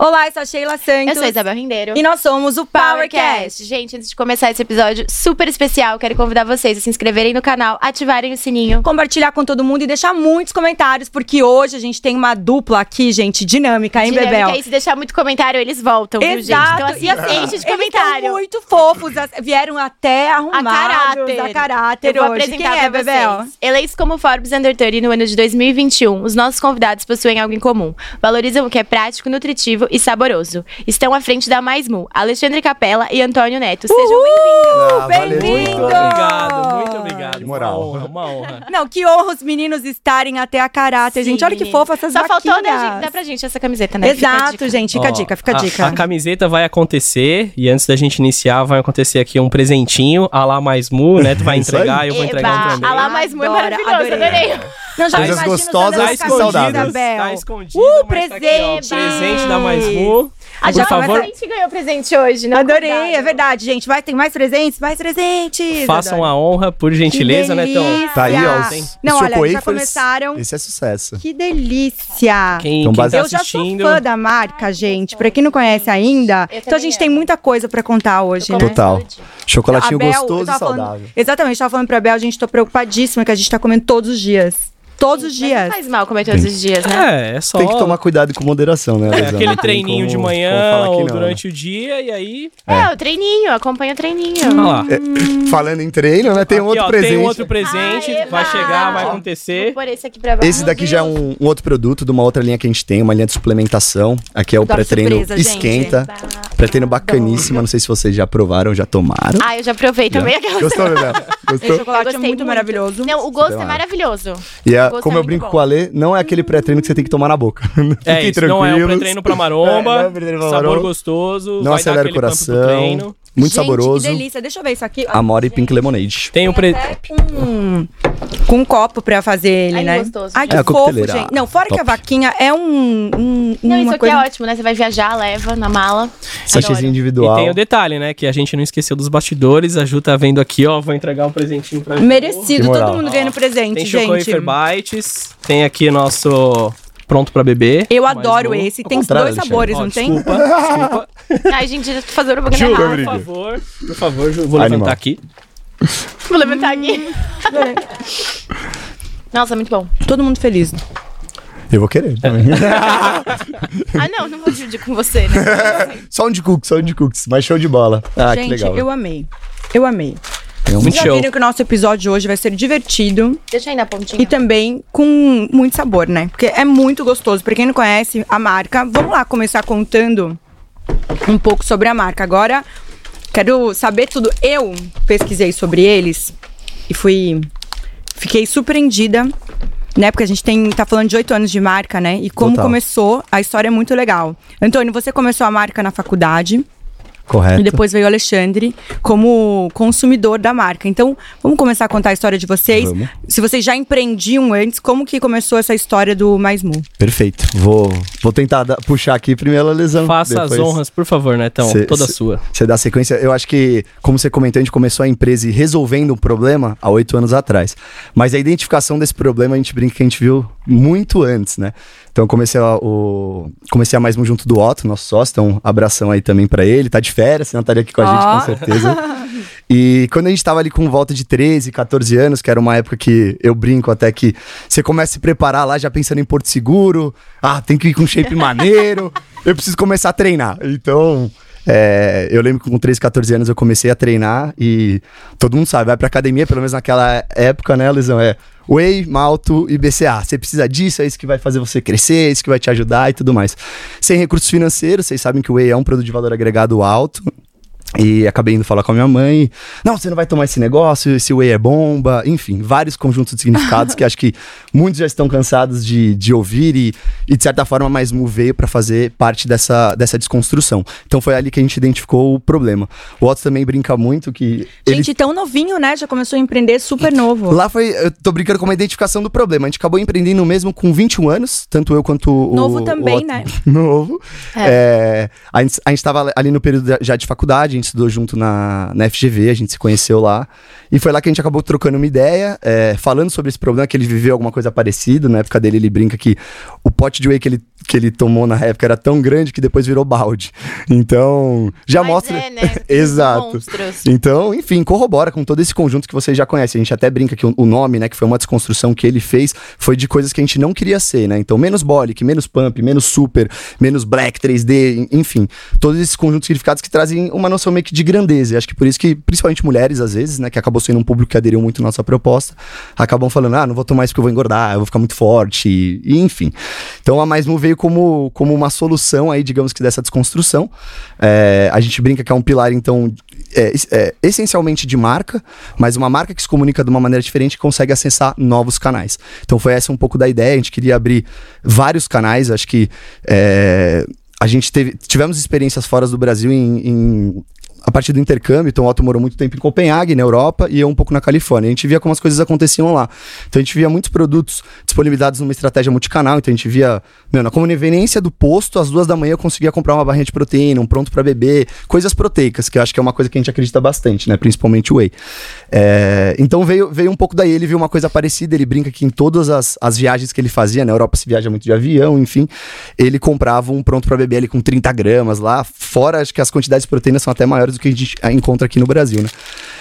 Olá, eu sou a Sheila Santos. Eu sou a Isabel Rendeiro. E nós somos o PowerCast. Gente, antes de começar esse episódio super especial, quero convidar vocês a se inscreverem no canal, ativarem o sininho. Compartilhar com todo mundo e deixar muitos comentários, porque hoje a gente tem uma dupla aqui, gente, dinâmica, hein, Dinâmica, Bebel? E se deixar muito comentário, eles voltam, viu, gente? Exato. Então, assim, e assim, enche de eles comentário. são muito fofos, vieram até arrumados, caráter. a caráter Eu vou hoje. apresentar Quem é, Bebel? Eleitos como Forbes Under 30 no ano de 2021, os nossos convidados possuem algo em comum. Valorizam o que é prático, nutritivo e saboroso. Estão à frente da Mais Mu, Alexandre Capella e Antônio Neto. Sejam bem-vindos. Ah, valeu. Bem-vindo! Muito obrigado, muito obrigado. Que moral. Uma honra, uma honra. Não, que honra os meninos estarem até a caráter, gente. Olha que menino. fofa essas Só faltou vaquinhas. dar, dar pra gente essa camiseta, né? Fica Exato, dica. gente. Fica a dica, fica a a, dica. A camiseta vai acontecer e antes da gente iniciar vai acontecer aqui um presentinho, a lá mais mu, né? Tu vai aí. entregar e eu vou entregar um Eba, também. a lá mais mu é maravilhoso, adorei. adorei. Não, já Coisas gostosas e saudáveis. Tá escondido, Uh, mas tá presente! aqui, ó, presente da mais Ah, Por favor, A gente ganhou presente hoje, não Adorei, convidado. é verdade, gente. Vai, tem mais presentes? Mais presentes! façam Adoro. a honra, por gentileza, né, Tom? Tá aí, ó. Os Não, olha, já começaram. Esse é sucesso. Que delícia! Quem, Então, quem base- tá Eu já sou fã da marca, gente. Pra quem não conhece ainda, então a gente também tem muita coisa pra contar hoje, né? Total. Chocolatinho A Bel, gostoso e tava falando- saudável. Exatamente, eu tava falando pra Bel, a gente tô preocupadíssima que a gente tá comendo todos os dias. Todos os Mas dias. Não faz mal comer todos os dias, né? É, é só... Tem que tomar cuidado com moderação, né, é, aquele treininho como- de manhã ou não, né? durante o dia e aí... É, o treininho, acompanha o treininho. Olha lá. É, falando em treino, né? Tem um Aqui, outro ó, presente. Tem um outro presente, Ai, vai chegar, vai Vou acontecer. pôr esse aqui pra baixo. Esse daqui já é um, um outro produto de uma outra linha que a gente tem, uma linha de suplementação. Aqui é o pré-treino. Esquenta. Pré-treino bacaníssimo. Não sei se vocês já provaram, já tomaram. Ah, eu já provei também aquela. Gostou? Esse Gostou? chocolate Eu é gostei muito maravilhoso. Não, o gosto é maravilhoso. E é, Como é eu brinco bom. com a Lê, não é aquele pré-treino que você tem que tomar na boca. É, isso não é um pré-treino pra É, não é maromba, um pré-treino pra sabor maromba. gostoso, Não vai acelera o coração. Muito gente, saboroso. que delícia. Deixa eu ver isso aqui. Amore Pink Lemonade. Tem um pre... Até com, com um copo pra fazer ele, Ai, né? gostoso. Ai, que É, a fofo, gente. Não, fora que a Top. vaquinha é um, um Não, uma isso aqui coisa... é ótimo, né? Você vai viajar, leva na mala. Sachêzinho Adoro. individual. E tem o detalhe, né? Que a gente não esqueceu dos bastidores. A Ju tá vendo aqui, ó. Vou entregar um presentinho pra Ju. Merecido, todo mundo ganhando presente, Tem gente. Chocowafer Bites. Tem aqui nosso pronto pra beber. Eu adoro esse. Tem dois Alexandre. sabores, Ó, não tem? desculpa, desculpa. Ai, gente, eu tô fazendo o bagulho Ju, por favor. Por favor, Ju. Vou Animal. levantar aqui. Vou levantar aqui. Nossa, muito bom. Todo mundo feliz. Eu vou querer também. Ah, não, não vou dividir com você, né? só um de cookies, só um de cookies. Mas show de bola. Ah, que gente, legal. eu amei. Eu amei. É um- Muito Já show. viram que o nosso episódio de hoje vai ser divertido Deixa aí na pontinha. e também com muito sabor, né? Porque é muito gostoso. Pra quem não conhece a marca, vamos lá começar contando um pouco sobre a marca. Agora, quero saber tudo. Eu pesquisei sobre eles e fui. Fiquei surpreendida, né? Porque a gente tem, tá falando de oito anos de marca, né? E como Total. começou, a história é muito legal. Antônio, você começou a marca na faculdade. Correto. E depois veio o Alexandre como consumidor da marca. Então, vamos começar a contar a história de vocês. Vamos. Se vocês já empreendiam antes, como que começou essa história do Mais Mu? Perfeito. Vou, vou tentar dar- puxar aqui primeiro a lesão. Faça as depois honras, por favor, Netão. Cê- Toda cê- sua. Você dá sequência. Eu acho que, como você comentou, a gente começou a empresa e resolvendo um problema há oito anos atrás. Mas a identificação desse problema a gente brinca que a gente viu muito antes, né? Então eu comecei a, o, comecei a mais um junto do Otto, nosso sócio. Então, abração aí também pra ele. Tá de férias, senão estaria aqui com a gente, com certeza. E quando a gente tava ali com volta de 13, 14 anos, que era uma época que eu brinco até que você começa a se preparar lá já pensando em Porto Seguro, ah, tem que ir com shape maneiro, eu preciso começar a treinar. Então, é, eu lembro que com 13, 14 anos eu comecei a treinar e todo mundo sabe, vai pra academia, pelo menos naquela época, né, Lisão? É Whey, Malto e BCA. Você precisa disso, é isso que vai fazer você crescer, é isso que vai te ajudar e tudo mais. Sem recursos financeiros, vocês sabem que o Whey é um produto de valor agregado alto. E acabei indo falar com a minha mãe. Não, você não vai tomar esse negócio, esse whey é bomba. Enfim, vários conjuntos de significados que acho que muitos já estão cansados de, de ouvir e, e, de certa forma, mais mu veio para fazer parte dessa, dessa desconstrução. Então foi ali que a gente identificou o problema. O Otto também brinca muito que. ele Gente, tão novinho, né? Já começou a empreender super novo. Lá foi, eu tô brincando com uma identificação do problema. A gente acabou empreendendo mesmo com 21 anos, tanto eu quanto o. Novo o também, Otto. né? Novo. É, a, gente, a gente tava ali no período já de faculdade, gente estudou junto na, na FGV, a gente se conheceu lá. E foi lá que a gente acabou trocando uma ideia, é, falando sobre esse problema, que ele viveu alguma coisa parecida. Na época dele, ele brinca que o pote de whey que ele, que ele tomou na época era tão grande que depois virou balde. Então, já Mas mostra. é, né? Exato. Monstros. Então, enfim, corrobora com todo esse conjunto que vocês já conhecem. A gente até brinca que o- nome, né, que foi uma desconstrução que ele fez, foi de coisas que a gente não queria ser, né? Então, menos Bolic, menos Pump, menos Super, menos Black 3D, en- enfim, todos esses conjuntos de significados que trazem uma noção meio que de grandeza. E acho que por isso que, principalmente mulheres, às vezes, né, que acabou sendo um público que aderiu muito à nossa proposta, acabam falando, ah, não vou tomar isso porque eu vou engordar, eu vou ficar muito forte, e, e enfim. Então, a Mais Mu veio como, como uma solução aí, digamos que dessa desconstrução. É, a gente brinca que é um pilar, então, é, é, essencialmente de marca, mas uma marca que se comunica de uma maneira diferente consegue acessar novos canais. Então foi essa um pouco da ideia, a gente queria abrir vários canais, acho que é, a gente teve, tivemos experiências fora do Brasil em, em- a partir do intercâmbio, então o Otto morou muito tempo em Copenhague, na Europa, e eu um pouco na Califórnia. A gente via como as coisas aconteciam lá. Então a gente via muitos produtos disponibilizados numa estratégia multicanal, então a gente via, meu, na conveniência do posto, às duas da manhã eu conseguia comprar uma barrinha de proteína, um pronto para beber, coisas proteicas, que eu acho que é uma coisa que a gente acredita bastante, né? Principalmente o whey. É, então veio, veio um pouco daí, ele viu uma coisa parecida, ele brinca que em todas as, as viagens que ele fazia, na Europa se viaja muito de avião, enfim, ele comprava um pronto para beber ali com 30 gramas lá, fora acho que as quantidades de proteína são até maiores do que a gente encontra aqui no Brasil, né?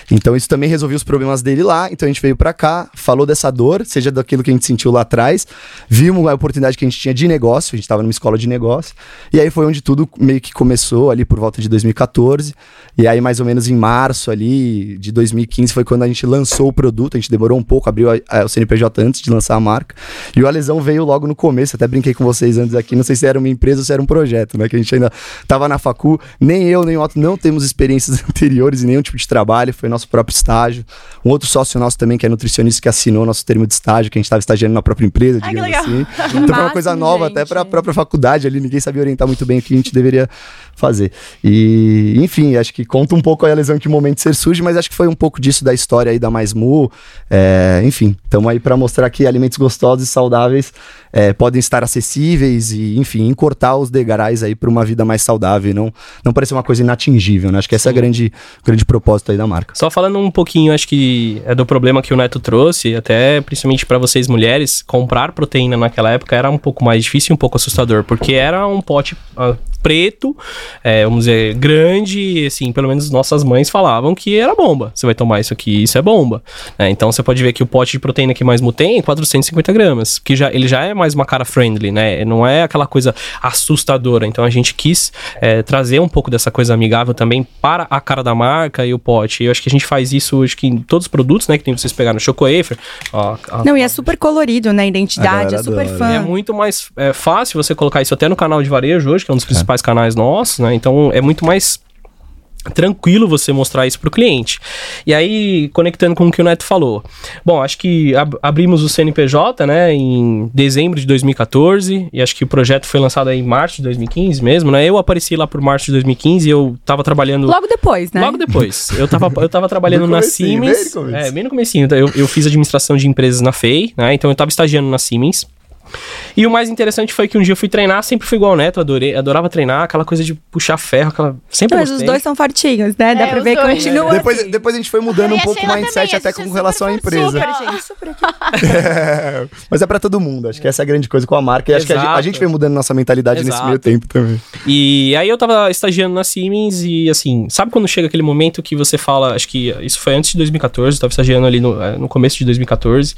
Então isso também resolveu os problemas dele lá, então a gente veio para cá, falou dessa dor, seja daquilo que a gente sentiu lá atrás, vimos a oportunidade que a gente tinha de negócio, a gente estava numa escola de negócio, e aí foi onde tudo meio que começou ali por volta de 2014, e aí mais ou menos em março ali de 2015 foi quando a gente lançou o produto, a gente demorou um pouco, abriu a- a- o CNPJ antes de lançar a marca, e o Alesão veio logo no começo, até brinquei com vocês antes aqui, não sei se era uma empresa ou se era um projeto, né, que a gente ainda tava na facu, nem eu nem o Otto não temos experiências anteriores em nenhum tipo de trabalho, foi nosso próprio estágio, um outro sócio nosso também que é nutricionista que assinou nosso termo de estágio, que a gente estava estagiando na própria empresa, Ai, digamos legal. assim. Então foi uma coisa nova gente. até para a própria faculdade ali, ninguém sabia orientar muito bem o que a gente deveria fazer. E, enfim, acho que conta um pouco aí a lesão que momento ser surge, mas acho que foi um pouco disso da história aí da Mais Mu. É, enfim, estamos aí para mostrar que alimentos gostosos e saudáveis é, podem estar acessíveis e, enfim, encurtar os degraus aí para uma vida mais saudável e não, não parecer uma coisa inatingível, né? Acho que esse é a grande, o grande propósito aí da marca. Só falando um pouquinho, acho que é do problema que o Neto trouxe, até principalmente pra vocês mulheres, comprar proteína naquela época era um pouco mais difícil e um pouco assustador, porque era um pote ah, preto, é, vamos dizer, grande, e, assim, pelo menos nossas mães falavam que era bomba. Você vai tomar isso aqui, isso é bomba. É, então você pode ver que o pote de proteína que mais tem é 450 gramas, que já, ele já é mais uma cara friendly, né? Não é aquela coisa assustadora. Então a gente quis é, trazer um pouco dessa coisa amigável também para a cara da marca e o pote. Eu acho que a gente faz isso acho que em todos os produtos, né? Que tem vocês pegar no Choco Wafer. Ó, Não, e é super colorido, né? A Identidade, é super adora. fã. é muito mais é, fácil você colocar isso até no canal de varejo hoje, que é um dos principais canais nossos, né? Então é muito mais tranquilo você mostrar isso pro cliente. E aí, conectando com o que o Neto falou. Bom, acho que ab- abrimos o CNPJ, né, em dezembro de 2014, e acho que o projeto foi lançado aí em março de 2015 mesmo, né? Eu apareci lá por março de 2015 e eu tava trabalhando Logo depois, né? Logo depois. Eu tava, eu tava trabalhando na comecinho, bem Siemens. no começo. É, bem no comecinho. Eu, eu fiz administração de empresas na FEI, né? Então eu tava estagiando na Siemens. E o mais interessante foi que um dia eu fui treinar, sempre fui igual ao Neto, adorei, adorava treinar, aquela coisa de puxar ferro, aquela. Sempre Mas os gostei. dois são fortinhos, né? Dá É, pra os ver que continua. Depois, assim. depois a gente foi mudando E um pouco o mindset também, até com relação à empresa. super, gente, super. É, mas é pra todo mundo, acho que essa é a grande coisa com a marca. E acho que a gente, a Exato. gente vem mudando nossa mentalidade nesse Exato. meio tempo também. E aí eu tava estagiando na Siemens e assim, sabe quando chega aquele momento que você fala, acho que isso foi antes de 2014, eu tava estagiando ali no, eh, no começo de 2014,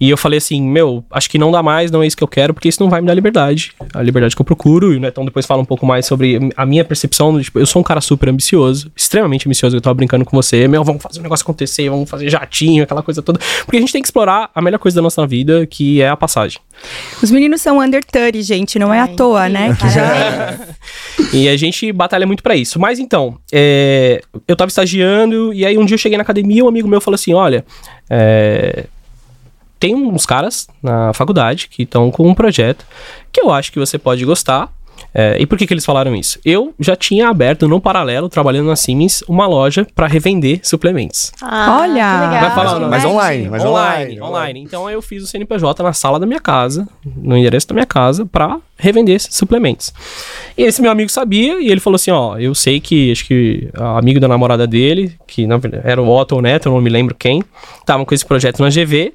e eu falei assim, meu, acho que não dá mais, não é isso que eu quero, porque isso não vai me dar liberdade, a liberdade que eu procuro, e o Netão depois fala um pouco mais sobre a minha percepção, tipo, eu sou um cara super ambicioso, extremamente ambicioso, eu tava brincando com você, meu, vamos fazer o negócio acontecer, vamos fazer jatinho, aquela coisa toda, porque a gente tem que explorar a melhor coisa da nossa vida, que é a passagem. Os meninos são under 30, gente, não é à Ai, toa, né? Já- parabéns. E a gente batalha muito pra isso. Mas então, é, eu tava estagiando e aí um dia eu cheguei na academia e um amigo meu falou assim: olha, é, tem uns caras na faculdade que estão com um projeto que eu acho que você pode gostar. É, e por que, que eles falaram isso? Eu já tinha aberto no paralelo, trabalhando na Siemens, uma loja pra revender suplementos. Ah, Olha! que legal. Vai falar. Mas online, mas online. online, online. Então eu fiz o CNPJ na sala da minha casa, no endereço da minha casa, pra revender esses suplementos. E esse meu amigo sabia e ele falou assim: Ó, eu sei que acho que amigo da namorada dele, que na era o Otto ou o Neto, eu não me lembro quem, estavam com esse projeto na GV.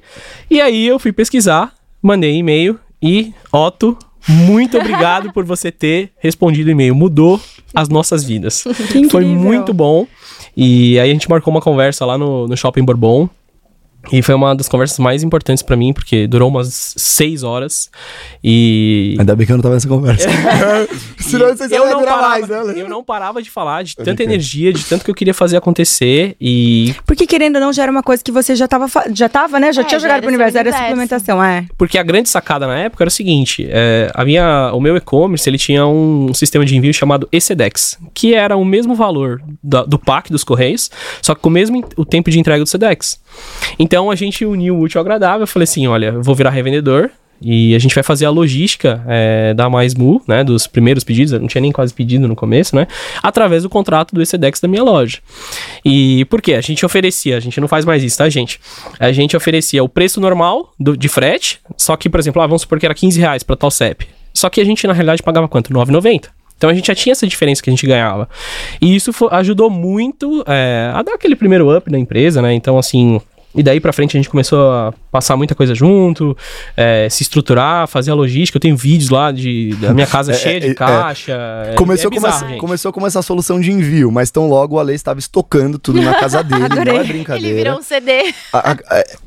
E aí eu fui pesquisar, mandei e-mail e Otto muito obrigado por você ter respondido o e-mail. Mudou as nossas vidas. Foi muito bom. E aí a gente marcou uma conversa lá no, no Shopping Bourbon. E foi uma das conversas mais importantes pra mim, porque durou umas seis horas. E. Ainda bem que eu não tava nessa conversa. Senão vocês eu não parava, mais, né? Eu não parava de falar de tanta energia, de tanto que eu queria fazer acontecer. E Porque querendo ou não, já era uma coisa que você já tava, já tava né? Já É, tinha já jogado pro universo, era suplementação, é. Porque a grande sacada na época era o seguinte: é, a minha, o meu e-commerce ele tinha um sistema de envio chamado ECDEX, que era o mesmo valor da- do pack dos Correios, só que com o mesmo o tempo de entrega do SEDEX. Então a gente uniu o útil ao agradável. Eu falei assim: olha, eu vou virar revendedor. E a gente vai fazer a logística é, da Mais Mu, né? Dos primeiros pedidos, não tinha nem quase pedido no começo, né? Através do contrato do ECDEX da minha loja. E por quê? A gente oferecia, a gente não faz mais isso, tá, gente? A gente oferecia o preço normal do- de frete, só que, por exemplo, ah, vamos supor que era 15 reais pra tal CEP. Só que a gente, na realidade, pagava quanto? 9,90. Então a gente já tinha essa diferença que a gente ganhava. E isso fo- ajudou muito é, a dar aquele primeiro up na empresa, né? Então, assim. E daí pra frente a gente começou a passar muita coisa junto, é, se estruturar, fazer a logística. Eu tenho vídeos lá de, da minha casa É, cheia é, de é. caixa. é- Começou, é como bizarro, essa, começou como essa solução de envio, mas tão logo o Ale estava estocando tudo na casa dele. Adorei. não é brincadeira. Ele virou um CD. A, a-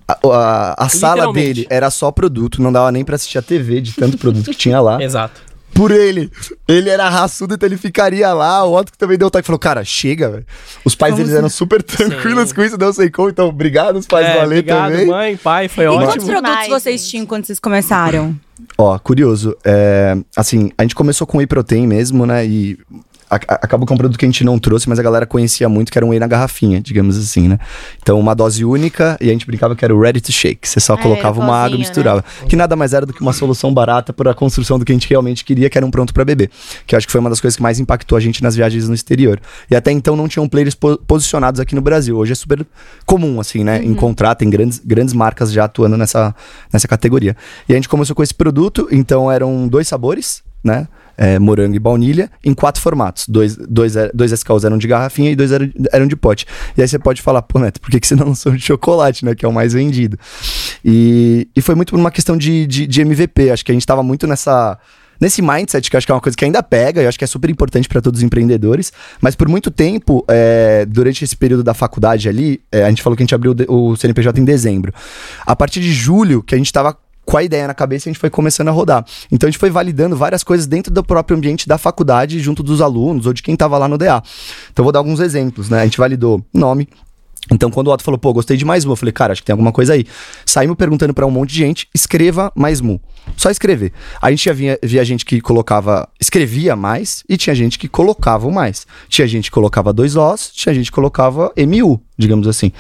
a- a- a sala dele era só produto, não dava nem pra assistir a TV de tanto produto que tinha lá. Exato. Por ele. Ele era raçudo, então ele ficaria lá. O Otto que também deu toque falou: Cara, chega, velho. Os pais Vamos deles eram super tranquilos Sim. com isso, não sei como. Então, obrigado, os pais É, obrigado, também. mãe, pai, foi E ótimo. quantos produtos vocês gente. tinham quando vocês começaram? Ó, curioso. É, assim, a gente começou com whey protein mesmo, né? E acabou que é um produto que a gente não trouxe, mas a galera conhecia muito, que era um whey na garrafinha, digamos assim, né? Então, uma dose única e a gente brincava que era o ready to shake. Você só Ah, colocava uma água e pozinho, misturava. Que nada mais era do que uma solução barata para a construção do que a gente realmente queria, que era um pronto para beber. Que eu acho que foi uma das coisas que mais impactou a gente nas viagens no exterior. E até então não tinham players po- posicionados aqui no Brasil. Hoje é super comum, assim, né? Encontrar, tem grandes, grandes marcas já atuando nessa, nessa categoria. E a gente começou com esse produto, então eram dois sabores, né? É, morango e baunilha, em quatro formatos. Dois, dois, é- dois SKUs eram de garrafinha e dois eram, eram de pote. E aí você pode falar, pô, Neto, por que, que você não lançou de chocolate, né? Que é o mais vendido. E, e foi muito por uma questão de, de, de MVP. Acho que a gente tava muito nessa. Nesse mindset, que eu acho que é uma coisa que ainda pega, eu acho que é super importante para todos os empreendedores, mas por muito tempo, é, durante esse período da faculdade ali, é, a gente falou que a gente abriu o CNPJ em dezembro. A partir de julho, que a gente tava com a ideia na cabeça, a gente foi começando a rodar. Então a gente foi validando várias coisas dentro do próprio ambiente da faculdade, junto dos alunos ou de quem tava lá no DA. Então vou dar alguns exemplos, né? A gente validou nome, então, quando o Otto falou, pô, gostei de mais mu, eu falei, cara, acho que tem alguma coisa aí. Saímos perguntando pra um monte de gente, escreva mais mu. Só escrever. A gente já via, via gente que colocava, escrevia mais, e tinha gente que colocava o mais. Tinha gente que colocava dois Os, tinha gente que colocava MU, digamos assim.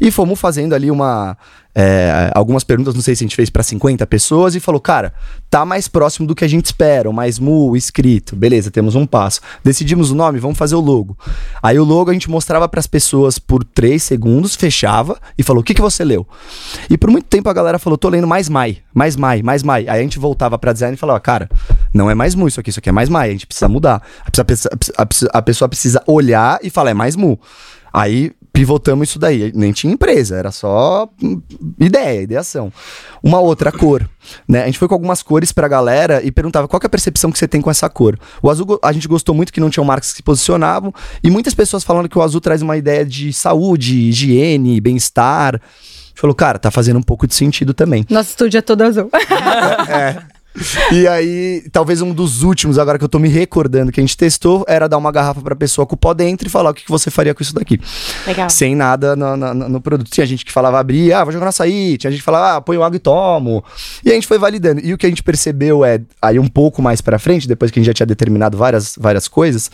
E fomos fazendo ali uma. é, algumas perguntas, não sei se a gente fez pra 50 pessoas, e falou, cara, tá mais próximo do que a gente espera, mais mu, escrito. Beleza, temos um passo. Decidimos o nome, vamos fazer o logo. Aí o logo a gente mostrava pras pessoas por 3 segundos, fechava e falou: o que, que você leu? E por muito tempo a galera falou: tô lendo mais mai, mais mai, mais mai. Aí a gente voltava pra design e falava: cara, não é mais mu isso aqui, isso aqui é mais mai, a gente precisa mudar. A a pessoa precisa olhar e falar: é mais mu. Aí pivotamos isso daí. Nem tinha empresa, era só hum, ideia, ideação. Uma outra cor, né? A gente foi com algumas cores pra galera e perguntava qual é a percepção que você tem com essa cor. O azul a gente gostou muito que não tinham marcas que se posicionavam e muitas pessoas falando que o azul traz uma ideia de saúde, higiene, bem-estar. A gente falou, cara, tá fazendo um pouco de sentido também. Nosso estúdio é todo azul. E aí, talvez um dos últimos, agora que eu tô me recordando, que a gente testou, era dar uma garrafa pra pessoa com o pó dentro e falar o que, que você faria com isso daqui. Legal. Sem nada no, no- no produto. Tinha gente que falava abrir, ah, vou jogar no açaí. Tinha gente que falava, ah, põe água e tomo. E a gente foi validando. E o que a gente percebeu é, aí um pouco mais pra frente, depois que a gente já tinha determinado várias, várias coisas,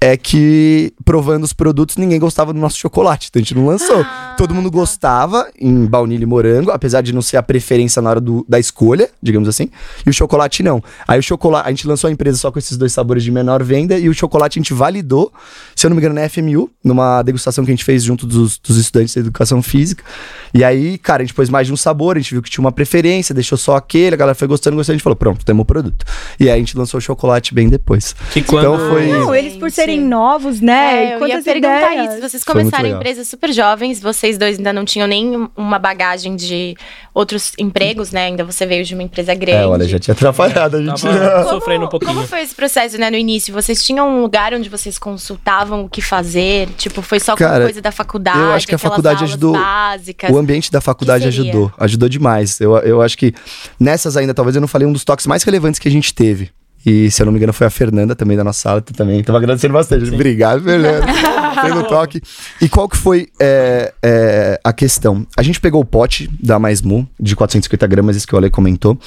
é que provando os produtos, ninguém gostava do nosso chocolate. Então a gente não lançou. Ah, Todo mundo gostava em baunilha e morango, apesar de não ser a preferência na hora do- da escolha, digamos assim. E o chocolate não. Aí o chocolate, a gente lançou a empresa só com esses dois sabores de menor venda e o chocolate a gente validou, se eu não me engano, na FMU, numa degustação que a gente fez junto dos, dos estudantes de educação física. E aí, cara, a gente pôs mais de um sabor, a gente viu que tinha uma preferência, deixou só aquele, a galera foi gostando, gostando, a gente falou, pronto, temos o produto. E aí a gente lançou o chocolate bem depois. Que Então quando- foi. Não, eles por serem novos, né? É, E eu ia quantas perguntar ideias. isso. Vocês começaram empresas super jovens, vocês dois ainda não tinham nem uma bagagem de outros empregos, né? Ainda você veio de uma empresa grande. É, olha, já tinha atrapalhado a gente. Tava sofrendo um pouquinho. Como foi esse processo, né, no início? Vocês tinham um lugar onde vocês consultavam o que fazer? Tipo, foi só Cara, coisa da faculdade? eu acho que a faculdade ajudou- Básicas? O ambiente da faculdade ajudou, ajudou demais. Eu, eu acho que nessas ainda, talvez eu não falei um dos toques mais relevantes que a gente teve. E se eu não me engano, foi a Fernanda também da nossa sala, tu também. Tava agradecendo bastante. Obrigado, Fernanda, pelo toque. E qual que foi é, é, a questão? A gente pegou o pote da Mais Mu, de 450 gramas, esse que o Ale comentou,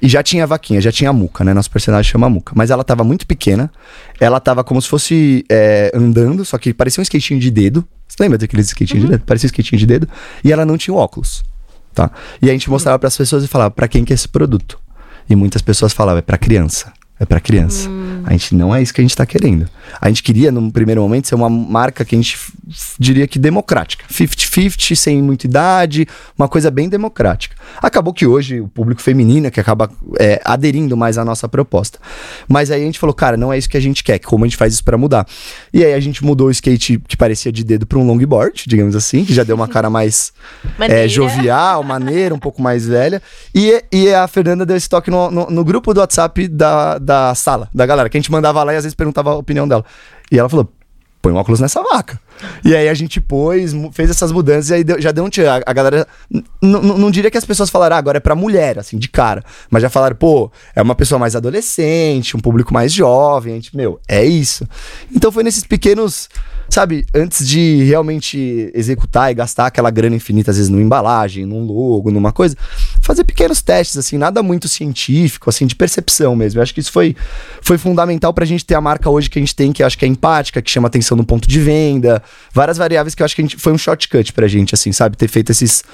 e já tinha a vaquinha, já tinha a muca, né? Nosso personagem chama muca. Mas ela tava muito pequena, ela tava como se fosse é, andando, só que parecia um skatinho de dedo. Você lembra daqueles skatinhos de dedo? Parecia um skatinho de dedo. E ela não tinha o óculos, tá? E a gente mostrava para as pessoas e falava, para quem que é esse produto? E muitas pessoas falavam, é para criança. É para criança. A gente não é isso que a gente tá querendo. A gente queria, num primeiro momento, ser uma marca que a gente diria que democrática. 50-50, sem muita idade, uma coisa bem democrática. Acabou que hoje o público feminino é que acaba é, aderindo mais à nossa proposta. Mas aí a gente falou, cara, não é isso que a gente quer, como a gente faz isso para mudar? E aí a gente mudou o skate que parecia de dedo para um longboard, digamos assim, que já deu uma cara mais é, jovial, maneira, um pouco mais velha. E, e a Fernanda deu esse toque no, no, no grupo do WhatsApp da, da sala, da galera, que a gente mandava lá e às vezes perguntava a opinião dela. E ela falou: põe um óculos nessa vaca. E aí a gente pôs, fez essas mudanças e aí deu- já deu um tiro. A, a galera. Não diria que as pessoas falaram, ah, agora é pra mulher, assim, de cara. Mas já falaram, pô, é uma pessoa mais adolescente, um público mais jovem. A gente, meu, é isso. Então foi nesses pequenos. Sabe, antes de realmente executar e gastar aquela grana infinita, às vezes, numa embalagem, num logo, numa coisa, fazer pequenos testes, assim, nada muito científico, assim, de percepção mesmo. Eu acho que isso foi, foi fundamental pra gente ter a marca hoje que a gente tem, que acho que é empática, que chama atenção no ponto de venda, várias variáveis que eu acho que a gente, foi um shortcut pra gente, assim, sabe? Ter feito esses.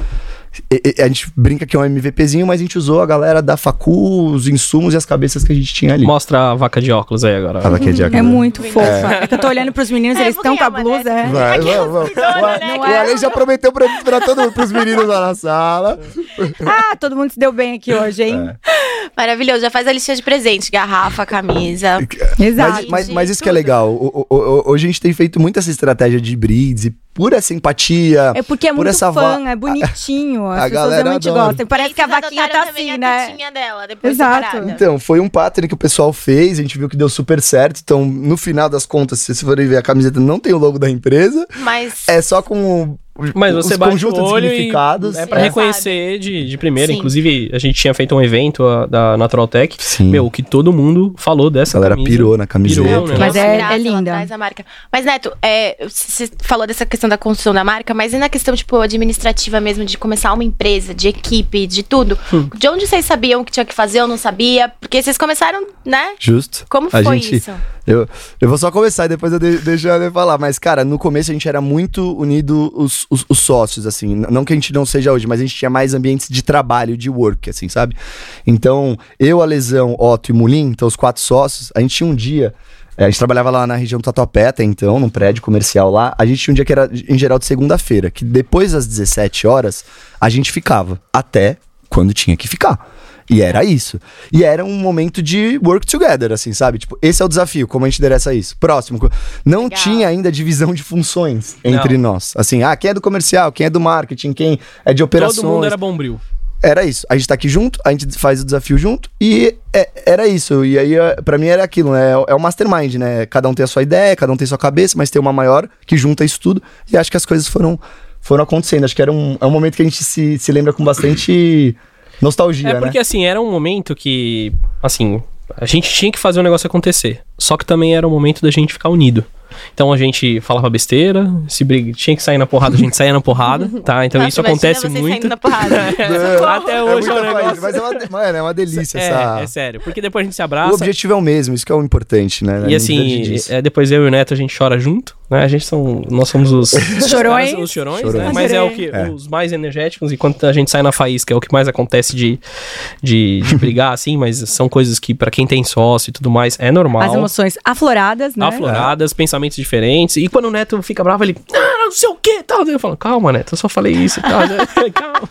A gente brinca que é um MVPzinho, mas a gente usou a galera da Facu, os insumos e as cabeças que a gente tinha ali. Mostra a vaca de óculos aí agora. Tava aqui a diagra- É muito fofa. É que eu tô olhando pros meninos, É, eles estão com a é blusa. né? é. Vai, Aqui vamos, vamos. respeitona, né, O? Ale já prometeu pra, pra todo mundo, pros meninos lá na sala. Ah, todo mundo se deu bem aqui hoje, hein? Maravilhoso. Já faz a listinha de presente. Garrafa, camisa. Exato. Mas, mas, de mas isso que é legal. O- o- o- hoje a gente tem feito muito essa estratégia de breeds e pura simpatia. É porque é por muito essa fã, va- é bonitinho. As a pessoas galera realmente adora. gostam. Parece que a vaquinha tá assim, a né? tetinha dela, depois Exato. separada. Então, foi um pattern que o pessoal fez, a gente viu que deu super certo. Então, no final das contas, se vocês forem ver a camiseta, não tem o logo da empresa. Mas É só com o- Mas você os bate conjuntos o olho significados. e é pra É. reconhecer de, de primeira. Sim. Inclusive, a gente tinha feito um evento a- da Natural Tech. Sim. Meu, que todo mundo falou A dessa galera camisa. pirou na camiseta. Pirou, né? Mas é- é linda. da marca. Mas, Neto, é, você falou dessa questão da construção da marca, mas e na questão, tipo, administrativa mesmo, de começar uma empresa, de equipe, de tudo? Hum. De onde vocês sabiam que tinha que fazer ou não sabia? Porque vocês começaram, né? Justo. Como A foi gente- isso? Eu, eu vou só começar e depois eu de, deixo a Ale falar. Mas, cara, no começo a gente era muito unido os, os, os sócios, assim. Não que a gente não seja hoje, mas a gente tinha mais ambientes de trabalho, de work, assim, sabe? Então, eu, a Lesão, Otto e Mulim, então os quatro sócios, a gente tinha um dia. é, a gente trabalhava lá na região do Tatuapé até então, num prédio comercial lá. A gente tinha um dia que era, em geral, de segunda-feira, que depois das 17 horas, a gente ficava até quando tinha que ficar. E era isso. E era um momento de work together, assim, sabe? Tipo, esse é o desafio, como a gente endereça isso. Próximo. Não Legal. tinha ainda divisão de funções entre nós. Assim, ah, quem é do comercial, quem é do marketing, quem é de operações. Todo mundo era bombril. Era isso. A gente tá aqui junto, a gente faz o desafio junto e é- era isso. E aí, é, pra mim, era aquilo, né? É o mastermind, né? Cada um tem a sua ideia, cada um tem a sua cabeça, mas tem uma maior que junta isso tudo. E acho que as coisas foram, foram acontecendo. Acho que era um, é um momento que a gente se, se lembra com bastante nostalgia, É né? porque, assim, era um momento que, assim, a gente tinha que fazer o negócio acontecer. Só que também era o momento da gente ficar unido. Então a gente falava besteira, se briga, tinha que sair na porrada, a gente saía na porrada, tá? Então Nossa, isso acontece muito. na porrada. Até É hoje é, muita um negócio. Mas é uma, de- mano, é uma delícia essa. É, é sério. Porque depois a gente se O abraça. objetivo é o mesmo, isso que é o importante, né? E assim, é, depois eu e o Neto a gente chora junto, né? A gente são, nós somos os Chorões. os chorões, Chorões. né? Mas é o que É. os mais energéticos e quando a gente sai na faísca é o que mais acontece de, de, de brigar assim, mas são coisas que pra quem tem sócio e tudo mais é normal. As emoções afloradas, né? Afloradas, pensamentos diferentes. E quando o Neto fica bravo, ele, ah, não sei o que, tal. Eu falo, calma, Neto, eu só falei isso e tal. calma.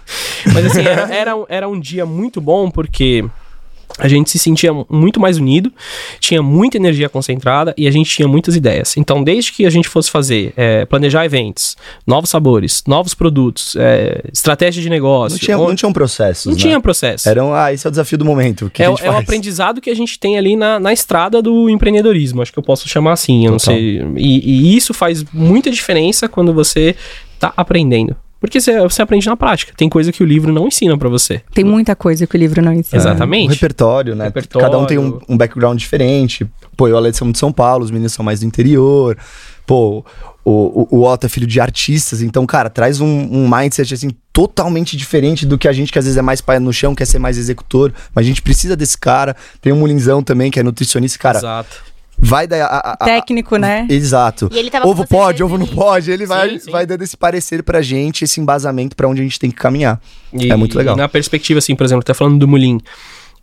Mas assim, era, era, era um dia muito bom porque a gente se sentia muito mais unido, tinha muita energia concentrada e a gente tinha muitas ideias. Então, desde que a gente fosse fazer, é, planejar eventos, novos sabores, novos produtos, é, estratégia de negócio. Não tinha, onde- não tinha um processo. não tinha processo. Era um, ah, esse é o desafio do momento. Que é, é o aprendizado que a gente tem ali na, na estrada do empreendedorismo, acho que eu posso chamar assim, eu não sei. E, e isso faz muita diferença quando você tá aprendendo. Porque você, você aprende na prática. Tem coisa que o livro não ensina pra você. Tem muita coisa que o livro não ensina. Exatamente. Um repertório, né? Repertório. Cada um tem um, um background diferente. Pô, eu Alex somos de São Paulo, os meninos são mais do interior. Pô, o, o, o Otto é filho de artistas. Então, cara, traz um, um mindset, assim, totalmente diferente do que a gente, que às vezes é mais pai no chão, quer ser mais executor. Mas a gente precisa desse cara. Tem um Mulinzão também, que é nutricionista. Cara, Exato. Vai dar... A, a- a- Técnico, né? Exato. E ele tava Ovo pode, ovo não pode. Ele vai, Sim, sim. vai dando esse parecer pra gente, esse embasamento pra onde a gente tem que caminhar. E- É muito legal. E na perspectiva, assim, por exemplo, tá falando do Mulin.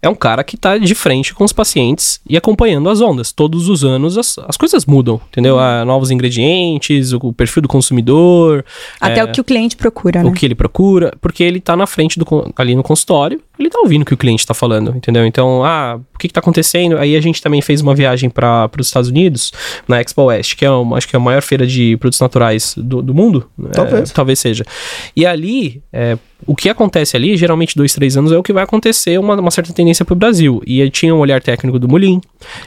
É um cara que tá de frente com os pacientes e acompanhando as ondas. Todos os anos as, as coisas mudam, entendeu? Ah, novos ingredientes, o, o perfil do consumidor, Até é, o que o cliente procura, né? o que ele procura, porque ele tá na frente do ali no consultório, ele tá ouvindo o que o cliente tá falando, entendeu? Então, ah, o que que tá acontecendo? Aí a gente também fez uma viagem para os Estados Unidos, na Expo West, que é uma, acho que é a maior feira de produtos naturais do, do mundo. Talvez. É, talvez seja. E ali, é, o que acontece ali, geralmente dois, três anos, é o que vai acontecer uma, uma certa tendência pro Brasil. E tinha o olhar técnico do Mulim,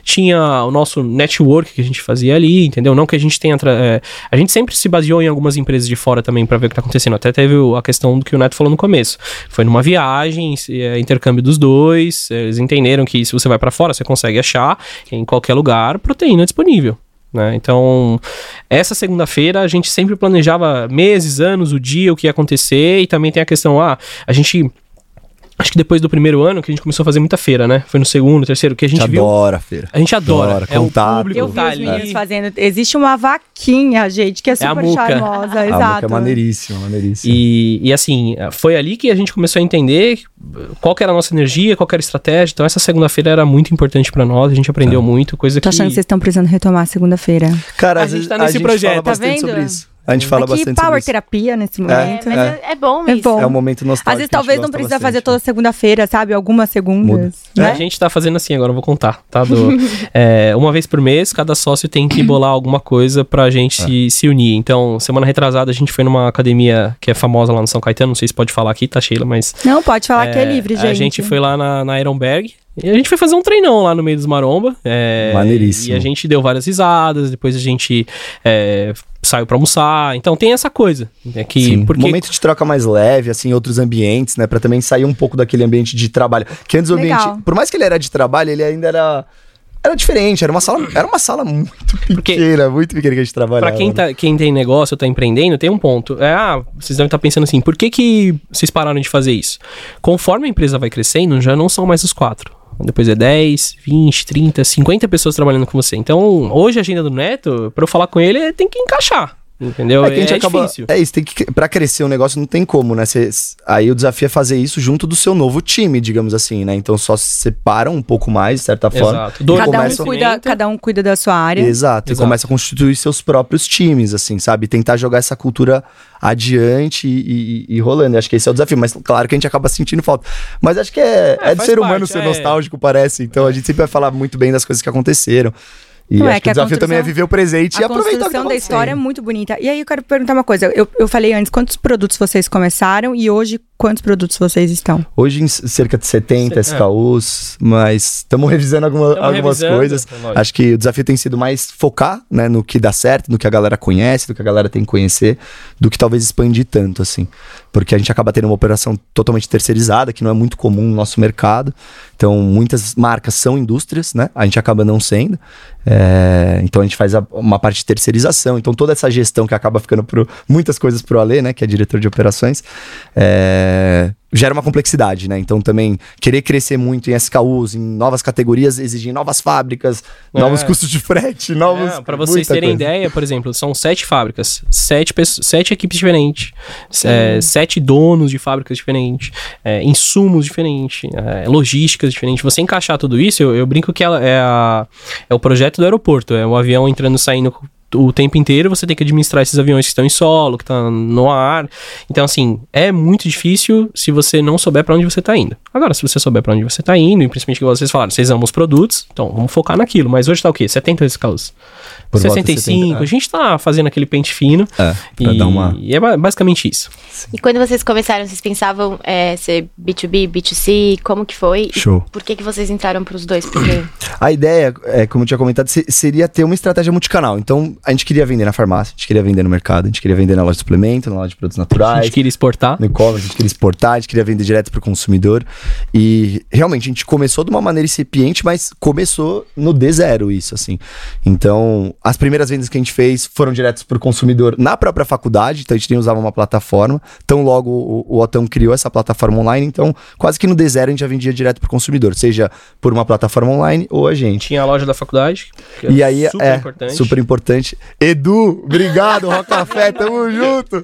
tinha o nosso network que a gente fazia ali, entendeu? Não que a gente tenha. é, a gente sempre se baseou em algumas empresas de fora também para ver o que tá acontecendo. Até teve a questão do que o Neto falou no começo. Foi numa viagem, se- é, intercâmbio dos dois. Eles entenderam que se você vai para fora, você consegue achar em qualquer lugar proteína disponível. Né? Então, essa segunda-feira a gente sempre planejava meses, anos, o dia, o que ia acontecer, e também tem a questão, ah, a gente. Acho que depois do primeiro ano que a gente começou a fazer muita feira, né? Foi no segundo, terceiro, que a A gente gente viu. adora a feira. A gente adora. Adora, é contato. o público Eu vi tá os meninos ali. fazendo. Existe uma vaquinha, gente, que é super muca. charmosa, A exato. boca é maneiríssima, maneiríssima. E, e assim, foi ali que a gente começou a entender qual que era a nossa energia, qual que era a estratégia. Então, essa segunda-feira era muito importante pra nós, a gente aprendeu muito, coisa Tô que. achando que vocês estão precisando retomar segunda-feira. Cara, A às gente vezes tá nesse a gente projeto. fala Tá bastante vendo? sobre isso. A gente fala Aqui, bastante sobre power isso. terapia nesse É, momento. mas É. é, é bom É isso. bom. É um momento nostálgico. Às vezes talvez não precisa bastante. fazer toda segunda-feira, sabe? Algumas segundas. Né? A gente tá fazendo assim agora, eu vou contar, tá? Do, é, uma vez por mês, cada sócio tem que bolar alguma coisa pra gente se, se unir. Então, semana retrasada, a gente foi numa academia que é famosa lá no São Caetano, não sei se pode falar aqui, tá, Sheila? Mas Não, pode falar que é livre, gente. A gente foi lá na, na Ironberg. E a gente foi fazer um treinão lá no meio dos maromba. é, Maneiríssimo. E a gente deu várias risadas, depois a gente é, saiu pra almoçar. Então tem essa coisa. É que, Sim. porque Momento de troca mais leve, assim, em outros ambientes, né? Pra também sair um pouco daquele ambiente de trabalho. Que antes o Legal. ambiente. Por mais que ele era de trabalho, ele ainda era. Era diferente, era uma sala, era uma sala muito Porque- pequena, muito pequena que a gente trabalhava. Pra quem, né? tá, quem tem negócio, tá empreendendo, tem um ponto. É, ah, vocês devem estar pensando assim, por que, que vocês pararam de fazer isso? Conforme a empresa vai crescendo, já não são mais os quatro. Depois é 10, 20, 30, 50 pessoas trabalhando com você. Então, hoje a agenda do Neto, pra eu falar com ele, tem que encaixar. Entendeu? É que a gente é acaba. difícil. É isso, tem que. Pra crescer o negócio não tem como, né? Cê- aí o desafio é fazer isso junto do seu novo time, digamos assim, né? Então só se separam um pouco mais, de certa forma. Exato. Cada um, começam- cuida, cada um cuida da sua área. Exato, Exato. e começa a constituir seus próprios times, assim, sabe? Tentar jogar essa cultura adiante e, e- e rolando. Acho que esse é o desafio, mas claro que a gente acaba sentindo falta. Mas acho que é, É, é, do ser humano parte, ser é. nostálgico, parece. Então a gente sempre vai falar muito bem das coisas que aconteceram. E Não, é acho que que o a desafio também é viver o presente e A aproveitar o que tá construção da história é muito bonita. E aí eu quero perguntar uma coisa. Eu, eu falei antes, quantos produtos vocês começaram e hoje quantos produtos vocês estão? Hoje em cerca de 70 Cer- SKUs, mas estamos revisando alguma- algumas revisando, coisas. lógico. Acho que o desafio tem sido mais focar né, no que dá certo, no que a galera conhece, do que a galera tem que conhecer, do que talvez expandir tanto, assim. Porque a gente acaba tendo uma operação totalmente terceirizada, que não é muito comum no nosso mercado. Então, muitas marcas são indústrias, né? A gente acaba não sendo. É, então, a gente faz a- uma parte de terceirização. Então, toda essa gestão que acaba ficando por muitas coisas pro Ale, né? Que é diretor de operações, é, gera uma complexidade, né? Então, também querer crescer muito em SKUs, em novas categorias, exigir novas fábricas, É. novos custos de frete, novos. É, para vocês terem coisa. ideia, por exemplo, são sete fábricas, sete, pessoas, sete equipes diferentes, é, sete donos de fábricas diferentes, é, insumos diferentes, é, logísticas diferentes. Você encaixar tudo isso, eu, eu brinco que ela é, a- é o projeto do aeroporto, é o avião entrando e saindo o tempo inteiro você tem que administrar esses aviões que estão em solo, que estão no ar. Então, assim, é muito difícil se você não souber para onde você tá indo. Agora, se você souber para onde você tá indo, e principalmente que vocês falaram, vocês amam os produtos, então vamos focar naquilo. Mas hoje tá o quê? 70 escalas. Por volta de 65. 70, é. A gente tá fazendo aquele pente fino. É, pra e, dar uma- e é ba- basicamente isso. E quando vocês começaram, vocês pensavam é, ser B2B, B2C? Como que foi? E Show. por que, que vocês entraram pros dois? Porque A ideia, é, como eu tinha comentado, se- seria ter uma estratégia multicanal. Então, a gente queria vender na farmácia, a gente queria vender no mercado, a gente queria vender na loja de suplemento, na loja de produtos A naturais. gente queria exportar. no e-commerce, a gente queria exportar, a gente queria vender direto para o consumidor. E realmente a gente começou de uma maneira incipiente, mas começou no D0 isso, assim. Então, as primeiras vendas que a gente fez foram diretos para o consumidor na própria faculdade, então a gente nem usava uma plataforma. Então, logo o, o Otão criou essa plataforma online, então quase que no D0 a gente já vendia direto para o consumidor, seja por uma plataforma online ou a gente. Tinha a loja da faculdade. que é E aí super é importante. super importante. Edu, obrigado, Rocafé, tamo junto.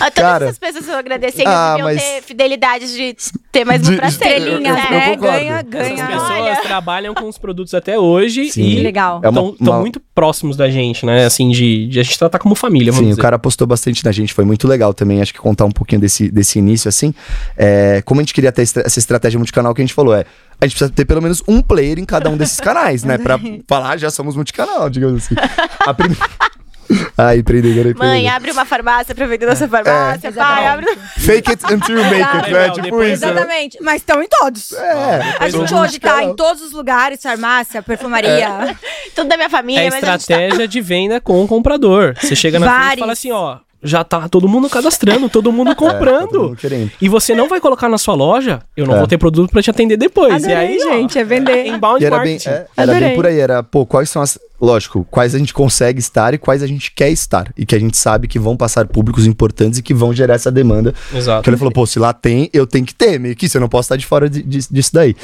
Ah, todas Cara. essas pessoas estão agradecendo Ah, deviam mas- ter fidelidade de ter mais um De- pra eu né? concordo. Ganha, Essas ganha. pessoas Olha. trabalham com os produtos até hoje Sim. e Legal. É uma- estão uma- muito próximos da gente, né? Assim, de, de a gente tratar como família, vamos Sim, dizer. o cara apostou bastante na gente, foi muito legal também. Acho que contar um pouquinho desse, desse início, assim. É, como a gente queria ter essa estratégia multicanal que a gente falou, é. A gente precisa ter pelo menos um player em cada um desses canais, né? Pra falar, já somos multicanal, digamos assim. A prim... Ai, empreendedor, Mãe, empreendedor. abre uma farmácia pra vender nossa farmácia. pai, exatamente. abre. Fake it until you make it, né? Tipo isso, né? Exatamente. Mas estão em todos. É. A gente hoje tá em todos os lugares, farmácia, perfumaria. Tudo da minha família, É mas a gente tá... estratégia de venda com o comprador. Você chega na frente e fala assim, ó, já tá todo mundo cadastrando, todo mundo É, tá comprando. todo mundo querendo. E você não vai colocar na sua loja, eu não É. vou ter produto pra te atender depois. e aí, ó, gente, é vender. inbound E era bem, marketing. é, era Adorei. bem por aí, era, pô, quais são as. Lógico, quais a gente consegue estar e quais a gente quer estar. E que a gente sabe que vão passar públicos importantes e que vão gerar essa demanda. Exato. Que ele falou, pô, se lá tem, eu tenho que ter, meio que isso, eu não posso estar de fora de- disso disso daí.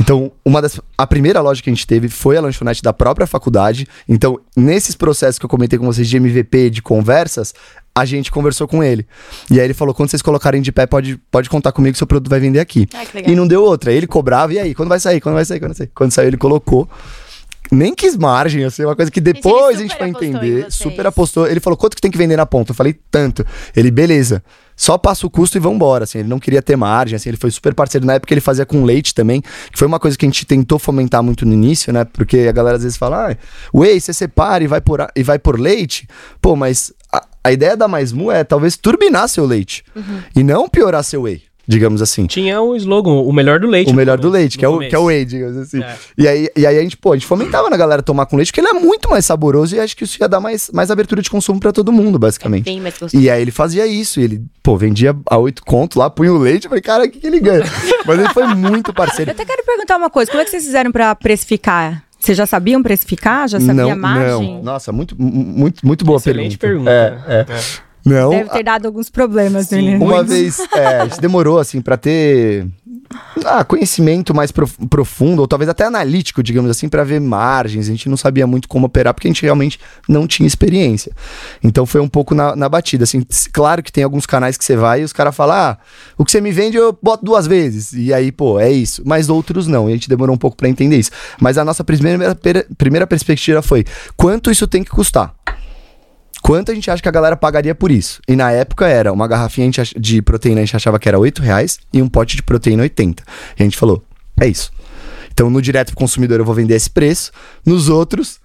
Então, uma das. A primeira loja que a gente teve foi a lanchonete da própria faculdade. Então, nesses processos que eu comentei com vocês de MVP, de conversas, a gente conversou com ele. E aí ele falou: quando vocês colocarem de pé, pode, pode contar comigo que seu produto vai vender aqui. Legal. E não deu outra. Ele cobrava, e aí, quando vai sair? Quando vai sair? Quando vai sair? Quando saiu, ele colocou. Nem quis margem, assim, uma coisa que depois a gente em entender. Super apostou. Ele falou, quanto que tem que vender na ponta? Eu falei, tanto. Ele, beleza. Só passa o custo e vambora, assim. Ele não queria ter margem, assim. Ele foi super parceiro. Na época ele fazia com leite também, que foi uma coisa que a gente tentou fomentar muito no início, né? Porque a galera às vezes fala, ah, whey, você separa e vai por, e vai por leite. Pô, mas a, a ideia da Mais Mu é talvez turbinar seu leite. Uhum. E não piorar seu whey, digamos assim. Tinha o slogan, o melhor do leite. O melhor do começo, leite, que é, o, que é o whey, digamos assim. É. E, aí, e aí a gente, pô, a gente fomentava na galera tomar com leite, porque ele é muito mais saboroso e acho que isso ia dar mais, mais abertura de consumo pra todo mundo, basicamente. Bem mais gostoso. E aí ele fazia isso, e ele, pô, vendia a oito conto lá, punha o leite, eu falei, cara, o que, que ele ganha? Mas ele foi muito Eu parceiro. até quero perguntar uma coisa. Como é que vocês fizeram pra precificar? Vocês já sabiam precificar? Já sabia a margem? não. Nossa, muito, mu- muito, muito boa Excelente pergunta. pergunta. É, é. Não, Deve ter dado alguns problemas, Sim. né? Uma vez, é, a gente demorou, assim, pra ter ah, conhecimento mais prof- profundo, ou talvez até analítico, digamos assim, pra ver margens. A gente não sabia muito como operar, porque a gente realmente não tinha experiência. Então foi um pouco na, na batida, assim. Claro que tem alguns canais que você vai e os caras falam, ah, o que você me vende eu boto duas vezes. E aí, pô, é isso. Mas outros não. E a gente demorou um pouco pra entender isso. Mas a nossa primeira, primeira perspectiva foi, quanto isso tem que custar? Quanto a gente acha que a galera pagaria por isso? E na época era uma garrafinha de proteína, a gente achava que era 8 reais e um pote de proteína 80. E a gente falou, é isso. Então no direto pro consumidor eu vou vender esse preço, nos outros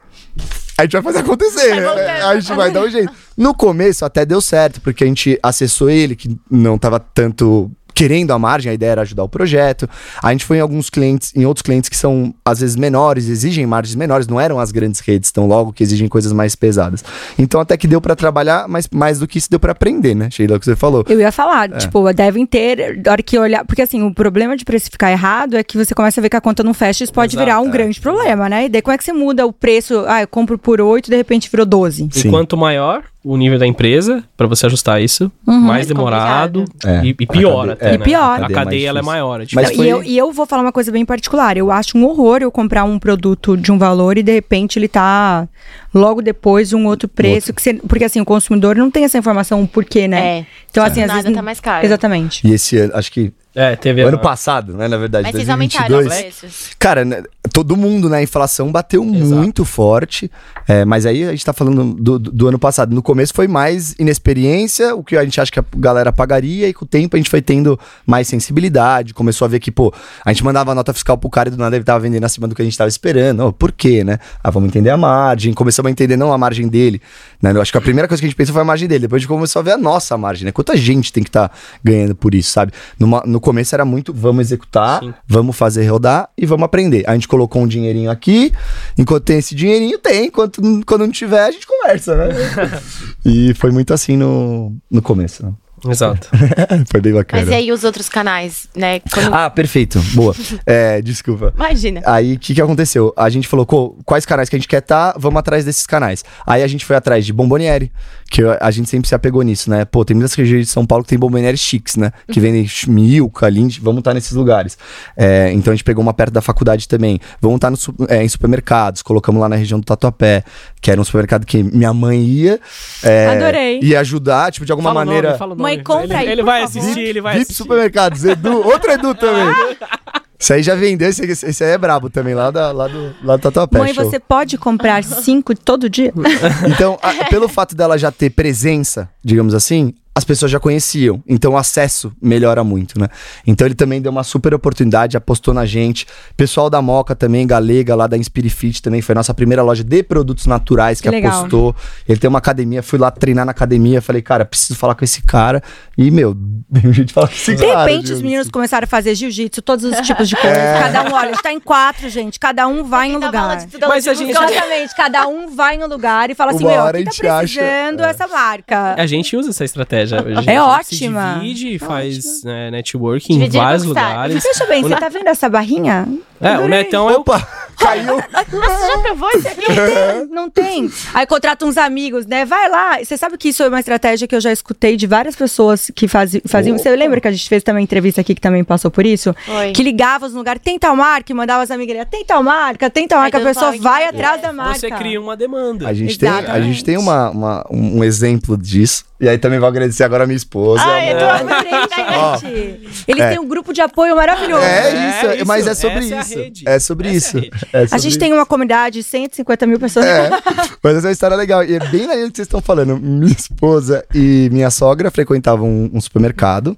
a gente vai fazer acontecer. Vai voltando. a gente vai dar um jeito. No começo até deu certo, porque a gente acessou ele, que não tava tanto querendo a margem, a ideia era ajudar o projeto. A gente foi em alguns clientes, em outros clientes que são às vezes menores, exigem margens menores, não eram as grandes redes tão logo que exigem coisas mais pesadas. Então até que deu pra trabalhar, mas mais do que isso deu pra aprender, né? Sheila, o que você falou. Eu ia falar, tipo, devem ter, hora que olhar. Porque assim, o problema de precificar errado é que você começa a ver que a conta não fecha, isso pode Exato, virar um é. grande problema, né? E daí como é que você muda o preço? Ah, eu compro por 8 e de repente virou 12. E Sim. quanto maior o nível da empresa, pra você ajustar isso, mais Mais demorado É. e, e pior A até, cadeia- é. né? E pior. A A cadeia é ela é maior. é Mas foi- e, eu, e eu vou falar uma coisa bem particular. Eu acho um horror eu comprar um produto de um valor e de repente ele tá logo depois de um outro preço. Que você- porque assim, o consumidor não tem essa informação o porquê, né? É. Então, assim, às Nada vezes. tá mais caro. Exatamente. E esse ano, acho que É, teve ano passado, né, na verdade, Mas vocês 2022. aumentaram os preços. Cara, né, todo mundo, né? A inflação bateu muito forte. É, mas aí a gente tá falando do, do, do ano passado. No começo foi mais inexperiência, o que a gente acha que a galera pagaria, e com o tempo a gente foi tendo mais sensibilidade. Começou a ver que, pô, a gente mandava a nota fiscal pro cara e do nada ele tava vendendo acima do que a gente tava esperando. Oh, por quê, né? Ah, vamos entender a margem. Começamos a entender não a margem dele. Né? Eu acho que a primeira coisa que a gente pensou foi a margem dele. Depois a gente começou a ver a nossa margem, né? Quanta gente tem que estar tá ganhando por isso, sabe? Numa, no começo era muito, vamos executar, Sim. vamos fazer rodar e vamos aprender. A gente colocou um dinheirinho aqui, enquanto tem esse dinheirinho, tem. Enquanto, quando não tiver, a gente conversa, né? e foi muito assim no, no começo. né? Exato. foi bem bacana. Mas e aí os outros canais, né? Quando- Ah, perfeito. Boa. É, desculpa. Imagina. Aí, o que, que aconteceu? A gente falou, "Qual- quais canais que a gente quer estar, vamos atrás desses canais. Aí a gente foi atrás de Bomboniere, que a gente sempre se apegou nisso, né? Pô, tem muitas regiões de São Paulo que tem Bomboniere chiques, né? Que vendem Milka, Lindt, vamos estar nesses lugares. É, então a gente pegou uma perto da faculdade também. Vamos estar no su- é, em supermercados, colocamos lá na região do Tatuapé, que era um supermercado que minha mãe ia. é, Adorei. Ia ajudar, tipo, de alguma Fala o maneira. nome, fala o nome. Mãe, compra ele, aí, Ele por vai favor. assistir, ele vai VIP assistir. Supermercados, Edu, outro Edu também. Isso aí já vendeu, esse, esse aí é brabo também, lá, da, lá do, lá do Tatuapé. Mãe, show. você pode comprar cinco todo dia? Então, a- pelo fato dela já ter presença, digamos assim, as pessoas já conheciam. Então o acesso melhora muito, né? Então ele também deu uma super oportunidade, apostou na gente. Pessoal da Moca também, Galega, lá da Inspirifit também, foi a nossa primeira loja de produtos naturais que, legal. apostou. Ele tem uma academia, fui lá treinar na academia, falei, cara, preciso falar com esse cara. E, meu, tem gente falar com esse De cara. repente, os meninos começaram a fazer jiu-jitsu, todos os tipos de coisas. Cada um, olha, está em quatro, gente. Cada um vai em um lugar. de Mas a gente- Exatamente, cada um vai em um lugar e fala assim: meu, quem a tá gente acha, precisando é. essa marca? A gente usa essa estratégia. A gente, É a gente ótima. Se divide, faz né, networking Dividir em e vários lugares. Veja bem, você tá vendo essa barrinha? É, o Adorei. Netão é o. Caiu. Você já provou isso aqui? Não tem. Aí contrata uns amigos, né? Vai lá. Você sabe que isso é uma estratégia que eu já escutei de várias pessoas que fazi- faziam. Você lembra que a gente fez também entrevista aqui que também passou por isso? Foi. Que ligava os lugares, tem tal marca, e mandava as amigas, tem tal marca, tem tal Aí marca, a pessoa vai atrás é. da marca. Você cria uma demanda. A gente tem, a Exatamente. gente tem uma, uma- um exemplo disso. E aí também vou agradecer agora a minha esposa. Eu tô Adorei, Ó. gente. Eles É. têm um grupo de apoio maravilhoso. É É isso, isso, mas é sobre essa é a isso. rede. É sobre Essa isso. É a. É gente tem uma comunidade de 150 mil pessoas. É, mas essa é uma história legal. E é bem na linha que vocês estão falando. Minha esposa e minha sogra frequentavam um, um supermercado.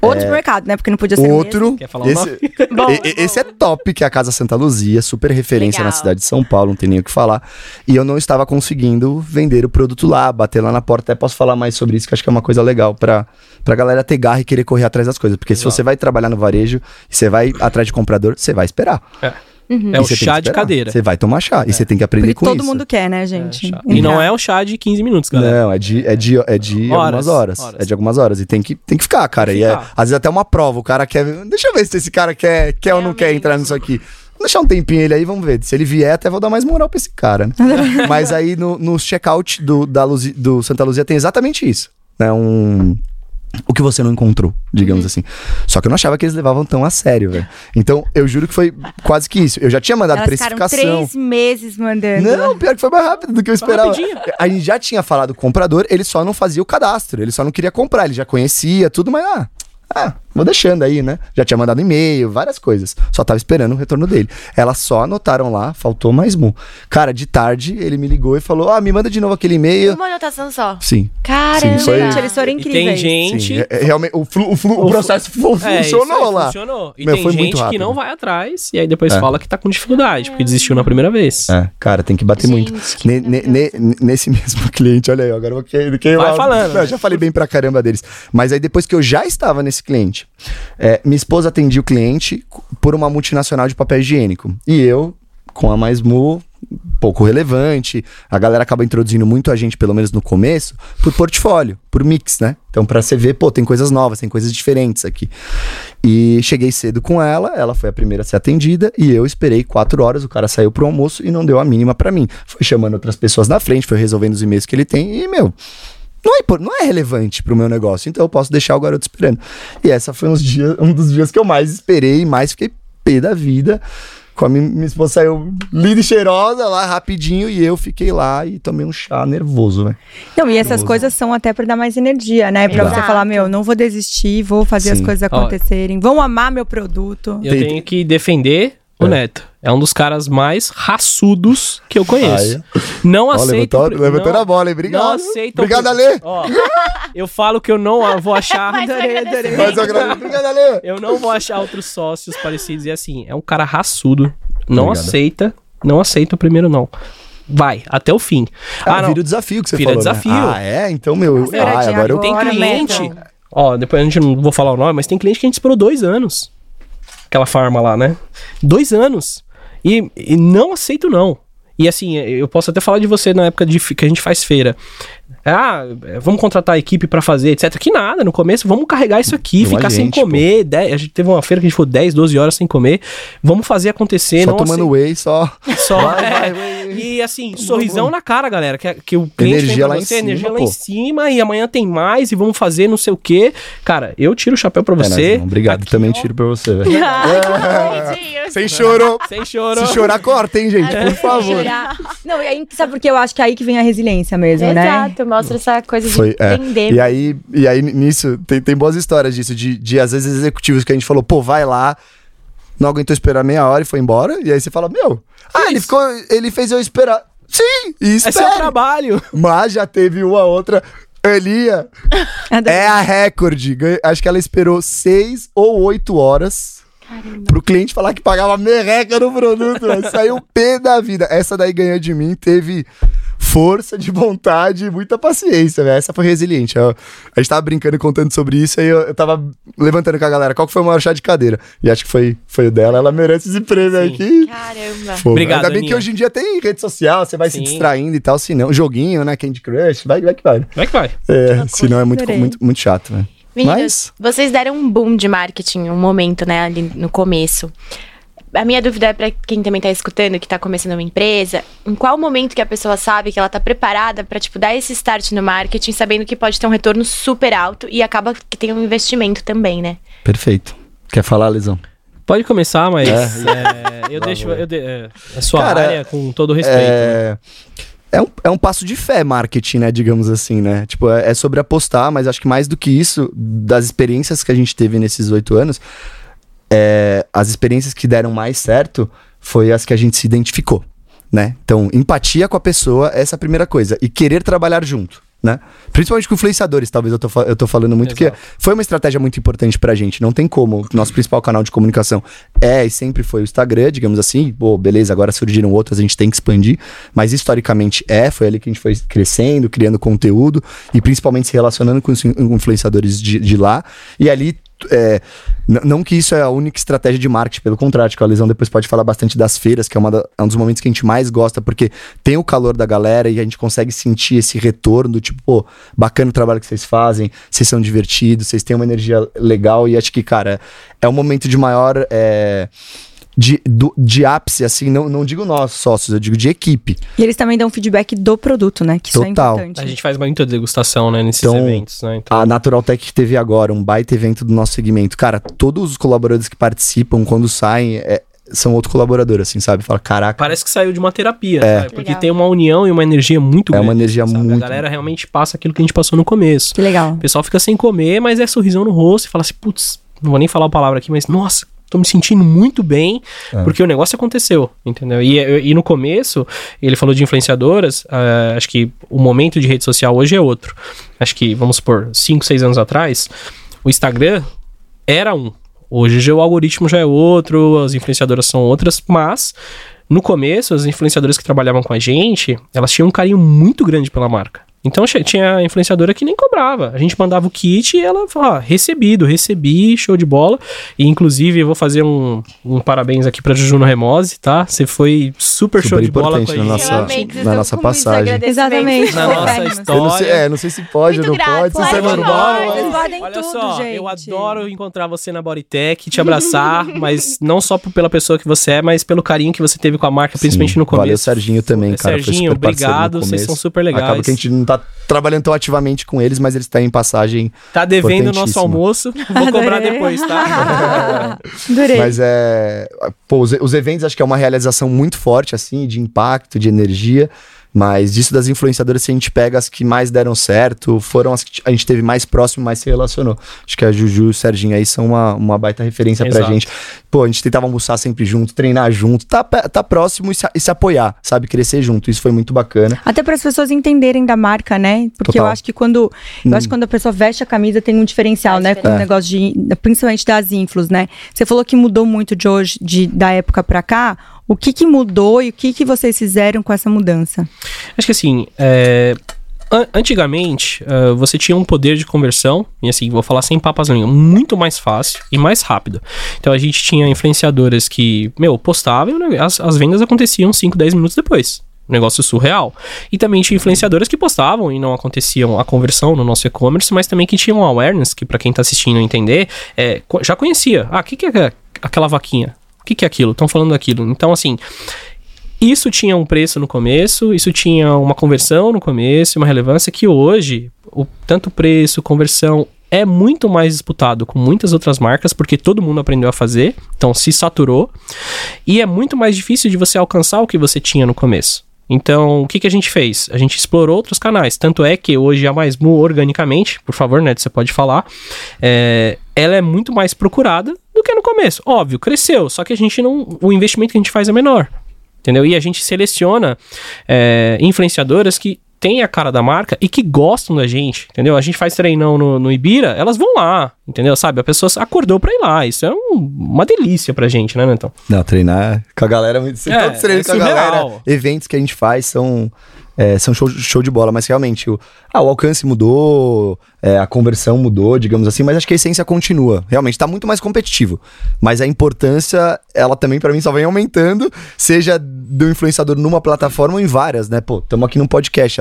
Outro supermercado, né? Porque não podia ser É. Outro. Quer falar esse, e- esse é top, que é a Casa Santa Luzia, super referência Legal. na cidade de São Paulo, não tem nem o que falar. E eu não estava conseguindo vender o produto lá, bater lá na porta. Até posso falar mais sobre isso, que acho que é uma coisa legal pra, pra galera ter garra e querer correr atrás das coisas. Porque se Exato. você vai trabalhar no varejo e você vai atrás de comprador, você vai esperar. É, Uhum. é o chá de cadeira. Você vai tomar chá. E você tem que aprender Porque com todo isso. mundo quer, né, É, gente? chá. E não é o chá de 15 minutos, galera. Não, é de, é de, é de Horas, algumas horas. horas. É de algumas horas. E tem que, tem que ficar, cara. Tem E é, ficar. às vezes até uma prova. O cara quer. Deixa eu ver se esse cara quer, quer ou não quer entrar nisso aqui. Vou deixar um tempinho ele aí, vamos ver. Se ele vier, até vou dar mais moral pra esse cara, né? Mas aí no, no checkout do, da do Santa Luzia tem exatamente isso. Né? Um. O que você não encontrou, digamos assim. Só que eu não achava que eles levavam tão a sério, velho. Então, eu juro que foi quase que isso. Eu já tinha mandado Elas precificação. três meses mandando. Não, pior que foi mais rápido do que eu esperava. A gente já tinha falado com o comprador, ele só não fazia o cadastro, ele só não queria comprar, ele já conhecia tudo, mas ah, ah, vou deixando aí, né? Já tinha mandado e-mail, várias coisas. Só tava esperando o retorno dele. Elas só anotaram lá, faltou mais mu. Cara, de tarde ele me ligou e falou: "Ah, me manda de novo aquele e-mail". Uma anotação só. Sim. Caramba. Sim, foi- Gente, eles foram E incríveis. tem Sim, gente. é- é realmente o, flu- o, flu- o O processo fu- É, isso funcionou aí, lá. Funcionou. E Meu, tem foi muito gente que não vai atrás e aí depois É. fala que tá com dificuldade, porque desistiu na primeira vez. É, cara, tem que bater Gente, muito. que Ne- ne- ne- nesse mesmo cliente, olha aí, agora eu vou que- queimar. Vai falando. Não, eu já falei bem pra caramba deles. Mas aí depois que eu já estava nesse cliente, é, minha esposa atendia o cliente por uma multinacional de papel higiênico. E eu, com a Mais Mu, pouco relevante. A galera acaba introduzindo muito a gente, pelo menos no começo, por portfólio, por mix, né? Então, pra você ver, pô, tem coisas novas, tem coisas diferentes aqui. E cheguei cedo com ela, ela foi a primeira a ser atendida, e eu esperei quatro horas, o cara saiu pro almoço e não deu a mínima pra mim. Foi chamando outras pessoas na frente, foi resolvendo os e-mails que ele tem, e, meu, não é, não é relevante pro meu negócio, então eu posso deixar o garoto esperando. E essa foi uns dias, um dos dias que eu mais esperei, mais fiquei pé da vida. Com a minha, minha esposa saiu linda e cheirosa lá rapidinho e eu fiquei lá e tomei um chá nervoso, velho. Não, e essas Nervoso. coisas são até pra dar mais energia, né? Pra você falar, meu, não vou desistir, vou fazer as Sim. coisas Ó. acontecerem. Vão amar meu produto. Eu tenho que defender o É. Neto. É um dos caras mais raçudos que eu conheço. Não aceito. levantou, levantou não- na bola, hein? Obrigado. Não aceito. Obrigado, Ale. Ó, eu falo que eu não vou achar. Mas agradecimento. Obrigado, Ale. Eu não vou achar outros sócios parecidos. E assim, é um cara raçudo. Não Obrigado. aceita. Não aceita o primeiro não. Vai, até o fim. Ah, não. vira o desafio que você Vira falou, né? desafio. Ah, é? Então, meu... Ah, que agora eu... agora- Tem cliente. Ó, depois a gente não vou falar o nome, mas tem cliente que a gente esperou dois anos. Aquela farma lá, né? Dois anos. E, e não aceito, não. E assim, eu posso até falar de você na época de, que a gente faz feira. Ah, vamos contratar a equipe pra fazer, etc. Que nada, no começo, vamos carregar isso aqui, Não, ficar sem gente, comer. dez- a gente teve uma feira que a gente ficou 10, 12 horas sem comer. Vamos fazer acontecer. Só não tomando aceito- whey, só... só, Vai, é. vai, vai. E assim, sorrisão na cara, galera. Que, que o cliente Energia vem pra lá em você, cima, energia lá pô. em cima, e amanhã tem mais, e vamos fazer não sei o quê. Cara, eu tiro o chapéu pra É, você. Nazão, Obrigado, Aqui, também ó, tiro pra você, velho. Bonitinho. Sem choro. Sem choro. Se chorar, corta, hein, gente? Por favor. Chorar. Não, e aí, sabe por que eu acho que é aí que vem a resiliência mesmo, né? Exato, mostra essa coisa de Foi, é. entender. E aí, e aí nisso, tem, tem boas histórias disso, de, de às vezes executivos que a gente falou, pô, vai lá, não aguentou esperar meia hora e foi embora. E aí você fala, meu, ah, ele Isso. ficou, ele fez eu esperar. Sim, e É seu trabalho. Mas já teve uma outra. Adorei. é a recorde. Acho que ela esperou seis ou oito horas Caramba. pro cliente falar que pagava merreca no produto. Saiu o pé da vida. Essa daí ganhou de mim, teve força de vontade e muita paciência, velho. Essa foi resiliente. Eu- a gente tava brincando e contando sobre isso, aí eu, eu tava levantando com a galera qual que foi o maior chá de cadeira. E acho que foi, foi o dela. Ela merece esse prêmio Sim. aqui. Caramba. Pô, Obrigado, Ainda bem que Aninha. hoje em dia tem rede social, você vai se Sim. distraindo e tal, se não, joguinho, né, Candy Crush, vai, vai que vai. É que vai? É, senão é muito, muito, muito chato, né? Meninos, vocês deram um boom de marketing, um momento, né, ali no começo. A minha dúvida é pra quem também tá escutando, que tá começando uma empresa, em qual momento que a pessoa sabe que ela tá preparada pra, tipo, dar esse start no marketing, sabendo que pode ter um retorno super alto e acaba que tem um investimento também, né? Perfeito. Quer falar, Lisão? Pode começar, mas É. é, eu deixo. Eu de, é, a sua Cara, área com todo o respeito. né? É... É um, é um passo de fé marketing, né? Digamos assim, né? Tipo, é, é sobre apostar, mas acho que mais do que isso, das experiências que a gente teve nesses oito anos, é, as experiências que deram mais certo foi as que a gente se identificou, né? Então, empatia com a pessoa, essa é a primeira coisa. E querer trabalhar junto, né? Principalmente com influenciadores, talvez eu tô, eu tô falando muito, Exato. porque foi uma estratégia muito importante pra gente. Não tem como. Nosso principal canal de comunicação é e sempre foi o Instagram, digamos assim. Pô, beleza, agora surgiram outras, a gente tem que expandir. Mas historicamente é, foi ali que a gente foi crescendo, criando conteúdo e principalmente se relacionando com os in- influenciadores de, de lá. E ali. É, não que isso é a única estratégia de marketing, pelo contrário, que a Lesão depois pode falar bastante das feiras, que é, da- é um dos momentos que a gente mais gosta, porque tem o calor da galera e a gente consegue sentir esse retorno do tipo, pô, bacana o trabalho que vocês fazem, vocês são divertidos, vocês têm uma energia legal e acho que, cara, é um momento de maior. é, de, do- de ápice, assim, não, não digo nós sócios, eu digo de equipe. E eles também dão feedback do produto, né? Que isso Total. é importante. A gente faz muita degustação, né, nesses Então, eventos, né? Então, A Natural Tech teve agora, um baita evento do nosso segmento. Cara, todos os colaboradores que participam, quando saem, é- são outro colaborador, assim, sabe? Fala, caraca, Parece que saiu de uma terapia, É. sabe? Porque Legal. tem uma união e uma energia muito É grande. uma energia sabe? muito- A galera realmente passa aquilo que a gente passou no começo. Que legal. O pessoal fica sem comer, mas é sorrisão no rosto e fala assim, putz, não vou nem falar a palavra aqui, mas nossa, tô me sentindo muito bem, É. porque o negócio aconteceu, entendeu? E, e no começo, ele falou de influenciadoras, ah, acho que o momento de rede social hoje é outro. Acho que, vamos supor, 5, 6 anos atrás, o Instagram era um. Hoje já o algoritmo já é outro, as influenciadoras são outras, mas no começo, as influenciadoras que trabalhavam com a gente, elas tinham um carinho muito grande pela marca. Então tinha influenciadora que nem cobrava. A gente mandava o kit e ela falava, ah, recebido, recebi, show de bola. E inclusive eu vou fazer um, um parabéns aqui pra Juju no Remose, tá? Você foi super, show Super de bola com a importante na gente. nossa- na nossa passagem. Exatamente. Na nossa história. Eu não, sei, é, não sei se pode ou não grato, pode, se claro é que normal. pode. mas- Vocês podem Olha tudo, só, gente. eu adoro encontrar você na Bodytech, te abraçar, mas não só por- pela pessoa que você é, mas pelo carinho que você teve com a marca, principalmente Sim, no começo. Valeu, Serginho também, cara. foi Serginho, obrigado, vocês são super legais. Acaba que a gente não tá trabalhando tão ativamente com eles, mas eles têm passagem. Tá devendo o nosso almoço, vou cobrar Adorei. depois, tá? Adorei. Mas é. Pô, os, os eventos acho que é uma realização muito forte, assim, de impacto, de energia. Mas disso das influenciadoras, se a gente pega as que mais deram certo, foram as que a gente teve mais próximo, mais se relacionou. Acho que a Juju e o Serginho aí são uma, uma baita referência pra Exato. gente. Pô, a gente tentava almoçar sempre junto, treinar junto, tá, tá próximo e se, e se apoiar, sabe? Crescer junto. Isso foi muito bacana. Até para as pessoas entenderem da marca, né? Porque Total. eu acho que quando eu acho que quando a pessoa veste a camisa tem um diferencial, Faz né? Com o negócio de principalmente das inflos, né? Você falou que mudou muito de hoje, de, da época pra cá. O que que mudou e o que que vocês fizeram com essa mudança? Acho que assim, é, an- antigamente ah, você tinha um poder de conversão, e assim, vou falar sem papas língua, muito mais fácil e mais rápido. Então a gente tinha influenciadoras que, meu, postavam e as, as vendas aconteciam 5, 10 minutos depois. Um Negócio surreal. E também tinha influenciadoras que postavam e não aconteciam a conversão no nosso e-commerce, mas também que tinham awareness, que pra quem tá assistindo entender, é, já conhecia. Ah, o que, que é aquela vaquinha? Que, que é aquilo? Estão falando daquilo. Então, assim, isso tinha um preço no começo, isso tinha uma conversão no começo, uma relevância que hoje, o tanto preço, conversão é muito mais disputado com muitas outras marcas, porque todo mundo aprendeu a fazer, então se saturou, e é muito mais difícil de você alcançar o que você tinha no começo. Então, o que, que a gente fez? A gente explorou outros canais. Tanto é que hoje a Mais Mu, organicamente, por favor, Neto, você pode falar, é, ela é muito mais procurada do que no começo. Óbvio, cresceu, só que a gente não. O investimento que a gente faz é menor. Entendeu? E a gente seleciona é, influenciadoras que têm a cara da marca e que gostam da gente, entendeu? A gente faz treinão no, no Ibira, elas vão lá, entendeu? Sabe? A pessoa acordou pra ir lá. Isso é um- uma delícia pra gente, né, Netão? Não, treinar com a galera é muito. É, todos treinando é com a galera. Eventos que a gente faz são. É, são show, show de bola, mas realmente o, ah, o alcance mudou, é, a conversão mudou, digamos assim, mas acho que a essência continua. Realmente tá muito mais competitivo. Mas a importância, ela também pra mim só vem aumentando, seja do influenciador numa plataforma ou em várias, né? Pô, estamos aqui num podcast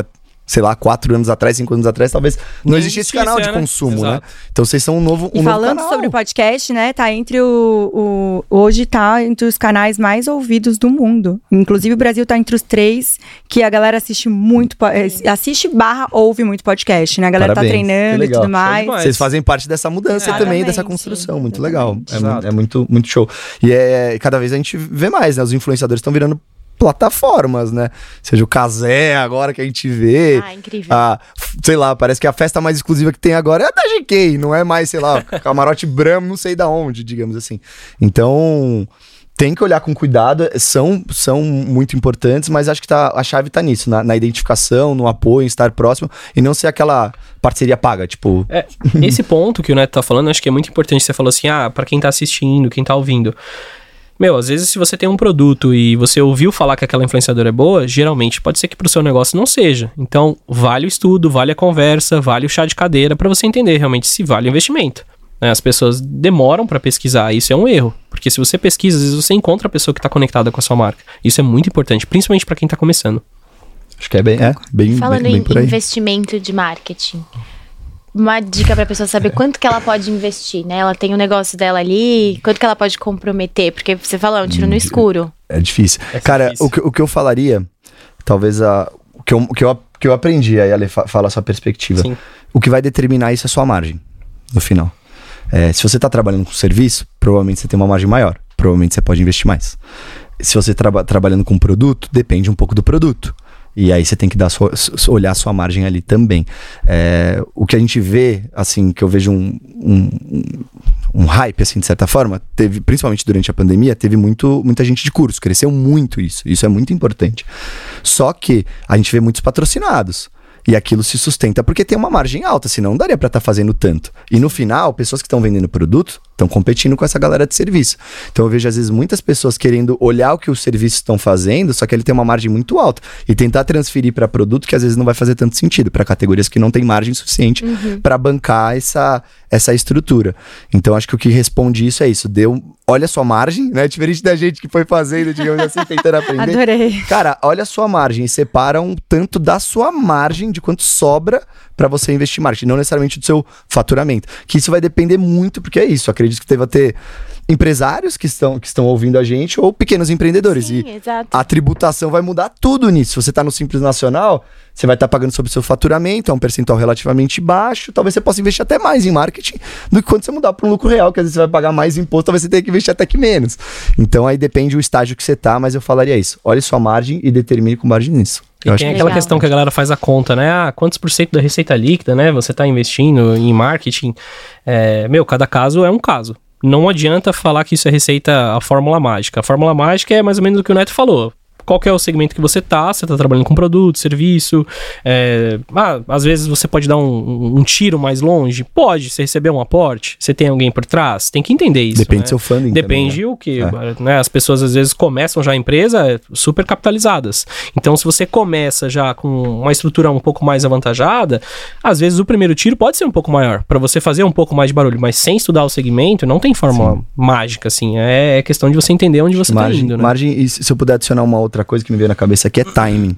sei lá, quatro anos atrás, cinco anos atrás, talvez não Nem existia esse canal de né? consumo, né? Então vocês são um novo, um E novo falando sobre o podcast, né? Tá entre o, o- Hoje tá entre os canais mais ouvidos do mundo. Inclusive, o Brasil tá entre os três que a galera assiste muito. eh, Assiste barra ouve muito podcast, né? A galera Parabéns, tá que treinando e tudo mais. Vocês fazem parte dessa mudança Exatamente, também, dessa construção. Muito legal. É, é muito, muito show. E é, cada vez a gente vê mais, né? Os influenciadores estão virando plataformas, né? Seja o Casé agora que a gente vê. Ah, incrível. A, f- sei lá, parece que a festa mais exclusiva que tem agora é a da GK, não é mais, sei lá, camarote Brahma, não sei da onde, digamos assim. Então, tem que olhar com cuidado, são, são muito importantes, mas acho que tá, a chave tá nisso, na, na identificação, no apoio, em estar próximo, e não ser aquela parceria paga, tipo, É, esse ponto que o Neto tá falando, acho que é muito importante. Você falou assim, ah, pra quem tá assistindo, quem tá ouvindo. Meu, às vezes se você tem um produto e você ouviu falar que aquela influenciadora é boa, geralmente pode ser que pro seu negócio não seja. Então, vale o estudo, vale a conversa, vale o chá de cadeira pra você entender realmente se vale o investimento. né? As pessoas demoram pra pesquisar, isso é um erro. Porque se você pesquisa, às vezes você encontra a pessoa que tá conectada com a sua marca. Isso é muito importante, principalmente pra quem tá começando. acho que é bem, é, bem, Falando bem, bem em por aí. investimento de marketing. Uma dica pra pessoa saber quanto que ela pode investir, né? Ela tem o negócio dela ali, quanto que ela pode comprometer, porque você falou, é um tiro no escuro. É difícil. É Cara, difícil. O, que, o que eu falaria, talvez a, o, que eu, o que eu, que eu aprendi, aí Ale, fa- fala a sua perspectiva. Sim. O que vai determinar isso é a sua margem, no final. É, se você está trabalhando com serviço, provavelmente você tem uma margem maior. Provavelmente você pode investir mais. Se você está trabalhando com produto, depende um pouco do produto. E aí você tem que dar sua- olhar a sua margem ali também. É, o que a gente vê, assim, que eu vejo um, um, um- hype, assim, de certa forma, teve, principalmente durante a pandemia, teve muito, muita gente de curso, cresceu muito isso. Isso é muito importante. Só que a gente vê muitos patrocinados. E aquilo se sustenta porque tem uma margem alta, senão não daria pra estar fazendo tanto. E no final, pessoas que estão vendendo produto estão competindo com essa galera de serviço. Então eu vejo às vezes muitas pessoas querendo olhar o que os serviços estão fazendo, só que ele tem uma margem muito alta e tentar transferir para produto que às vezes não vai fazer tanto sentido, para categorias que não tem margem suficiente pra bancar essa essa estrutura. Então acho que o que responde isso é isso, deu olha a sua margem, né? Diferente da gente que foi fazendo, digamos assim, tentando aprender. Adorei. Cara, olha a sua margem e separa um tanto da sua margem de quanto sobra pra você investir em marketing, não necessariamente do seu faturamento. Que isso vai depender muito, porque é isso. Acredito que deva ter empresários que estão, que estão ouvindo a gente ou pequenos empreendedores. Sim, e exato. a tributação vai mudar tudo nisso. Se você está no Simples Nacional, você vai estar pagando sobre o seu faturamento, é um percentual relativamente baixo. Talvez você possa investir até mais em marketing do que quando você mudar para um lucro real, que às vezes você vai pagar mais imposto, talvez você tenha que investir até que menos. Então aí depende do estágio que você tá, mas eu falaria isso. Olhe sua margem e determine com margem nisso. E Eu tem aquela Legal. questão que a galera faz a conta, né? Ah, quantos por cento da receita líquida, né? Você tá investindo em marketing. É, meu, cada caso é um caso. Não adianta falar que isso é receita, a fórmula mágica. A fórmula mágica é mais ou menos o que o Neto falou. Qual é o segmento que você tá? Você tá trabalhando com produto, serviço. é, ah, às vezes você pode dar um, um tiro mais longe. Pode, você recebeu um aporte. Você tem alguém por trás. Tem que entender isso. Depende né? do seu funding. Depende também, né? o que, É. né? As pessoas às vezes começam já a empresa é, super capitalizadas. Então, se você começa já com uma estrutura um pouco mais avantajada, às vezes o primeiro tiro pode ser um pouco maior, para você fazer um pouco mais de barulho, mas sem estudar o segmento, não tem forma mágica assim. É, é questão de você entender onde você margem, tá indo, né? margem, e se eu puder adicionar uma outra coisa que me veio na cabeça aqui é timing.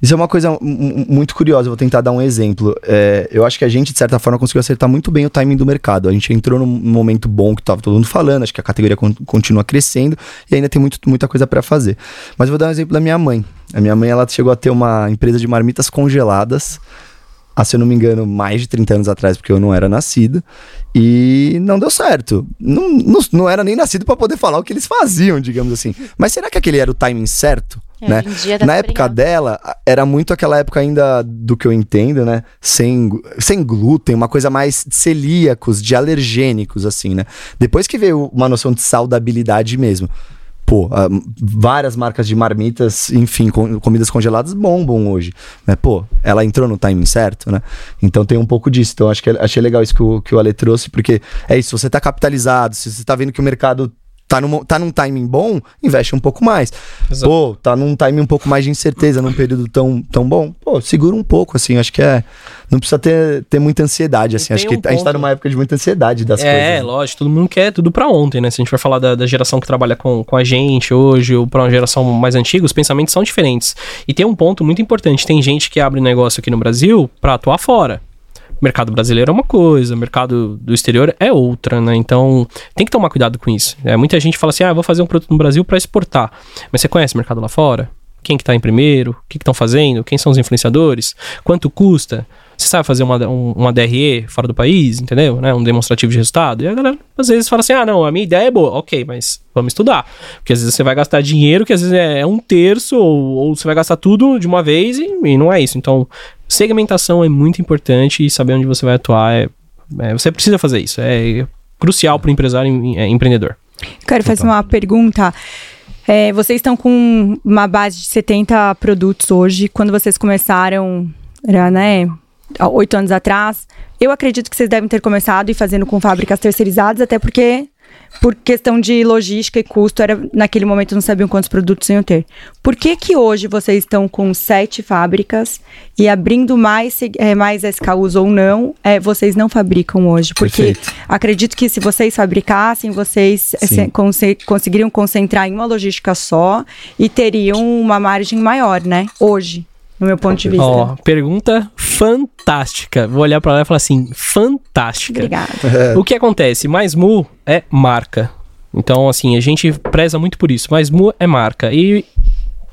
Isso é uma coisa mu- mu- muito curiosa, eu vou tentar dar um exemplo. É, eu acho que a gente, de certa forma, conseguiu acertar muito bem o timing do mercado. A gente entrou num momento bom que tava todo mundo falando, acho que a categoria con- continua crescendo e ainda tem muito, muita coisa para fazer. Mas vou dar um exemplo da minha mãe. A minha mãe, ela chegou a ter uma empresa de marmitas congeladas, há, se eu não me engano, mais de 30 anos atrás, porque eu não era nascido. E não deu certo. Não, não, não era nem nascido para poder falar o que eles faziam, digamos assim. Mas será que aquele era o timing certo? É, né? Na época dela, era muito aquela época ainda do que eu entendo, né? Sem, sem glúten, uma coisa mais de celíacos, de alergênicos, assim, né? Depois que veio uma noção de saudabilidade mesmo. Pô, ah, várias marcas de marmitas, enfim, com- comidas congeladas bombam hoje. Né? Pô, ela entrou no timing certo, né? Então tem um pouco disso. Então acho que achei legal isso que o, que o Ale trouxe, porque é isso, você tá capitalizado, se você tá vendo que o mercado tá num, tá num timing bom, investe um pouco mais. Exato. Pô, tá num timing um pouco mais de incerteza, num período tão, tão bom. Pô, segura um pouco, assim. Acho que é. Não precisa ter, ter muita ansiedade, assim. Acho que um a gente tá ponto- numa época de muita ansiedade das é, coisas. né? lógico, todo mundo quer tudo pra ontem, né? Se a gente for falar da, da geração que trabalha com, com a gente hoje ou pra uma geração mais antiga, os pensamentos são diferentes. E tem um ponto muito importante: tem gente que abre negócio aqui no Brasil pra atuar fora. O mercado brasileiro é uma coisa, o mercado do exterior é outra, né? Então tem que tomar cuidado com isso. É, muita gente fala assim: ah, vou fazer um produto no Brasil pra exportar. Mas você conhece o mercado lá fora? Quem que tá em primeiro? O que estão fazendo? Quem são os influenciadores? Quanto custa? Você sabe fazer uma, um- uma DRE fora do país, entendeu? Né? Um demonstrativo de resultado. E a galera às vezes fala assim: ah, não, a minha ideia é boa. Ok, mas vamos estudar. Porque às vezes você vai gastar dinheiro que às vezes é um terço, ou, ou você vai gastar tudo de uma vez e, e não é isso. Então, segmentação é muito importante e saber onde você vai atuar é. é- você precisa fazer isso. É crucial para o empresário e- é, empreendedor. Quero fazer uma pergunta. É, vocês estão com uma base de 70 produtos hoje. Quando vocês começaram, era, né, oito anos atrás, eu acredito que vocês devem ter começado e fazendo com fábricas terceirizadas, até porque, por questão de logística e custo, era, naquele momento não sabiam quantos produtos iam ter. Por que que hoje vocês estão com sete fábricas e abrindo mais, eh, mais SKUs ou não, eh, vocês não fabricam hoje? Porque Perfeito. acredito que se vocês fabricassem, vocês Sim. se- conse- conseguiriam concentrar em uma logística só e teriam uma margem maior, né? Hoje, no meu ponto de vista. Ó, pergunta fantástica. Vou olhar para lá e falar assim: fantástica. Obrigada. O que acontece? Mais Mu é marca. Então, assim, a gente preza muito por isso. Mais Mu é marca. E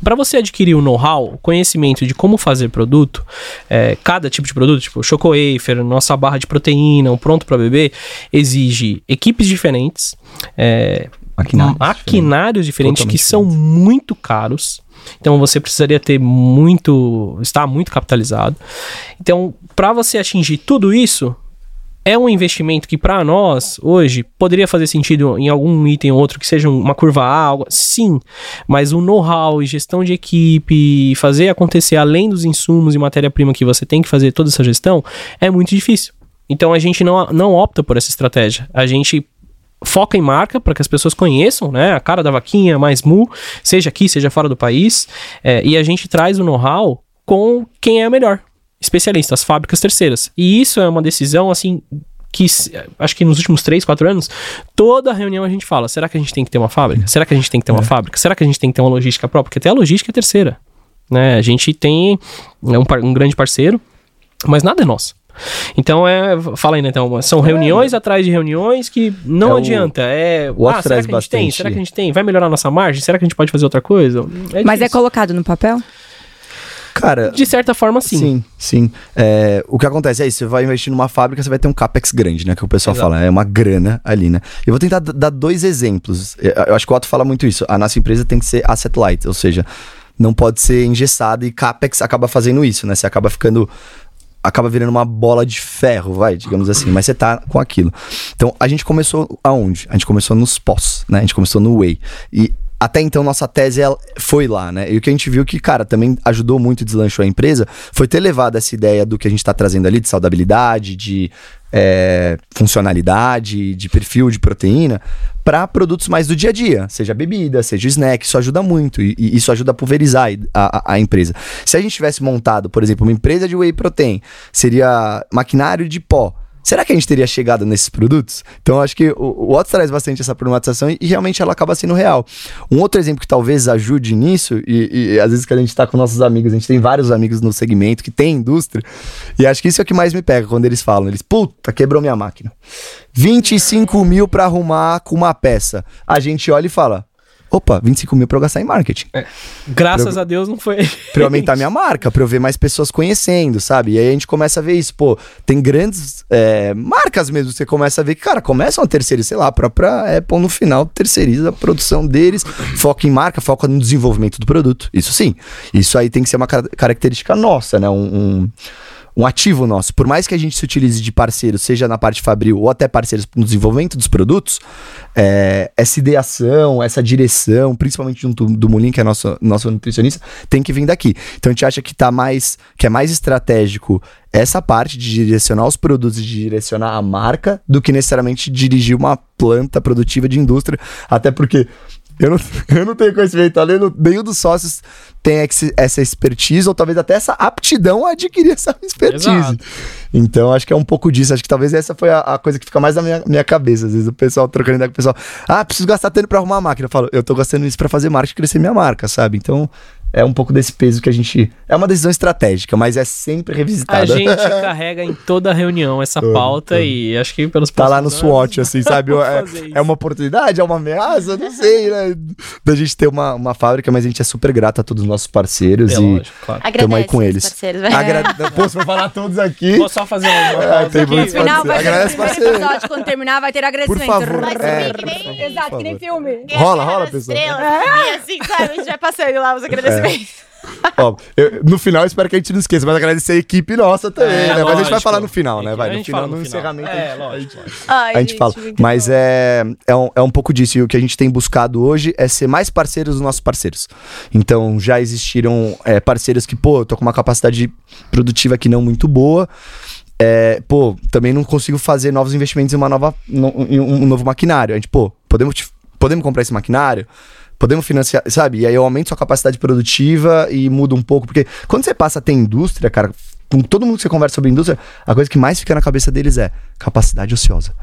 para você adquirir o know-how, o conhecimento de como fazer produto, é, cada tipo de produto, tipo Choco Wafer, nossa barra de proteína, um pronto para beber, exige equipes diferentes, é, Maquinários maquinários diferentes que Totalmente são muito caros. Então você precisaria ter muito, estar muito capitalizado. Então, para você atingir tudo isso, é um investimento que para nós hoje poderia fazer sentido em algum item ou outro que seja uma curva A, algo, sim, mas o know-how e gestão de equipe, fazer acontecer além dos insumos e matéria-prima que você tem que fazer toda essa gestão é muito difícil. Então a gente não, não opta por essa estratégia. A gente foca em marca para que as pessoas conheçam, né? A cara da vaquinha, mais mu, seja aqui, seja fora do país. é, e a gente traz o know-how com quem é melhor. Especialista, as fábricas terceiras. E isso é uma decisão, assim, que acho que nos últimos 3, 4 anos, toda reunião a gente fala: será que a gente tem que ter uma fábrica? Será que a gente tem que ter uma fábrica? Será que a gente tem que ter uma logística própria? Porque até a logística é terceira. Né? A gente tem é um, um grande parceiro, mas nada é nosso. Então é. Fala aí, né? Então, são reuniões atrás de reuniões que não É o- adianta. É. o Ah, será que a gente tem? bastante- Será que a gente tem? Vai melhorar a nossa margem? Será que a gente pode fazer outra coisa? Mas é colocado no papel? Cara, De certa forma, sim. Sim, sim. É, o que acontece é isso, você vai investir numa fábrica, você vai ter um capex grande, né? Que o pessoal Exato. fala, é uma grana ali, né? Eu vou tentar dar dois exemplos. Eu eu acho que o Otto fala muito isso. A nossa empresa tem que ser asset light, ou seja, não pode ser engessada e capex acaba fazendo isso, né? Você acaba ficando acaba virando uma bola de ferro, vai, digamos assim, mas você tá com aquilo. Então, a gente começou aonde? A gente começou nos pós, né? A gente começou no whey. E até então nossa tese ela foi lá, né? E o que a gente viu que, cara, também ajudou muito e deslanchou a empresa foi ter levado essa ideia do que a gente tá trazendo ali de saudabilidade, de é, funcionalidade, de perfil de proteína para produtos mais do dia a dia, seja bebida, seja snack, isso ajuda muito e, e isso ajuda a pulverizar a, a- a empresa. Se a gente tivesse montado, por exemplo, uma empresa de whey protein, seria maquinário de pó. Será que a gente teria chegado nesses produtos? Então, acho que o, o Otto traz bastante essa problematização e, e realmente ela acaba sendo real. Um outro exemplo que talvez ajude nisso, e, e às vezes que a gente está com nossos amigos, a gente tem vários amigos no segmento que tem indústria, e acho que isso é o que mais me pega quando eles falam. Eles, puta, quebrou minha máquina. 25 mil para arrumar com uma peça. A gente olha e fala, opa, 25 mil para eu gastar em marketing. Graças a Deus não foi. Pra eu aumentar minha marca, pra eu ver mais pessoas conhecendo, sabe? E aí a gente começa a ver isso, pô, tem grandes é, marcas mesmo, você começa a ver que, cara, começam a terceirizar, sei lá, a própria Apple no final terceiriza a produção deles, foca em marca, foca no desenvolvimento do produto. Isso sim. Isso aí tem que ser uma car- característica nossa, né? Um, um, um ativo nosso. Por mais que a gente se utilize de parceiros, seja na parte fabril ou até parceiros no desenvolvimento dos produtos, é, essa ideação, essa direção, principalmente junto do Mulin, que é nosso, nosso nutricionista, tem que vir daqui. Então a gente acha que tá mais, que é mais estratégico essa parte de direcionar os produtos de direcionar a marca do que necessariamente dirigir uma planta produtiva de indústria, até porque eu não, eu não tenho conhecimento, além do- nenhum dos sócios tem ex- essa expertise, ou talvez até essa aptidão a adquirir essa expertise. Exato. Então, acho que é um pouco disso. Acho que talvez essa foi a, a coisa que fica mais na minha, minha cabeça. Às vezes o pessoal trocando ideia com o pessoal. Ah, preciso gastar tanto pra arrumar a máquina. Eu falo, eu tô gastando isso pra fazer marketing e crescer minha marca, sabe? Então, é um pouco desse peso que a gente. É uma decisão estratégica, mas é sempre A revisitada. gente carrega em toda reunião essa Todo, pauta todo. e acho que pelos Tá lá no SWOT, assim, sabe? É, é uma oportunidade, é uma ameaça, não sei, né? Da gente ter uma, uma fábrica, mas a gente é super grato a todos os nossos parceiros É e lógico, claro. tamo Agradece aí com os eles. parceiros, vai. Agrade... Pô, se for falar todos aqui. Vou só fazer uma pausa tem aqui. final vai Agradece, parceiro. episódio, quando terminar vai ter agradecimento. Por favor. Vai É, subir que nem- Exato, que nem filme. Rola, rola, pessoal. Estrelas, E assim, sabe? A gente vai passando lá os agradecimentos. Ó, eu- no final, eu espero que a gente não esqueça, mas agradecer a equipe nossa também, É, né? Mas a gente vai lógico. falar no final, né? Vai, A no gente final, fala no, encerramento. É, a lógico, gente- lógico. Ai, a gente fala. muito Mas bom. é, é, um, é um pouco disso. E o que a gente tem buscado hoje é ser mais parceiros dos nossos parceiros. Então, já existiram é, parceiros que, pô, eu tô com uma capacidade produtiva aqui não muito boa. É, pô, também não consigo fazer novos investimentos em uma nova no- em um novo maquinário. A gente, pô, podemos, te- podemos comprar esse maquinário? Podemos financiar, sabe? E aí eu aumento sua capacidade produtiva e muda um pouco. Porque quando você passa a ter indústria, cara, com todo mundo que você conversa sobre indústria, a coisa que mais fica na cabeça deles é capacidade ociosa.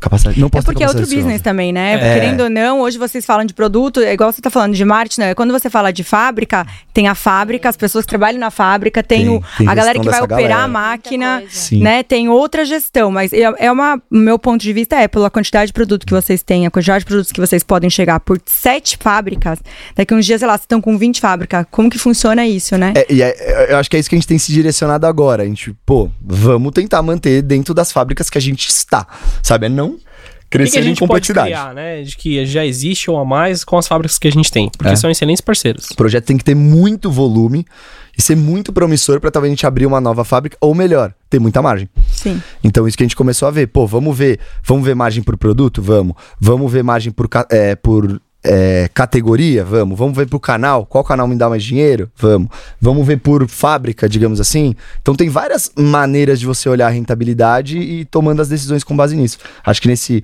Capacidade. Não É posso ter porque é outro capacidade business ociosa. também, né? É. Querendo ou não, hoje vocês falam de produto, é igual você tá falando de marketing, né? Quando você fala de fábrica, tem a fábrica, as pessoas que trabalham na fábrica, tem, Tem, o, tem a galera que vai operar galera. a máquina, né? Tem outra gestão, mas é, é uma, o meu ponto de vista é pela quantidade de produto que vocês têm, a quantidade de produtos que vocês podem chegar por sete fábricas, daqui uns dias, sei lá, vocês estão com 20 fábricas, como que funciona isso, né? É, e é- eu acho que é isso que a gente tem se direcionado agora. A gente, pô, vamos tentar manter dentro das fábricas que a gente está. Sabe? É não O que, que crescer em gente pode complexidade. criar, né? De que já existe ou a mais com as fábricas que a gente tem. Porque É. são excelentes parceiros. O projeto tem que ter muito volume e ser muito promissor para talvez a gente abrir uma nova fábrica, ou melhor, ter muita margem. Sim. Então, isso que a gente começou a ver. Pô, vamos ver, vamos ver margem por produto? Vamos. Vamos ver margem por, é, por é, categoria? Vamos. Vamos ver por canal? Qual canal me dá mais dinheiro? Vamos. Vamos ver por fábrica, digamos assim? Então, tem várias maneiras de você olhar a rentabilidade e tomando as decisões com base nisso. Acho que nesse.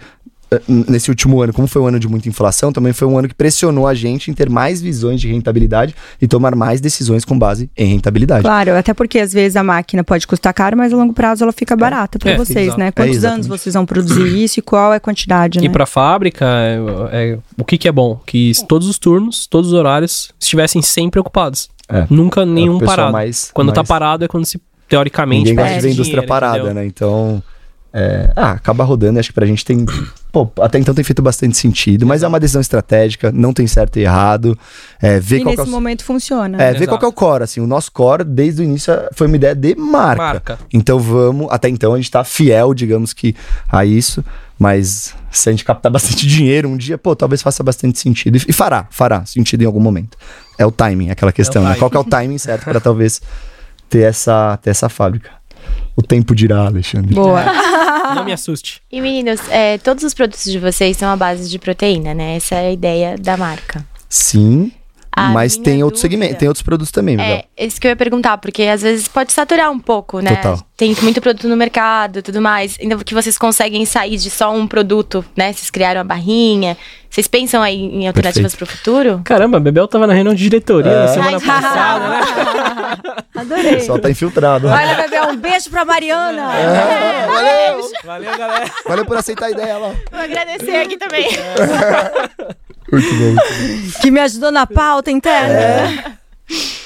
Eh, Nesse último ano, como foi um ano de muita inflação, também foi um ano que pressionou a gente em ter mais visões de rentabilidade e tomar mais decisões com base em rentabilidade. Claro, até porque às vezes a máquina pode custar caro, mas a longo prazo ela fica barata para É, vocês, exato. né? É, Quantos anos exatamente. vocês vão produzir isso e qual é a quantidade, né? E para fábrica, é, é, o que, que é bom? Que todos os turnos, todos os horários estivessem sempre ocupados. É. Nunca nenhum parado. mais- Quando tá mais- parado é quando se teoricamente, Ninguém gosta de ver a indústria dinheiro, parada, entendeu? né? Então, é, ah, acaba rodando. Acho que pra gente tem. Pô, até então tem feito bastante sentido, mas é uma decisão estratégica, não tem certo e errado. É, ver E é nesse o- momento funciona. É, ver Exato. qual que é o core, assim. O nosso core, desde o início, foi uma ideia de marca. Marca. Então vamos, até então a gente tá fiel, digamos que, a isso. Mas se a gente captar bastante dinheiro um dia, pô, talvez faça bastante sentido. E, fará, fará sentido em algum momento. É o timing, aquela questão, né? timing. Qual que é o timing certo pra talvez ter essa, ter essa fábrica? O tempo dirá, Alexandre. Boa. Não me assuste. E meninos, é, todos os produtos de vocês são à base de proteína, né? Essa é a ideia da marca. Sim, A mas tem outros segmentos, tem outros produtos também, Miguel. É, isso que eu ia perguntar, porque às vezes pode saturar um pouco, né? Total. Tem muito produto no mercado e tudo mais. Ainda que vocês conseguem sair de só um produto, né? Vocês criaram a barrinha. Vocês pensam aí em alternativas para o futuro? Caramba, a Bebel tava na reunião de diretoria É. na semana Ai, passada, né? Adorei. pessoal tá infiltrado. Olha, bebê, um beijo pra Mariana. É, valeu! Valeu, galera. Valeu por aceitar a ideia lá. Vou agradecer aqui também. Muito bom. Que me ajudou na pauta interna.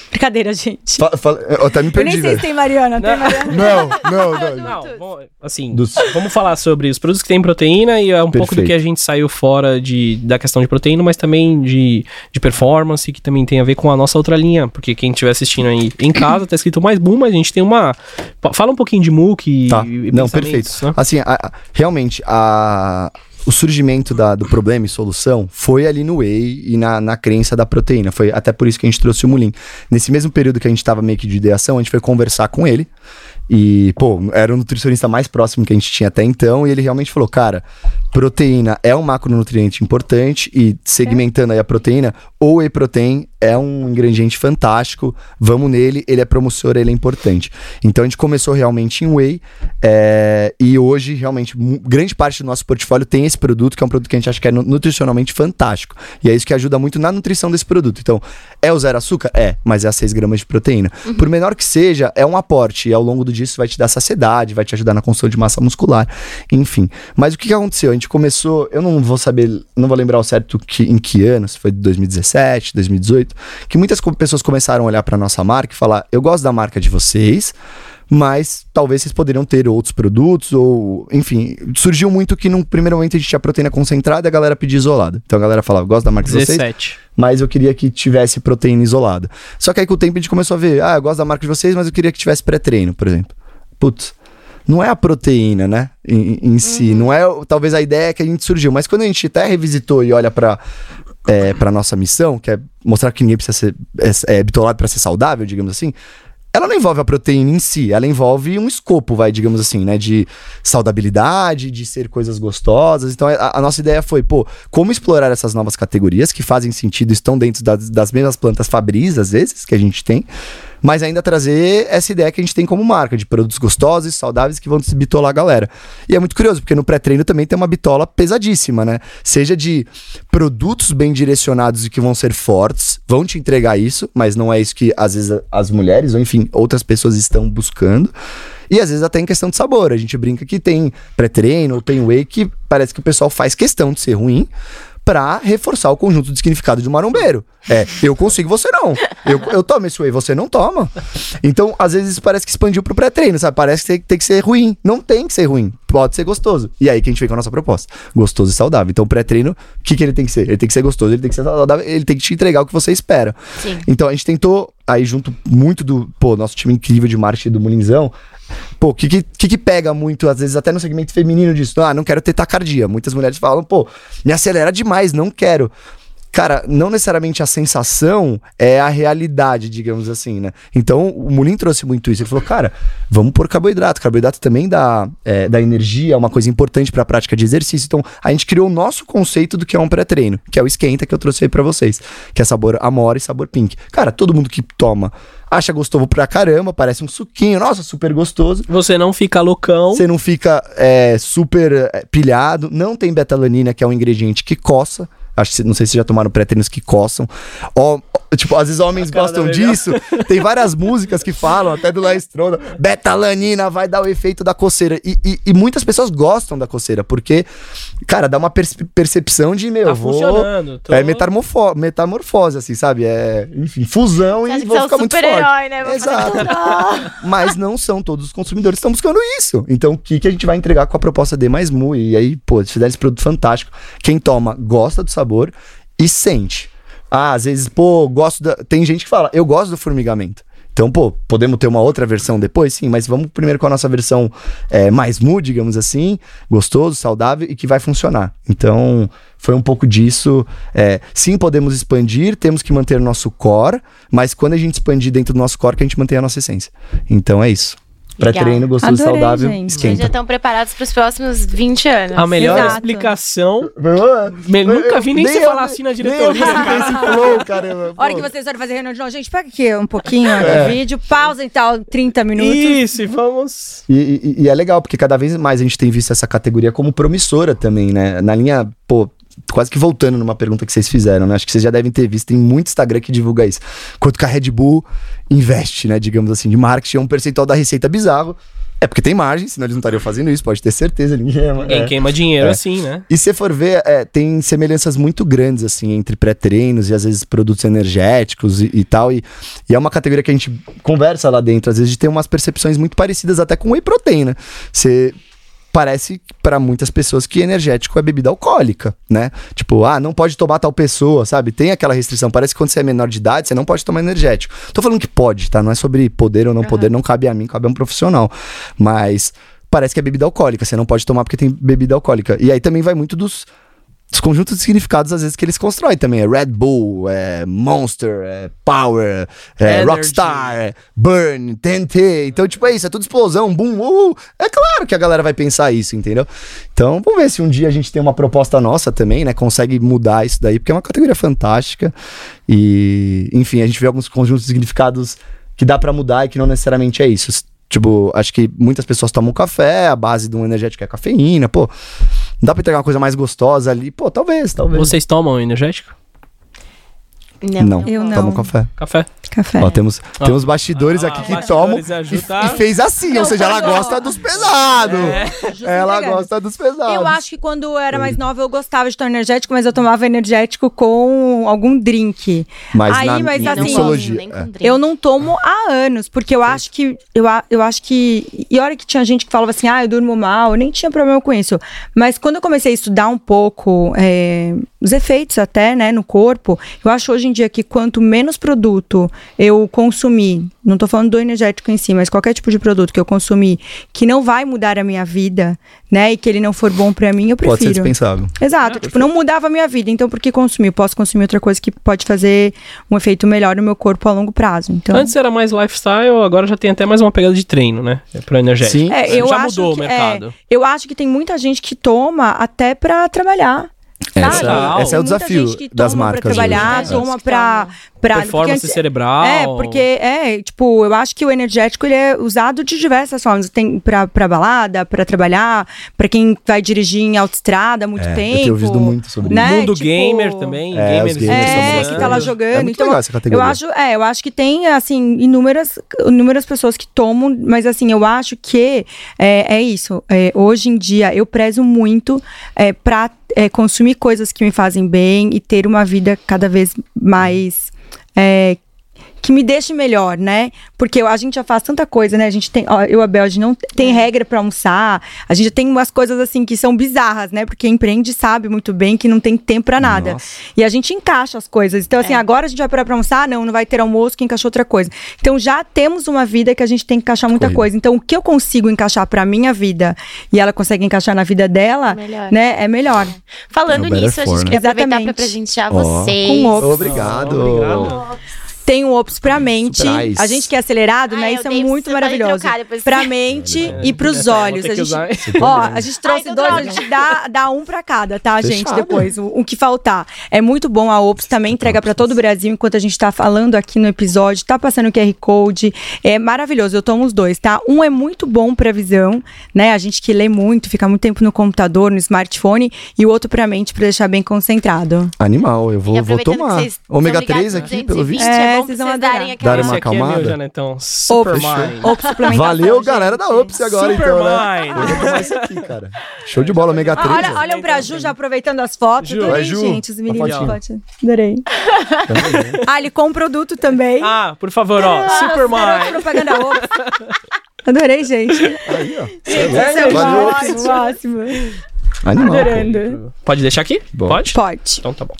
Brincadeira, gente. Fa- fala- eu até me Eu perdi, nem sei se tem Mariana. Tem Mariana? Não, não, não. Não, bom, assim, Dos- vamos falar sobre os produtos que têm proteína e é um pouco do Perfeito. que a gente saiu fora de, da questão de proteína, mas também de, de performance, que também tem a ver com a nossa outra linha, porque quem estiver assistindo aí em casa, tá escrito mais boom, mas a gente tem uma... Fala um pouquinho de MOOC e, Tá. e Não, perfeito. né? Assim, a- a- realmente, a, o surgimento da- do problema e solução foi ali no whey e na, na crença da proteína. Foi até por isso que a gente trouxe o Mulin. Nesse mesmo período que a gente tava meio que de ideação, a gente foi conversar com ele. E, pô, era o nutricionista mais próximo que a gente tinha até então. E ele realmente falou: cara, proteína é um macronutriente importante. E segmentando aí a proteína, o whey protein é um ingrediente fantástico. Vamos nele, ele é promissor, ele é importante. Então a gente começou realmente em whey. é, e hoje, realmente, grande parte do nosso portfólio tem esse produto, que é um produto que a gente acha que é nu- nutricionalmente fantástico. E é isso que ajuda muito na nutrição desse produto. Então, é o zero açúcar? É, mas é a 6 gramas de proteína. Por menor que seja, é um aporte. E ao longo do dia isso vai te dar saciedade, vai te ajudar na construção de massa muscular, enfim. Mas o que, que aconteceu? A gente começou, eu não vou saber, não vou lembrar o certo que, em que ano, se foi 2017, 2018, que muitas pessoas começaram a olhar para nossa marca e falar: eu gosto da marca de vocês, mas talvez vocês poderiam ter outros produtos, ou enfim, surgiu muito que num primeiro momento a gente tinha proteína concentrada e a galera pedia isolada. Então a galera falava: gosto da marca de vocês, 17. mas eu queria que tivesse proteína isolada. Só que aí com o tempo a gente começou a ver, ah, eu gosto da marca de vocês, mas eu queria que tivesse pré-treino, por exemplo. Putz, não é a proteína, né, em, em si, não é talvez a ideia que a gente surgiu, mas quando a gente até revisitou e olha pra é, para nossa missão, que é mostrar que ninguém precisa ser é, é, bitolado para ser saudável, digamos assim, ela não envolve a proteína em si, ela envolve um escopo, vai, digamos assim, né? De saudabilidade, de ser coisas gostosas. Então, a, a nossa ideia foi, pô, como explorar essas novas categorias que fazem sentido, estão dentro das, das mesmas plantas fabris, às vezes, que a gente tem, mas ainda trazer essa ideia que a gente tem como marca, de produtos gostosos, saudáveis, que vão desbitolar a galera. E é muito curioso, porque no pré-treino também tem uma bitola pesadíssima, né? Seja de produtos bem direcionados e que vão ser fortes, vão te entregar isso, mas não é isso que às vezes as mulheres, ou enfim, outras pessoas estão buscando. E às vezes até em questão de sabor. A gente brinca que tem pré-treino ou tem whey que parece que o pessoal faz questão de ser ruim pra reforçar o conjunto de significado de um marombeiro. É, eu consigo, você não. Eu, eu tomo esse whey, você não toma. Então, às vezes isso parece que expandiu pro pré-treino, sabe? Parece que tem, que ser ruim. Não tem que ser ruim. Pode ser gostoso. E aí que a gente vem com a nossa proposta. Gostoso e saudável. Então, o pré-treino, o que, que ele tem que ser? Ele tem que ser gostoso, ele tem que ser saudável, ele tem que te entregar o que você espera. Sim. Então, a gente tentou, aí junto muito do, pô, nosso time incrível de marketing do Mulinzão, Pô, o que, que, que que pega muito, às vezes, até no segmento feminino disso? Ah, não quero ter tacardia. Muitas mulheres falam, pô, me acelera demais, não quero. Cara, não necessariamente a sensação é a realidade, digamos assim, né? Então, o Mulin trouxe muito isso. Ele falou, cara, vamos pôr carboidrato. Carboidrato também dá, é, dá energia, é uma coisa importante para a prática de exercício. Então, a gente criou o nosso conceito do que é um pré-treino, que é o esquenta que eu trouxe aí pra vocês, que é sabor amora e sabor pink. Cara, todo mundo que toma acha gostoso pra caramba, parece um suquinho, nossa, super gostoso. Você não fica loucão. Você não fica é, super é, pilhado. Não tem betalanina, que é um ingrediente que coça. Acho que não sei se já tomaram pré-treinos que coçam. Ó, tipo, às vezes homens gostam disso. Tem várias músicas que falam, até do Laestronda, betalanina vai dar o efeito da coceira. E, e- e muitas pessoas gostam da coceira, porque, cara, dá uma perce- percepção de, meu, Tá vou... tô- É metamorfo metamorfose, assim, sabe? É, enfim, fusão Você e vou é ficar um muito forte. super-herói, né? Vou Exato. Mas não são todos os consumidores que estão buscando isso. Então, o que, que a gente vai entregar com a proposta D mais Mu? E aí, pô, se fizer esse produto fantástico, quem toma gosta do sabor e sente. Ah, às vezes, pô, gosto da. Tem gente que fala, eu gosto do formigamento. Então, pô, podemos ter uma outra versão depois? Sim, mas vamos primeiro com a nossa versão é, mais mu, digamos assim, gostoso, saudável e que vai funcionar. Então, foi um pouco disso. É, sim, podemos expandir, temos que manter nosso core, mas quando a gente expandir dentro do nosso core, que a gente mantém a nossa essência. Então é isso. Pré-treino, gostoso, Adorei, saudável, gente. Vocês já esquenta. estão preparados para os próximos 20 anos. A melhor Exato. explicação. Me- nunca vi nem você falar assim na diretoria, Nem eu cara. esse flow, caramba. A hora que vocês forem fazer reunião de novo, gente, pega aqui um pouquinho É. do vídeo, pausa e tal, 30 minutos. Isso, e vamos. E, e- e é legal, porque cada vez mais a gente tem visto essa categoria como promissora também, né? Na linha, pô, quase que voltando numa pergunta que vocês fizeram, né? Acho que vocês já devem ter visto, tem muito Instagram que divulga isso. Quanto que a Red Bull investe, né? Digamos assim, de marketing, é um percentual da receita bizarro. É porque tem margem, senão eles não estariam fazendo isso, pode ter certeza. Ninguém, é- Ninguém é. queima dinheiro É. assim, né? E se for ver, é, tem semelhanças muito grandes, assim, entre pré-treinos e às vezes produtos energéticos e, e tal. E, e é uma categoria que a gente conversa lá dentro, às vezes, de ter umas percepções muito parecidas até com whey protein, né? Você parece para muitas pessoas que energético é bebida alcoólica, né? Tipo, ah, não pode tomar tal pessoa, sabe? Tem aquela restrição. Parece que quando você é menor de idade, você não pode tomar energético. Tô falando que pode, tá? Não é sobre poder ou não poder, não cabe a mim, cabe a um profissional. Mas parece que é bebida alcoólica, você não pode tomar porque tem bebida alcoólica. E aí também vai muito dos dos conjuntos de significados, às vezes, que eles constroem também. É Red Bull, é Monster, é Power, é. Rockstar, é Burn, TNT. Então, tipo, é isso, é tudo explosão, boom, uh, uh. É claro que a galera vai pensar isso, entendeu? Então, vamos ver se um dia a gente tem uma proposta nossa também, né? Consegue mudar isso daí, porque é uma categoria fantástica. E, enfim, a gente vê alguns conjuntos de significados que dá pra mudar e que não necessariamente é isso. Tipo, acho que muitas pessoas tomam café, a base de um energético é cafeína, pô. Dá pra entregar uma coisa mais gostosa ali? Pô, talvez, talvez. Vocês tomam energético? Não, Eu não. Tomam café. Café? Café. Ó, temos, Ó. temos bastidores Ah, aqui que bastidores tomam ajuda e, e fez assim, ou seja, ela gosta dos pesados. Ela Justificando. gosta dos pesados. Eu acho que quando eu era mais nova eu gostava de tomar energético, mas eu tomava energético com algum drink. Mas Aí, na mas assim- mixologia, nem com é. drink. Eu não tomo há anos, porque eu acho que. Eu, a- eu acho que. E hora que tinha gente que falava assim, ah, eu durmo mal, eu nem tinha problema com isso. Mas quando eu comecei a estudar um pouco é, os efeitos até, né, no corpo, eu acho hoje em dia que quanto menos produto eu consumir, não tô falando do energético em si, mas qualquer tipo de produto que eu consumir que não vai mudar a minha vida, né, e que ele não for bom pra mim, eu Pode ser prefiro. dispensável. Exato, tipo, não mudava a minha vida, então por que consumir? Eu posso consumir outra coisa que pode fazer um efeito melhor no meu corpo a longo prazo. Então, Antes era mais lifestyle, agora já tem até mais uma pegada de treino, né? Pro energético. Sim. É, eu já acho mudou que, o mercado. é, eu acho que tem muita gente que toma até pra trabalhar. Essa, sabe? Legal. esse é o Muita desafio gente que das toma marcas. Pra trabalhar, hoje, né? toma pra. pra porque Performance antes- cerebral. É, porque é, tipo, eu acho que o energético ele é usado de diversas formas. Tem pra, pra balada, pra trabalhar, pra quem vai dirigir em autoestrada há muito É, eu tempo. tenho ouvido muito sobre né? Mundo Tipo, gamer também. É, gamers os gamers É, estão que tá lá jogando. É muito então, legal essa categoria. eu acho, é, eu acho que tem, assim, inúmeras, inúmeras pessoas que tomam, mas assim, eu acho que é, é isso. É, hoje em dia, eu prezo muito é, pra é, consumir coisas que me fazem bem e ter uma vida cada vez mais. é, que me deixe melhor, né? Porque a gente já faz tanta coisa, né? A gente tem, ó, eu e a Bel, a gente não tem regra pra almoçar. A gente tem umas coisas assim que são bizarras, né? Porque empreende sabe muito bem que não tem tempo pra nada. Nossa. E a gente encaixa as coisas. Então, assim, agora a gente vai parar pra almoçar? Não, não vai ter almoço que encaixou outra coisa. Então, já temos uma vida que a gente tem que encaixar muita Corrida. coisa. Então, o que eu consigo encaixar pra minha vida e ela consegue encaixar na vida dela, Melhor. né? É melhor. Falando É o better nisso, a gente né? quer aproveitar pra presentear Ó. vocês. Com. Obrigado. Obrigado. Tem um Ops pra mente. A gente que é acelerado, Ai, né? Isso é muito maravilhoso. depois. Pra mente e pros olhos. A gente, ó, a gente trouxe então dois, a gente dá, dá um pra cada, tá, gente? Depois, o, o que faltar. É muito bom a Ops, também entrega pra todo o Brasil, enquanto a gente tá falando aqui no episódio, tá passando o QR Code. É maravilhoso, eu tomo os dois, tá? Um é muito bom pra visão, né? A gente que lê muito, fica muito tempo no computador, no smartphone, e o outro pra mente, pra deixar bem concentrado. Animal, eu vou, vou tomar. Ômega são ligados 3 no aqui, pelo 220, visto. É, É, bom pra vocês vão vocês darem aquela... Darem uma Esse aqui é meu, acalmada. Janetão. Supermind. Suplementação, Valeu, galera da gente. Ops agora, então, né? Supermind. Eu vou tomar isso aqui, cara. Show de bola, ômega Ah, 3. olha, olham pra Ju já aproveitando as fotos. Ju. Adorei, Vai, Ju. gente, os meninos. Adorei. ah, ele com produto também. Ah, por favor, ó. Garoto Supermind. propaganda Ops. Adorei, gente. Aí, ó. Valeu, é o Valeu, máximo, máximo. Animal. Adorando. Pode deixar aqui? Bom. Pode? Pode. Então tá bom.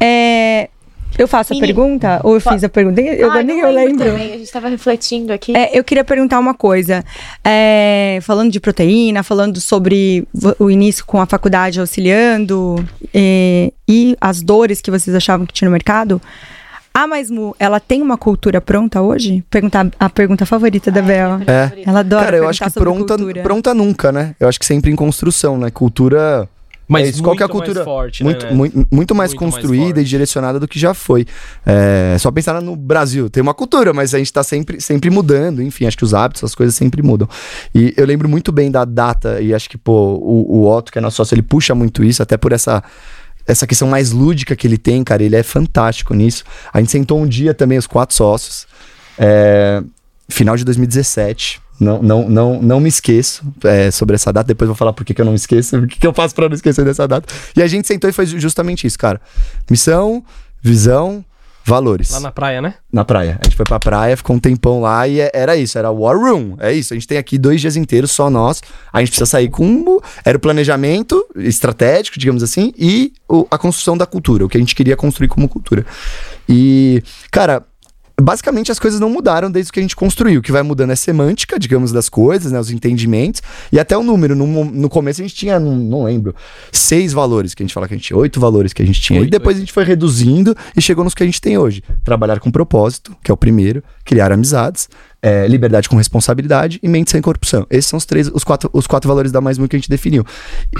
É, eu faço a Menino, pergunta? Ou eu fiz a pergunta? Eu Ai, nem não eu lembro. também, A gente tava refletindo aqui. É, eu queria perguntar uma coisa. É, falando de proteína, falando sobre o início com a faculdade auxiliando é, e as dores que vocês achavam que tinha no mercado. A Maismu, ela tem uma cultura pronta hoje? Perguntar a pergunta favorita da Bel. É. Ela adora Cara, eu acho que pronta, cultura. pronta nunca, né? Eu acho que sempre em construção, né? Cultura. Mas é isso, qual que é a muito mais cultura? forte, muito, né, né? muito, muito mais Muito mais construída e forte. direcionada do que já foi. É, só pensar no Brasil, tem uma cultura, mas a gente tá sempre, sempre mudando, enfim, acho que os hábitos, as coisas sempre mudam. E eu lembro muito bem da data, e acho que, pô, o, o Otto, que é nosso sócio, ele puxa muito isso, até por essa. Essa questão mais lúdica que ele tem, cara, ele é fantástico nisso. A gente sentou um dia também, os quatro sócios, é, final de 2017. Não, não, não, não me esqueço é, sobre essa data. Depois eu vou falar por que, que eu não me esqueço, o que, que eu faço pra não esquecer dessa data. E a gente sentou e foi justamente isso, cara. Missão, visão, valores. Lá na praia, né? Na praia. A gente foi pra praia, ficou um tempão lá e é- era isso, era War Room. É isso. A gente tem aqui dois dias inteiros, só nós. A gente precisa sair com. Era o planejamento estratégico, digamos assim, e o- a construção da cultura, o que a gente queria construir como cultura. E, cara. Basicamente as coisas não mudaram desde que a gente construiu. O que vai mudando é semântica, digamos, das coisas, né? Os entendimentos. E até o número. No, no começo a gente tinha, não, não lembro, seis valores que a gente fala que a gente tinha, oito valores que a gente tinha. e Oito, depois a gente foi reduzindo e chegou nos que a gente tem hoje. Trabalhar com propósito, que é o primeiro, criar amizades, é, liberdade com responsabilidade e mente sem corrupção. Esses são os três, os quatro, os quatro valores da mais muito que a gente definiu.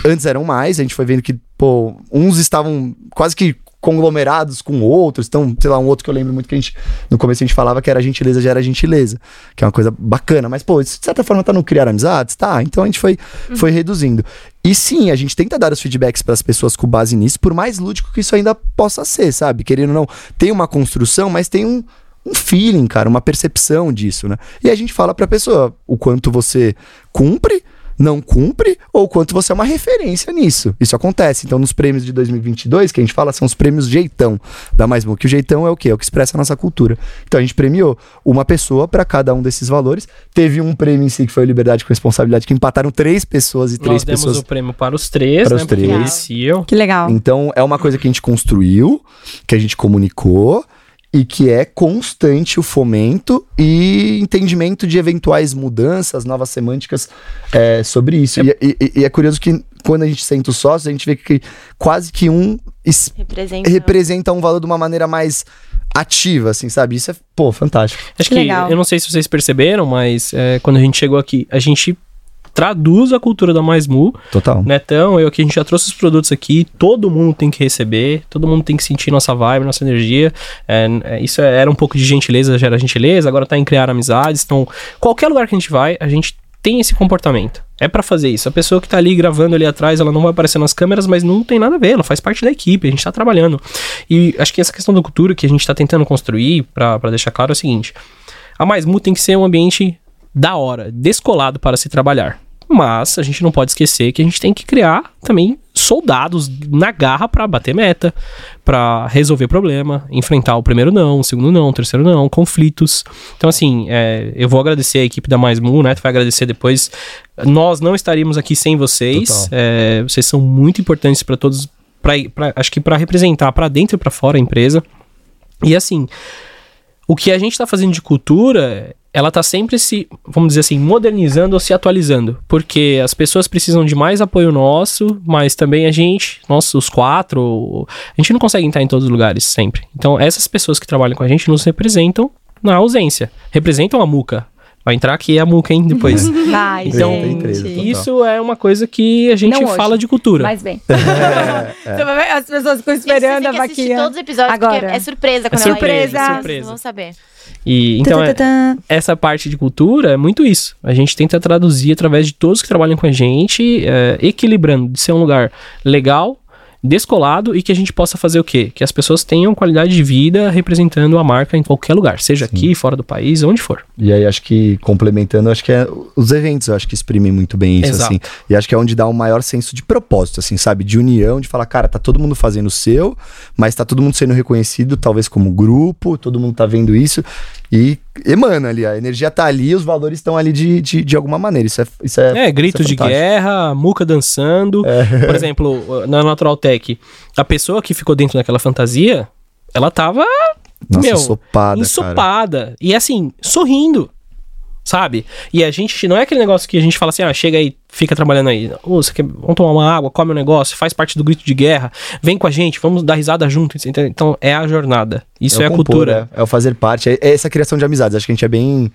Antes eram mais, a gente foi vendo que, pô, uns estavam quase que conglomerados com outros. Então, sei lá, um outro que eu lembro muito que a gente, no começo a gente falava que era gentileza gera gentileza, que é uma coisa bacana. Mas, pô, isso de certa forma tá no criar amizades? Tá, então a gente foi, foi reduzindo. E sim, a gente tenta dar os feedbacks para as pessoas com base nisso, por mais lúdico que isso ainda possa ser, sabe? Querendo ou não, tem uma construção, mas tem um, um feeling, cara, uma percepção disso, né? E a gente fala pra pessoa o quanto você cumpre, não cumpre, ou o quanto você é uma referência nisso. Isso acontece. Então, nos prêmios de 2022, que a gente fala, são os prêmios Jeitão da Mais que o Jeitão é o quê? É o que expressa a nossa cultura. Então, a gente premiou uma pessoa para cada um desses valores. Teve um prêmio em si, que foi o Liberdade com Responsabilidade, que empataram três pessoas e três Nós demos pessoas o prêmio para os três, Para né? os porque três. Que legal. então, é uma coisa que a gente construiu, que a gente comunicou e que é constante o fomento e entendimento de eventuais mudanças, novas semânticas é, sobre isso. E, e- e é curioso que quando a gente senta os sócios, a gente vê que quase que um es- Representa. representa um valor de uma maneira mais ativa, assim, sabe? Isso é, pô, fantástico. Acho Que que, legal. eu não sei se vocês perceberam, mas é, quando a gente chegou aqui, a gente traduz a cultura da Mais Mu, Total. Netão, eu que a gente já trouxe os produtos aqui, todo mundo tem que receber, todo mundo tem que sentir nossa vibe, nossa energia. É, é, isso é- era um pouco de gentileza, gera gentileza, agora tá em criar amizades. Então, qualquer lugar que a gente vai, a gente tem esse comportamento. É pra fazer isso. A pessoa que tá ali gravando ali atrás, ela não vai aparecer nas câmeras, mas não tem nada a ver, ela faz parte da equipe, a gente tá trabalhando. E acho que essa questão da cultura que a gente tá tentando construir, pra pra deixar claro, é o seguinte: a Mais Mu tem que ser um ambiente da hora, descolado para se trabalhar. Mas a gente não pode esquecer que a gente tem que criar também soldados na garra para bater meta, para resolver problema, enfrentar o primeiro não, o segundo não, o terceiro não, conflitos. Então, assim, é, eu vou agradecer a equipe da Mais Mu, né? Tu vai agradecer depois. Nós não estaríamos aqui sem vocês. É, vocês são muito importantes para todos. Pra, pra- acho que para representar para dentro e para fora a empresa. E assim, o que a gente está fazendo de cultura ela tá sempre se, vamos dizer assim, modernizando ou se atualizando. Porque as pessoas precisam de mais apoio nosso, mas também a gente, nós, os quatro, a gente não consegue entrar em todos os lugares sempre. Então, essas pessoas que trabalham com a gente nos representam na ausência. Representam a Muca. Vai entrar aqui a Muca, hein, depois. Vai, Então, gente. Isso é uma coisa que a gente Não hoje, fala de cultura. Mas bem. É, ver, As pessoas ficam esperando a vaquinha. todos os episódios, Agora. porque é surpresa É quando surpresa, ela entra. surpresa. Vocês vão saber. E, então, é, Tã, tã, tã. essa parte de cultura é muito isso. A gente tenta traduzir através de todos que trabalham com a gente, é, equilibrando de ser um lugar legal, descolado e que a gente possa fazer o quê? Que as pessoas tenham qualidade de vida representando a marca em qualquer lugar, seja aqui, fora do país, onde for. E aí acho que complementando, acho que é os eventos, acho que exprimem muito bem isso Exato. assim. E acho que é onde dá um maior senso de propósito, assim, sabe, de união, de falar, cara, tá todo mundo fazendo o seu, mas tá todo mundo sendo reconhecido, talvez como grupo, todo mundo tá vendo isso e emana ali, a energia tá ali, os valores estão ali de, de, de alguma maneira. Isso é isso é, É, gritos isso de guerra, muca dançando. Por exemplo, na Natural Tech, a pessoa que ficou dentro daquela fantasia, ela tava Nossa, meu, ensopada, cara. ensopada. E assim, sorrindo. Sabe? E a gente não é aquele negócio que a gente fala assim, ah, chega aí, fica trabalhando aí. Ô, você quer, vamos tomar uma água, come um negócio, faz parte do grito de guerra, vem com a gente, vamos dar risada junto. entendeu? Então é a jornada. Isso é, o a compor, cultura. É, é o fazer parte, é, é essa criação de amizades. Acho que a gente é bem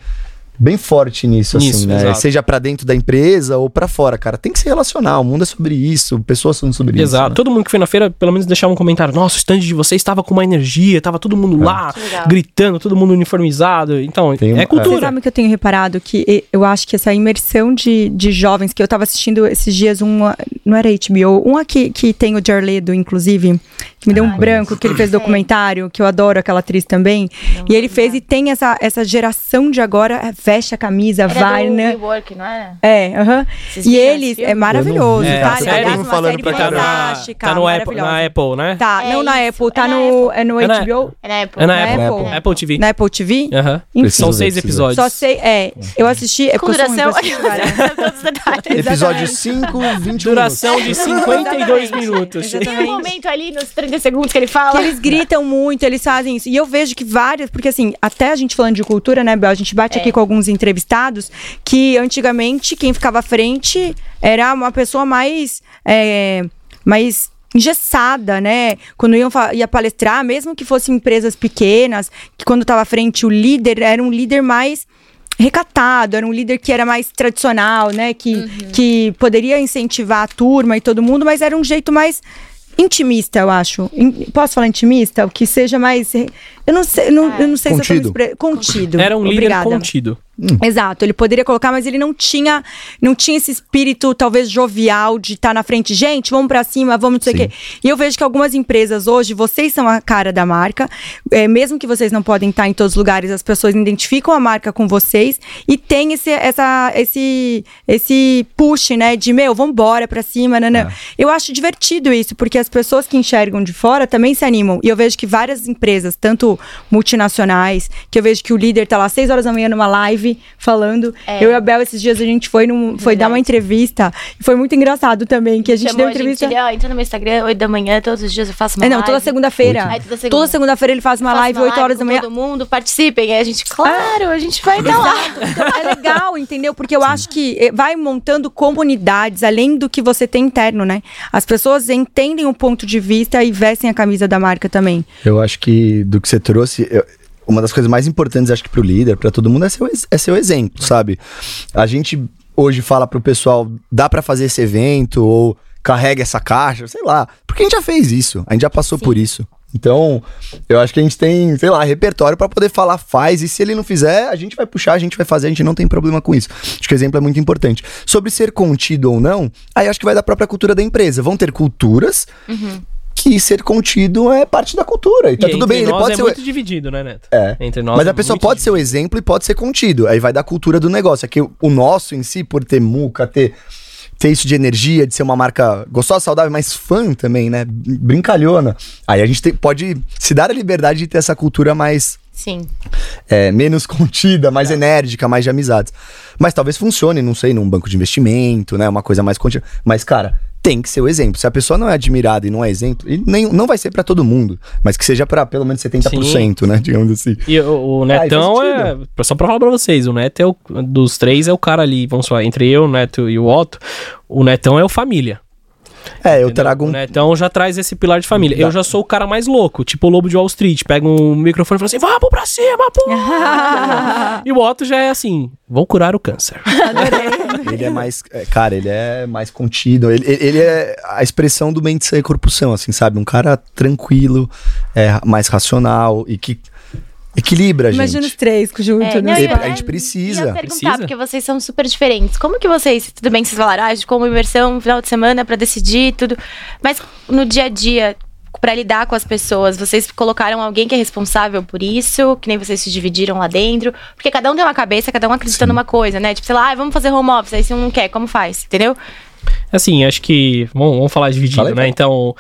bem forte nisso, Nisso, assim, né? exato. Seja pra dentro da empresa ou pra fora, cara. Tem que se relacionar. O mundo é sobre isso, pessoas são sobre Exato. isso. né? Todo mundo que foi na feira, pelo menos deixava um comentário. Nossa, o stand de vocês estava com uma energia, tava todo É. mundo lá, Que legal. gritando, todo mundo uniformizado. Então, Tem é é. Você cultura. sabe que eu tenho reparado que eu acho que essa imersão de, de jovens, que eu tava assistindo esses dias uma. Não era HBO, um aqui que tem o Jarledo, inclusive, que me deu um branco, que ele fez documentário, que eu adoro aquela atriz também. e ele fez e tem essa, essa geração de agora, é, veste a camisa, vai, Era do né? WeWork, não era? É, aham. Vocês E viram esse eles, é maravilhoso, É, tá? série, Aliás, todo mundo uma falando série pra Tá, na, fantástica, tá no Apple, na Apple, né? Tá, É não na isso, Apple, tá é na no, Apple. é no É na- HBO? É na Apple. É na Na Apple. Apple. Apple, TV. Na Apple TV? Aham. Enfim. São seis episódios. Só sei, é, eu assisti, é Com duração. Episódio 5, 21 Duração de 52 Exatamente. minutos. Tem um momento ali nos 30 segundos que ele Que fala. eles gritam muito, eles fazem isso. E eu vejo que várias, porque assim, até a gente falando de cultura, né, Bel? A gente bate É. aqui com alguns entrevistados que antigamente quem ficava à frente era uma pessoa mais. é, mais engessada, né? Quando iam ia palestrar, mesmo que fossem empresas pequenas, que quando estava à frente o líder era um líder mais recatado, era um líder que era mais tradicional, né? Que, que poderia incentivar a turma e todo mundo, mas era um jeito mais intimista, eu acho. In- posso falar intimista? O que seja mais. Eu não sei, eu não, eu não sei se eu Contido. tô me expre- Contido. Era um líder Obrigada. contido. Exato, ele poderia colocar, mas ele não tinha, não tinha esse espírito talvez jovial de estar na frente, gente, vamos pra cima, vamos não sei o quê. E eu vejo que algumas empresas hoje, vocês são a cara da marca, é, mesmo que vocês não podem estar em todos os lugares, as pessoas identificam a marca com vocês e tem esse, essa, esse, esse push, né, de meu, vambora pra cima, né, né. Eu acho divertido isso, porque as pessoas que enxergam de fora também se animam. E eu vejo que várias empresas, tanto multinacionais, que eu vejo que o líder tá lá às 6 horas da manhã numa live falando. É. Eu e a Bel, esses dias a gente foi, num, foi dar uma entrevista. E foi muito engraçado também, que a gente Chamou deu entrevista. ele, ó, entra no meu Instagram, 8 da manhã, todos os dias eu faço uma É, não, live. toda segunda-feira. Aí toda segunda. Toda segunda-feira ele faz uma live, uma 8 horas da manhã. Todo mundo, participem. Aí a gente, claro, a gente vai estar lá. Então, é legal, entendeu? Porque eu acho que eh, vai montando comunidades, além do que você tem interno, né? As pessoas entendem o ponto de vista e vestem a camisa da marca também. Eu acho que do que você trouxe, eu- uma das coisas mais importantes, acho que pro líder, pra todo mundo, é seu, ex- é seu exemplo, sabe? A gente hoje fala pro pessoal, dá pra fazer esse evento, ou carrega essa caixa, sei lá. Porque a gente já fez isso, a gente já passou por isso. Então, eu acho que a gente tem, sei lá, repertório pra poder falar, faz, e se ele não fizer, a gente vai puxar, a gente vai fazer, a gente não tem problema com isso. Acho que o exemplo é muito importante. Sobre ser contido ou não, aí acho que vai da própria cultura da empresa. Vão ter culturas que ser contido é parte da cultura. E tá E tudo bem, ele pode é ser. o- muito dividido, né, Neto? É. Entre nós Mas é a pessoa muito pode ser o exemplo e pode ser contido. Aí vai da cultura do negócio. É que o o nosso em si, por ter muca, ter, ter isso de energia, de ser uma marca gostosa, saudável, mas fã também, né? Brincalhona. Aí a gente tem- pode se dar a liberdade de ter essa cultura mais. Sim. é, menos contida, mais enérgica, mais de amizades. Mas talvez funcione, não sei, num banco de investimento, né? Uma coisa mais contida. Mas, cara, tem que ser o exemplo. Se a pessoa não é admirada e não é exemplo, e nem, não vai ser pra todo mundo, mas que seja pra pelo menos 70%, né? Digamos assim. E o, o Netão é. Só pra falar pra vocês, o Neto é o. Dos três é o cara ali, vamos falar, entre eu, o Neto e o Otto. O Netão é o família. É, eu entendeu? trago O um. Netão já traz esse pilar de família. Eu já sou o cara mais louco, tipo o Lobo de Wall Street. Pega um microfone e fala assim: vamos pra cima, pô! e o Otto já é assim: vou curar o câncer. Ele é mais. é, Cara, ele é mais contido. Ele, ele- ele é a expressão do mente sem corrupção, assim, sabe? Um cara tranquilo, é, mais racional e que equilibra a gente. Imagina os três juntos, É, né? eu- a gente precisa. Ia perguntar, Precisa? porque vocês são super diferentes. Como que vocês, tudo bem que vocês falaram, ah, de como imersão no final de semana pra decidir tudo, mas no dia a dia, pra lidar com as pessoas, vocês colocaram alguém que é responsável por isso, que nem vocês se dividiram lá dentro, porque cada um tem uma cabeça, cada um acredita numa coisa, né? Tipo, sei lá, ah, vamos fazer home office, aí se um não quer, como faz? Entendeu? Assim, acho que. Vamos, vamos falar dividido, Fala aí, né? vai. Então,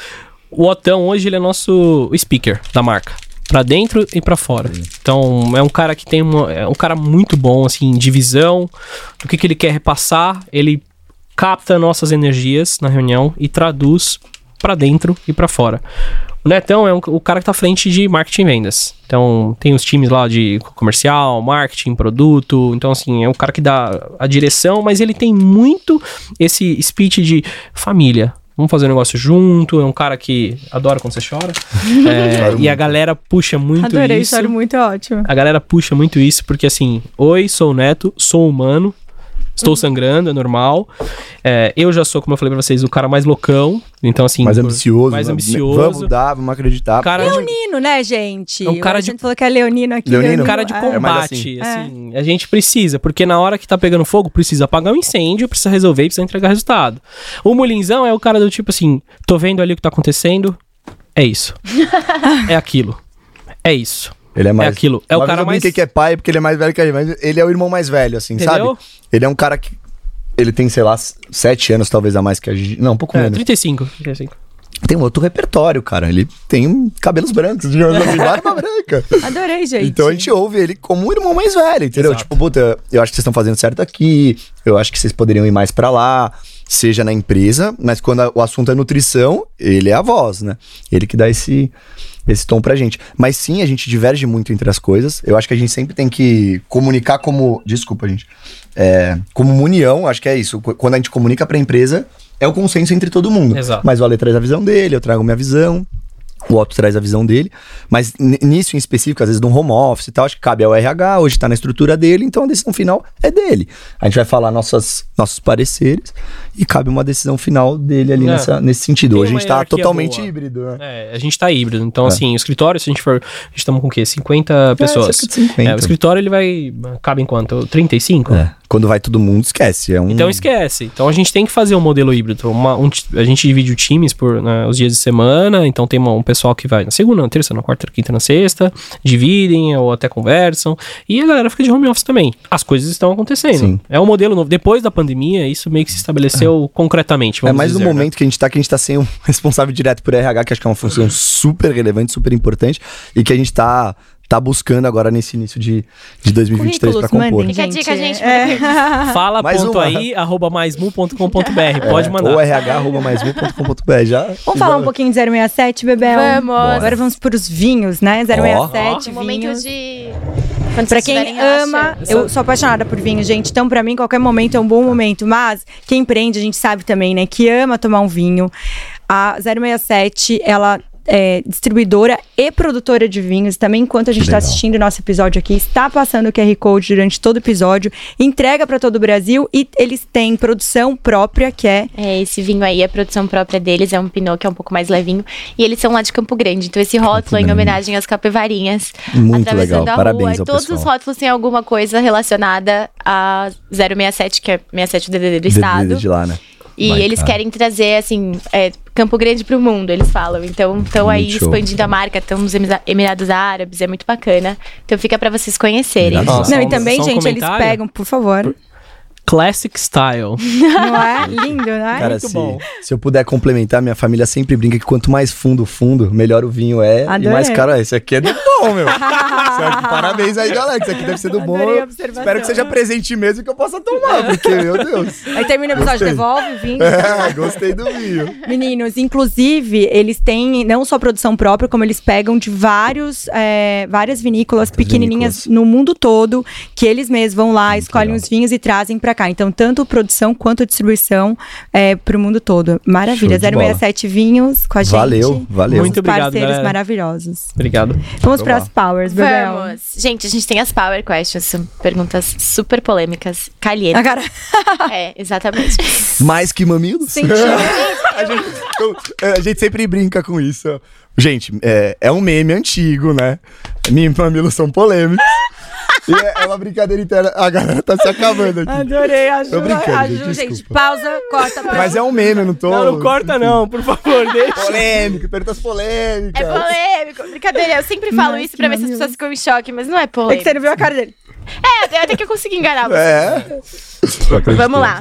o Otão hoje ele é nosso speaker da marca. Pra dentro e pra fora. Então, é um cara que tem uma, é um cara muito bom, assim, de visão, do que, que ele quer repassar. Ele capta nossas energias na reunião e traduz pra dentro e pra fora. O Netão é um- o cara que tá à frente de marketing e vendas. Então, tem os times lá de comercial, marketing, produto. Então, assim, é um cara que dá a direção, mas ele tem muito esse speech de família. Vamos fazer um negócio junto. É um cara que adora quando você chora. É, e a galera puxa muito Adorei, isso. choro muito, é ótimo. A galera puxa muito isso, porque assim, oi, sou o Neto, sou humano, estou sangrando, é normal. É, eu já sou, como eu falei pra vocês, o cara mais loucão. Então, assim. mais ambicioso. Mais ambicioso. Vamos mudar, vamos acreditar. Cara de, Leonino, né, gente? É um cara a de- gente falou que é Leonino aqui. Leonino? cara de é. É combate. assim. assim, a gente precisa, porque na hora que tá pegando fogo, precisa apagar um incêndio, precisa resolver e precisa entregar resultado. O Mulinzão é o cara do tipo assim: tô vendo ali o que tá acontecendo, é isso. é aquilo. É isso. Ele é mais. É aquilo. É o Uma cara eu mais. brinquei que é pai porque ele é mais velho que a gente, mas ele é o irmão mais velho, assim, Entendeu? sabe? Ele é um cara que. Ele tem, sei lá, sete anos talvez a mais que a gente. Não, um pouco É, menos. 35. 35. Tem um outro repertório, cara. Ele tem cabelos brancos, assim, barba branca. Adorei, gente. Então a gente ouve ele como um irmão mais velho, entendeu? Exato. Tipo, puta, eu acho que vocês estão fazendo certo aqui, eu acho que vocês poderiam ir mais pra lá, seja na empresa, mas quando a- o assunto é nutrição, ele é a voz, né? Ele que dá esse, esse tom pra gente. Mas sim, a gente diverge muito entre as coisas. Eu acho que a gente sempre tem que comunicar como. Desculpa, gente. É, como uma união, acho que é isso. Qu- Quando a gente comunica pra empresa, é o consenso entre todo mundo. Exato. Mas o Ale traz a visão dele, eu trago minha visão. O Otto traz a visão dele, mas nisso em específico, às vezes no home office e tal, acho que cabe ao RH, hoje tá na estrutura dele, então a decisão final é dele. A gente vai falar nossas, nossos pareceres e cabe uma decisão final dele ali É. nessa, nesse sentido. Hoje a gente tá hierarquia totalmente boa. híbrido, né? É, a gente tá híbrido. Então, É. assim, o escritório, se a gente for. A gente estamos com o quê? 50 pessoas. cerca de 50. É, o escritório, ele vai. Cabe em quanto? 35? É. Quando vai todo mundo, esquece. É um... Então esquece. Então a gente tem que fazer um modelo híbrido. Uma- um a gente divide o times por né, os dias de semana. Então tem uma- um pessoal que vai na segunda, na terça, na quarta, na quinta, na sexta. Dividem ou até conversam. E a galera fica de home office também. As coisas estão acontecendo. Sim. É um modelo novo. Depois da pandemia, isso meio que se estabeleceu concretamente. É mais no dizer, né? momento que a gente tá, que a gente tá sem um responsável direto por RH, que acho que é uma função super relevante, super importante, e que a gente tá, tá buscando agora nesse início de, de 2023 pra Currículos, compor. mandem, Fica a dica, gente. É. Fala Mais ponto uma. aí, arroba maismu.com.br. Pode É, mandar. Ou rh.mais.com.br. Já. Vamos falar um pouquinho de 067, Bebel? Vamos. Agora vamos pros vinhos, né? 067, Um momento vinhos. de. Quando Pra quem ama, eu sou apaixonada por vinho, gente. Então, pra mim, qualquer momento é um bom momento. Mas quem empreende, a gente sabe também, né? Que ama tomar um vinho. A 067, ela é distribuidora e produtora de vinhos. Também, enquanto a gente está assistindo o nosso episódio aqui, está passando o QR Code durante todo o episódio. Entrega para todo o Brasil e eles têm produção própria, que é É, esse vinho aí, a produção própria deles é um Pinot que é um pouco mais levinho. E eles são lá de Campo Grande. Então, esse rótulo é em homenagem às capivarinhas. Muito atravessando legal. a Parabéns rua. ao Todos pessoal. os rótulos têm alguma coisa relacionada a 067, que é 67 DDD do De- estado. de lá, né? E Vai, eles cara. querem trazer, assim, é, Campo Grande pro mundo, eles falam. Então, estão aí show. expandindo a marca, estão nos Emira- Emirados Árabes, é muito bacana. Então, fica pra vocês conhecerem. Não, e também, só um gente, eles pegam, por favor. Classic Style. Não é? Lindo, né? Cara, muito se, bom. se eu puder complementar, minha família sempre brinca que quanto mais fundo o fundo, melhor o vinho é e Adorei. mais caro é. Esse aqui é do bom, meu. Aqui- parabéns aí, galera. Isso aqui deve ser do bom. Adorei. Espero que seja presente mesmo e que eu possa tomar, porque, meu Deus. Aí termina o episódio, Gostei. devolve o vinho. É, gostei do vinho. Meninos, inclusive, eles têm não só produção própria, como eles pegam de vários, é, várias vinícolas pequenininhas vinícolas. no mundo todo, que eles mesmos vão lá, escolhem legal. os vinhos e trazem pra cá. Então, tanto produção quanto distribuição é, pro mundo todo. Maravilha. Show de 067 vinhos com a gente. Valeu, valeu. Muito obrigado, Parceiros galera. maravilhosos. Obrigado. Vamos para as powers, Bebel. Vamos. Gente, a gente tem as Power Questions, são perguntas super polêmicas, calientes. A cara... É, exatamente. Mais que mamilos? Senti. a, gente, é, a gente sempre brinca com isso. Gente, é, é um meme antigo, né? Minha mamilos são polêmicos. e é, é uma brincadeira interna. A galera tá se acabando aqui. Adorei, ajuda. Tô brincando, ajuda, gente. Pausa, corta. Mas é um meme, eu não tô. Não, não corta não, por favor, deixa. Polêmico, perguntas polêmicas. É polêmico. Brincadeira, eu sempre falo Mas isso pra ver se as pessoas ficam em choque, mas não é É que polêmico. você não viu a cara dele. É, até, até que eu consegui enganar você. É. Vamos lá.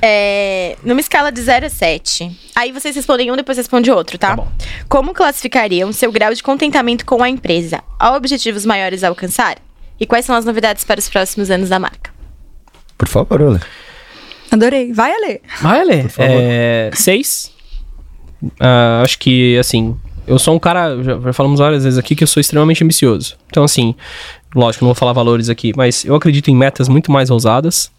É, numa escala de 0 a 7. Aí vocês respondem um, depois responde outro, tá? Tá bom. Como classificariam seu grau de contentamento com a empresa? Há objetivos maiores a alcançar? E quais são as novidades para os próximos anos da marca? Por favor, Olha. Adorei. Vai, Ale. Vai, Ale. favor. É, seis. Ah, acho que, assim, eu sou um cara, já, já falamos várias vezes aqui, que eu sou extremamente ambicioso. Então, assim, lógico, não vou falar valores aqui, mas eu acredito em metas muito mais ousadas.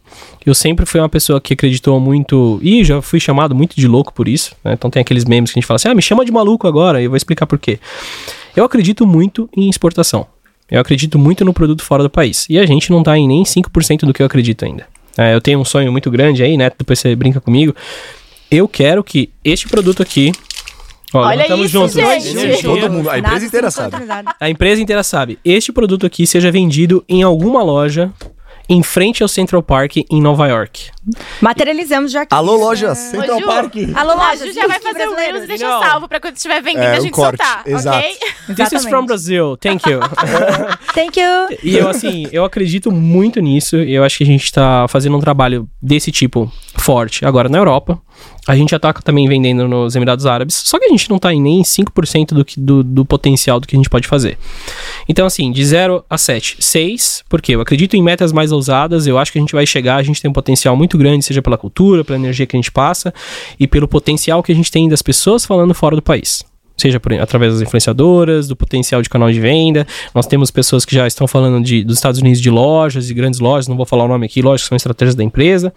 Eu sempre fui uma pessoa que acreditou muito, e já fui chamado muito de louco por isso, né? Então tem aqueles memes que a gente fala assim, ah, me chama de maluco agora, e eu vou explicar por quê. Eu acredito muito em exportação. Eu acredito muito no produto fora do país. E a gente não tá em nem 5% do que eu acredito ainda. É, eu tenho um sonho muito grande aí, né? Depois você brinca comigo. Eu quero que este produto aqui. Ó, Olha levantamos isso, juntos. gente. Todo mundo, a empresa inteira sabe. A empresa inteira sabe. Este produto aqui seja vendido em alguma loja em frente ao Central Park em Nova York. Materializamos já aqui. Alô, loja Central Ju. Park. Alô, A loja. Ju já vai fazer o Reels e deixa Não. salvo pra quando estiver vendendo É, a o gente corte, soltar, exato. ok? This is from Brazil. Thank you. Thank you. E eu, assim, eu acredito muito nisso. e Eu acho que a gente tá fazendo um trabalho desse tipo forte agora na Europa. A gente já tá também vendendo nos Emirados Árabes. Só que a gente não tá em nem 5% do, que- do, do potencial do que a gente pode fazer. Então, assim, de 0 a 7. 6, porque eu acredito em metas mais ousadas. Eu acho que a gente vai chegar. A gente tem um potencial muito grande, seja pela cultura, pela energia que a gente passa e pelo potencial que a gente tem das pessoas falando fora do país. Seja por- através das influenciadoras, do potencial de canal de venda. Nós temos pessoas que já estão falando de, dos Estados Unidos de lojas, de grandes lojas, não vou falar o nome aqui, lojas que são estratégias da empresa.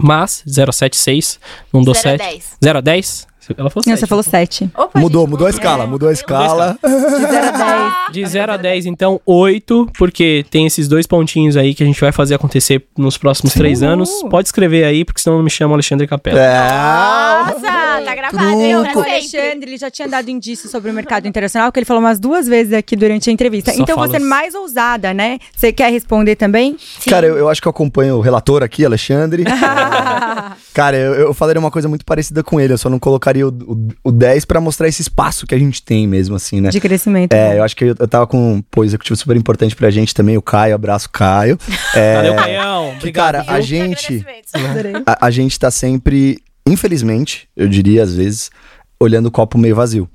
Mas 076, não dou 0 a 7. 10. 0 a 10? Ela falou Não, 7. você falou 7. Opa, Mudou, gente, mudou a escala, mudou a escala. De 0 a 10. De 0 a 10, então 8, porque tem esses dois pontinhos aí que a gente vai fazer acontecer nos próximos três anos. Pode escrever aí, porque senão não me chama Alexandre Capela. É. Nossa, tá gravado, hein? O. Alexandre, ele já tinha dado indícios sobre o mercado internacional, que ele falou umas duas vezes aqui durante a entrevista. Só então você é fala- mais ousada, né? Você quer responder também? Cara, eu, eu acho que eu acompanho o relator aqui, Alexandre. Cara, eu, eu falaria uma coisa muito parecida com ele. Eu só não colocaria o, o, o 10 pra mostrar esse espaço que a gente tem mesmo, assim, né? De crescimento. É, eu acho que eu, eu tava com pô, executivo super importante pra gente também, o Caio. Abraço, Caio. É, Valeu, Caião. que, Obrigado. cara, a gente, a, a gente tá sempre, infelizmente, eu diria às vezes, olhando o copo meio vazio.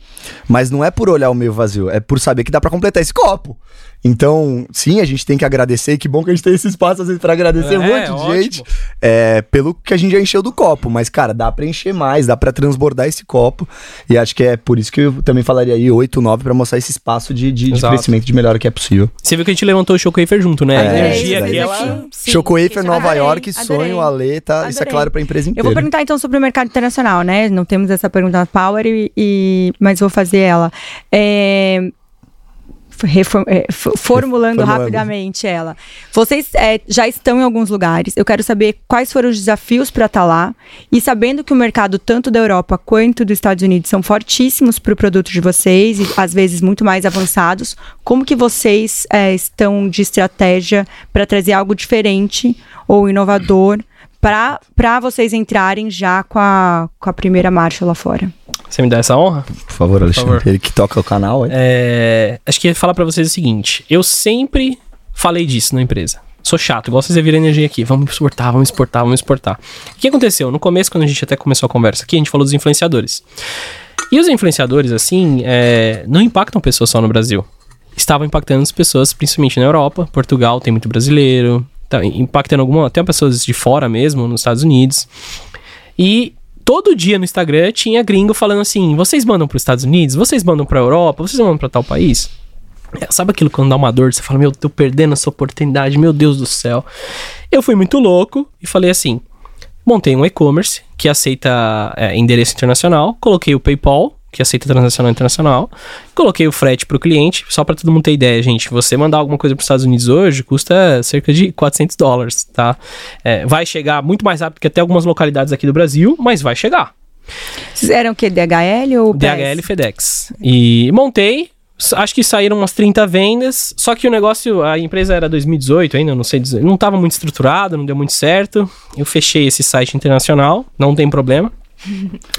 Mas não é por olhar o meio vazio, é por saber que dá pra completar esse copo. Então, sim, a gente tem que agradecer. e Que bom que a gente tem esse espaço, às vezes, pra agradecer É, um monte de ótimo. gente. É, pelo que a gente já encheu do copo. Mas, cara, dá pra encher mais, dá pra transbordar esse copo. E acho que é por isso que eu também falaria aí 8, 9, pra mostrar esse espaço de, de, de crescimento de melhora que é possível. Você viu que a gente levantou o Showcafer junto, né? a É, energia isso daí. aquela. Sim, Chocoafer, Nova adorei, York, adorei. sonho, Ale, tá? Isso é Adorei. claro pra empresa Eu inteira. vou perguntar então sobre o mercado internacional, né? Não temos essa pergunta na Power, e, e- mas vou fazer ela. É, reform- é, formulando Formulando. rapidamente ela. Vocês é, já estão em alguns lugares. Eu quero saber quais foram os desafios para estar lá. E sabendo que o mercado tanto da Europa quanto dos Estados Unidos são fortíssimos para o produto de vocês, e às vezes muito mais avançados, como que vocês é, estão de estratégia para trazer algo diferente ou inovador para vocês entrarem já com a, com a primeira marcha lá fora? Você me dá essa honra? Por favor, Alexandre. favor. Ele que toca o canal, é? É, acho que ia falar pra vocês o seguinte: eu sempre falei disso na empresa. sou chato, igual vocês viram energia aqui. Vamos exportar, vamos exportar, vamos exportar. O que aconteceu? No começo, quando a gente até começou a conversa aqui, a gente falou dos influenciadores. E os influenciadores, assim, é, não impactam pessoas só no Brasil. Estavam impactando as pessoas, principalmente na Europa. Portugal tem muito brasileiro. Tá impactando alguma, até pessoas de fora mesmo, nos Estados Unidos. E todo dia no Instagram tinha gringo falando assim: vocês mandam para os Estados Unidos, vocês mandam para Europa, vocês mandam para tal país. É, sabe aquilo quando dá uma dor, você fala, meu, tô perdendo essa oportunidade, meu Deus do céu. Eu fui muito louco e falei assim: montei um e-commerce que aceita é, endereço internacional, coloquei o PayPal, que aceita transacional internacional, coloquei o frete para o cliente, só para todo mundo ter ideia, gente. Você mandar alguma coisa para os Estados Unidos hoje custa cerca de 400 dólares, tá? É, vai chegar muito mais rápido que até algumas localidades aqui do Brasil, mas vai chegar. Vocês eram o quê? DHL ou PES? DHL e FedEx. E montei, Acho que saíram umas 30 vendas, só que o negócio, a empresa era 2018 ainda, não sei dizer, não estava muito estruturado, não deu muito certo. Eu fechei esse site internacional, não tem problema.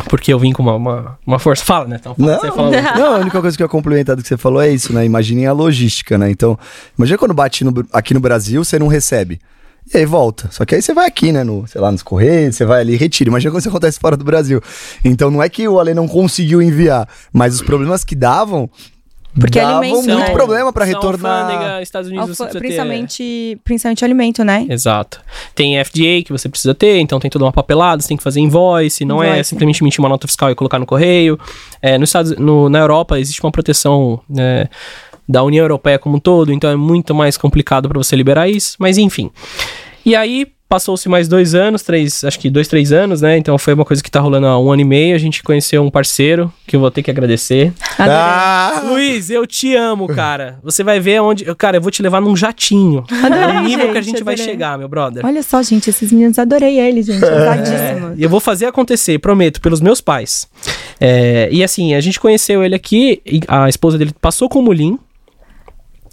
Porque eu vim com uma, uma, uma força. Fala, né? Então, fala, Não, você fala. não, a única coisa que eu complementar do que você falou é isso, né? Imaginem a logística, né? Então, imagina quando bate no- aqui no Brasil, você não recebe. E aí volta. Só que aí você vai aqui, né? No, sei lá, nos Correios, você vai ali e retira. Imagina quando isso acontece fora do Brasil. Então não é que o Ale não conseguiu enviar, mas os problemas que davam. Porque davam alimento, muito né? problema pra São retornar. alfândega, Estados Unidos você Alfa- precisa ter- principalmente, principalmente alimento, né? Exato. Tem FDA que você precisa ter, então tem toda uma papelada, você tem que fazer invoice, não é Invoice. simplesmente emitir uma nota fiscal e colocar no correio. É, nos Estados, no- na Europa existe uma proteção né, da União Europeia como um todo, então é muito mais complicado para você liberar isso, mas enfim. E aí passou-se mais dois anos, três, acho que dois, três anos, né? Então foi uma coisa que tá rolando há um ano e meio. A gente conheceu um parceiro que eu vou ter que agradecer. Adorei. Ah! Luiz, eu te amo, cara. Você vai ver onde. Cara, eu vou te levar num jatinho. Adorei, É o nível que a gente, gente vai adorei. chegar, meu brother. Olha só, gente, esses meninos, adorei eles, gente. E eu vou fazer acontecer, prometo, pelos meus pais. É, e assim, a gente conheceu ele aqui, a esposa dele passou com o Mulim.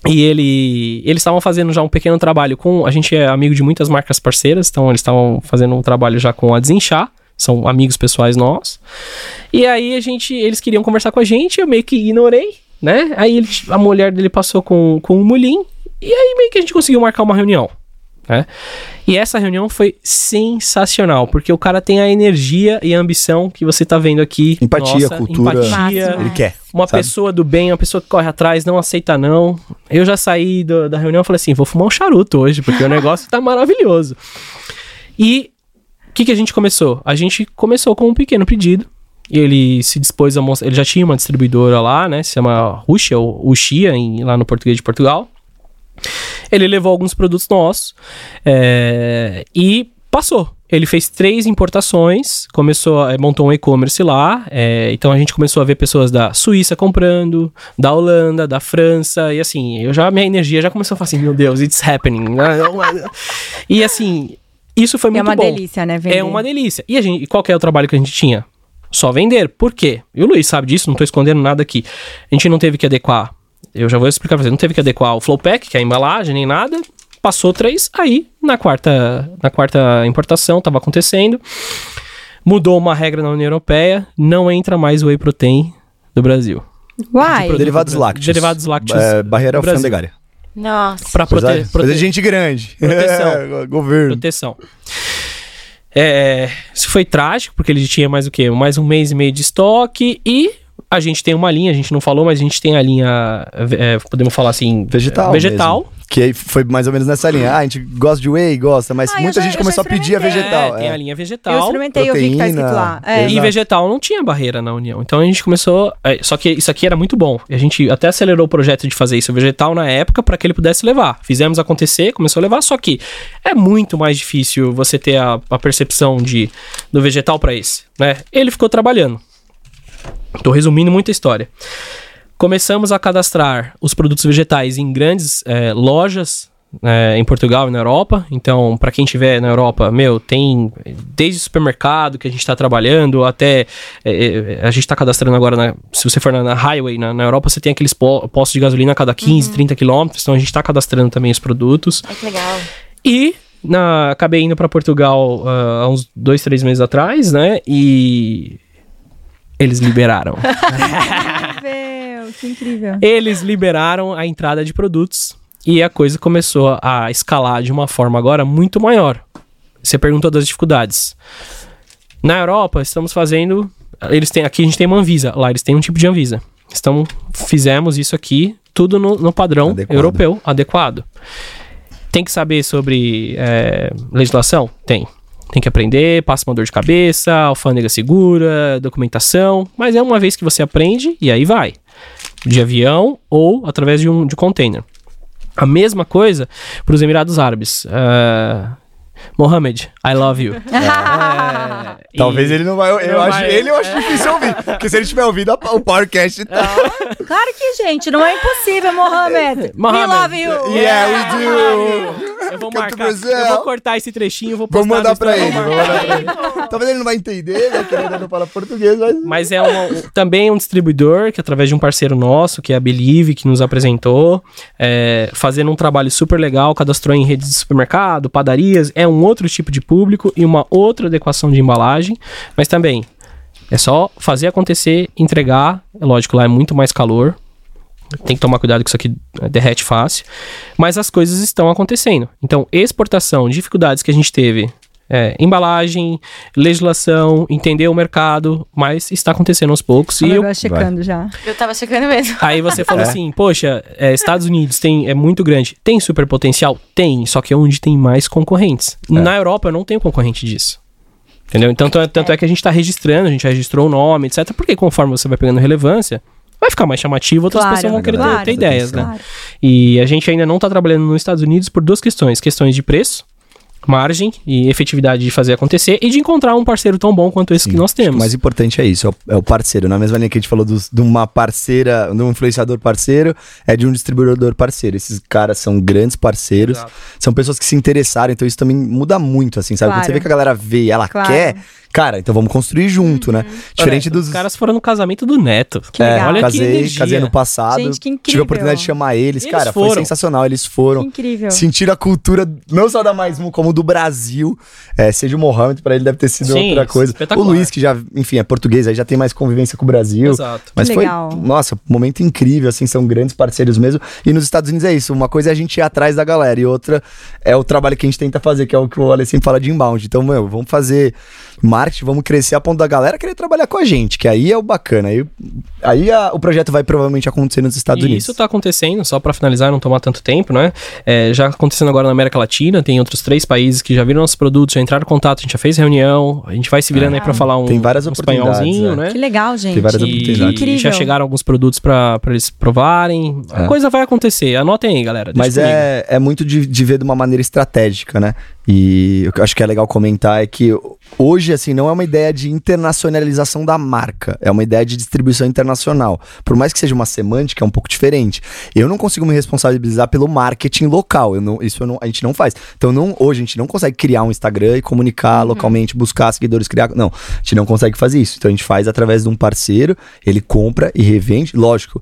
E ele, eles estavam fazendo já um pequeno trabalho com. A gente é amigo de muitas marcas parceiras, então eles estavam fazendo um trabalho já com a Desinchar, são amigos pessoais nossos. E aí a gente, eles queriam conversar com a gente, eu meio que ignorei, né? Aí ele- a mulher dele passou com, com o Mulim, e aí meio que a gente conseguiu marcar uma reunião. Né? E essa reunião foi sensacional, porque o cara tem a energia e a ambição que você tá vendo aqui. Empatia, cultura. Empatia, Máximo. Ele quer. uma sabe? pessoa do bem, uma pessoa que corre atrás, não aceita não. Eu já saí do- da reunião e falei assim, vou fumar um charuto hoje, porque o negócio tá maravilhoso. E o que, que a gente começou? A gente começou com um pequeno pedido. E ele se dispôs a mostrar. Ele já tinha uma distribuidora lá, né? Se chama Ruxia, ou Uxia, em, lá no português de Portugal. Ele levou alguns produtos nossos é, e passou. Ele fez três importações, começou, a- montou um e-commerce lá. é, então a gente começou a ver pessoas da Suíça comprando, da Holanda, da França e assim. Eu já minha energia já começou a falar assim, meu Deus, it's happening. e assim, isso foi É muito uma bom. delícia, né? Vender. É uma delícia. E a gente, qual que é o trabalho que a gente tinha? Só vender. Por quê? E o Luiz sabe disso, não tô escondendo nada aqui. A gente não teve que adequar. Eu já vou explicar pra você. Não teve que adequar o flow pack, que é a embalagem, nem nada. Passou três, aí na quarta, na quarta importação tava acontecendo. Mudou uma regra na União Europeia, não entra mais whey protein do Brasil. Uai. Derivados lácteos. Derivados lácteos É, barreira alfandegária. Nossa. Pra Coisa, prote de prote gente grande. Proteção. É, governo. proteção. É, isso foi trágico, porque ele tinha mais o quê? Mais um mês e meio de estoque e a gente tem uma linha, a gente não falou, mas a gente tem a linha, é, podemos falar assim, Vegetal. vegetal. mesmo. Que aí foi mais ou menos nessa linha. Ah, a gente gosta de whey, gosta, mas Ah, eu muita já- gente eu começou a pedir a vegetal. É, tem é. a linha Eu vegetal. experimentei, eu vi que tá escrito lá. proteína, É. E vegetal não tinha barreira na União. Então a gente começou. é, só que isso aqui era muito bom. A gente até acelerou o projeto de fazer isso vegetal na época para que ele pudesse levar. Fizemos acontecer, começou a levar. Só que é muito mais difícil você ter a, a percepção de do vegetal para esse. Né? Ele ficou trabalhando. Tô resumindo muita história. Começamos a cadastrar os produtos vegetais em grandes é, lojas é, em Portugal e na Europa. Então, para quem estiver na Europa, meu, tem desde o supermercado que a gente está trabalhando até é, é, a gente está cadastrando agora, na- se você for na, na highway, na, na Europa, você tem aqueles po- postos de gasolina a cada 15, 30 quilômetros. Então, a gente está cadastrando também os produtos. Ai, que legal. E na, acabei indo para Portugal ah, há uns dois, três meses atrás, né? E eles liberaram. Meu, que incrível. Eles liberaram a entrada de produtos. e a coisa começou a escalar de uma forma agora muito maior. Você perguntou das dificuldades. Na Europa, estamos fazendo. Eles têm, aqui a gente tem uma Anvisa, lá eles têm um tipo de Anvisa. Então, fizemos isso aqui, tudo no, no padrão Adequado. europeu, adequado. Tem que saber sobre é, legislação? Tem. Tem que aprender, passa uma dor de cabeça, alfândega segura, documentação. Mas é uma vez que você aprende e aí vai. De avião ou através de um de container. A mesma coisa para os Emirados Árabes. Ah, Mohamed, I love you. É, e- Talvez ele não vai. Eu, Não acho, vai, ele eu acho é. difícil ouvir. Porque se ele tiver ouvido a- o podcast. Tá... Claro que, gente, não é impossível, Mohamed. Mohamed. We love you. Yeah, we do. Eu vou marcar. Eu vou cortar esse trechinho, vou postar Vamos mandar pra ele. vou mandar pra ele. Talvez ele não vai entender, né? Que ele ainda não fala português, mas. Mas é uma- um- também um distribuidor que, através de um parceiro nosso, que é a Believe, que nos apresentou, é, fazendo um trabalho super legal, cadastrou em redes de supermercado, padarias, é um outro tipo de público e uma outra adequação de embalagem, mas também é só fazer acontecer, entregar. É lógico, lá é muito mais calor. Tem que tomar cuidado que isso aqui é, derrete fácil. Mas as coisas estão acontecendo. Então, exportação, dificuldades que a gente teve. É, embalagem, legislação, entender o mercado, mas está acontecendo aos poucos. E Eu eu, vai checando já. Eu tava checando mesmo. aí você falou assim, poxa, é, Estados Unidos tem, é muito grande. Tem super potencial? Tem, só que é onde tem mais concorrentes. Na Europa eu não tenho concorrente disso. Entendeu? Então, tanto é, tanto é que a gente está registrando, a gente registrou o nome, etc. Porque conforme você vai pegando relevância, vai ficar mais chamativo, outras Claro, pessoas vão querer ter- claro. ter, ideias, né? Claro. E a gente ainda não está trabalhando nos Estados Unidos por duas questões: questões de preço, margem e efetividade de fazer acontecer e de encontrar um parceiro tão bom quanto esse que nós temos. O mais importante é isso, é o, é o parceiro. Na mesma linha que a gente falou dos- de uma parceira, de um influenciador parceiro, é de um distribuidor parceiro. Esses caras são grandes parceiros, Exato. são pessoas que se interessaram, então isso também muda muito, assim, sabe? Quando Claro. você vê que a galera vê e ela Claro. quer, cara, então vamos construir junto, né? Diferente Olha, dos. Os caras foram no casamento do Neto. Que É, legal. Olha que casei, energia. casei ano passado. Gente, que Tive incrível. a oportunidade de chamar eles. Eles cara, foi foram. sensacional. Eles foram. Que incrível. Sentiram a cultura, não só da Mais Um, como do Brasil. É, seja o Mohamed, pra ele deve ter sido Sim, outra coisa. O. Luiz, que já, enfim, é português, aí já tem mais convivência com o Brasil. Exato. Mas Que foi, legal. nossa, momento incrível, assim, são grandes parceiros mesmo. E nos Estados Unidos é isso, uma coisa é a gente ir atrás da galera e outra é o trabalho que a gente tenta fazer, que é o que o Ale sempre fala de inbound. Então, meu, vamos fazer marketing, vamos crescer a ponto da galera querer trabalhar com a gente, que aí é o bacana. Aí, aí a- o projeto vai provavelmente acontecer nos Estados E Unidos. isso tá acontecendo, só pra finalizar, não tomar tanto tempo, né? É, já acontecendo agora na América Latina, tem outros três países que já viram nossos produtos, já entraram em contato, a gente já fez reunião, a gente vai se virando aí pra falar um, Tem várias um oportunidades, espanholzinho, é. né? Que legal, gente. Tem várias E oportunidades. Incrível. já chegaram alguns produtos pra pra eles provarem. A É. coisa vai acontecer. Anotem aí, galera. deixa Mas comigo. é, é muito de, de ver de uma maneira estratégica, né? E o que eu acho que é legal comentar é que hoje, assim, não é uma ideia de internacionalização da marca, é uma ideia de distribuição internacional. Por mais que seja uma semântica, é um pouco diferente. Eu não consigo me responsabilizar pelo marketing local, eu não- isso eu não- a gente não faz. Então, não, hoje a gente não consegue criar um Instagram e comunicar localmente, buscar seguidores, criar. Não, a gente não consegue fazer isso. Então, a gente faz através de um parceiro, ele compra e revende, lógico.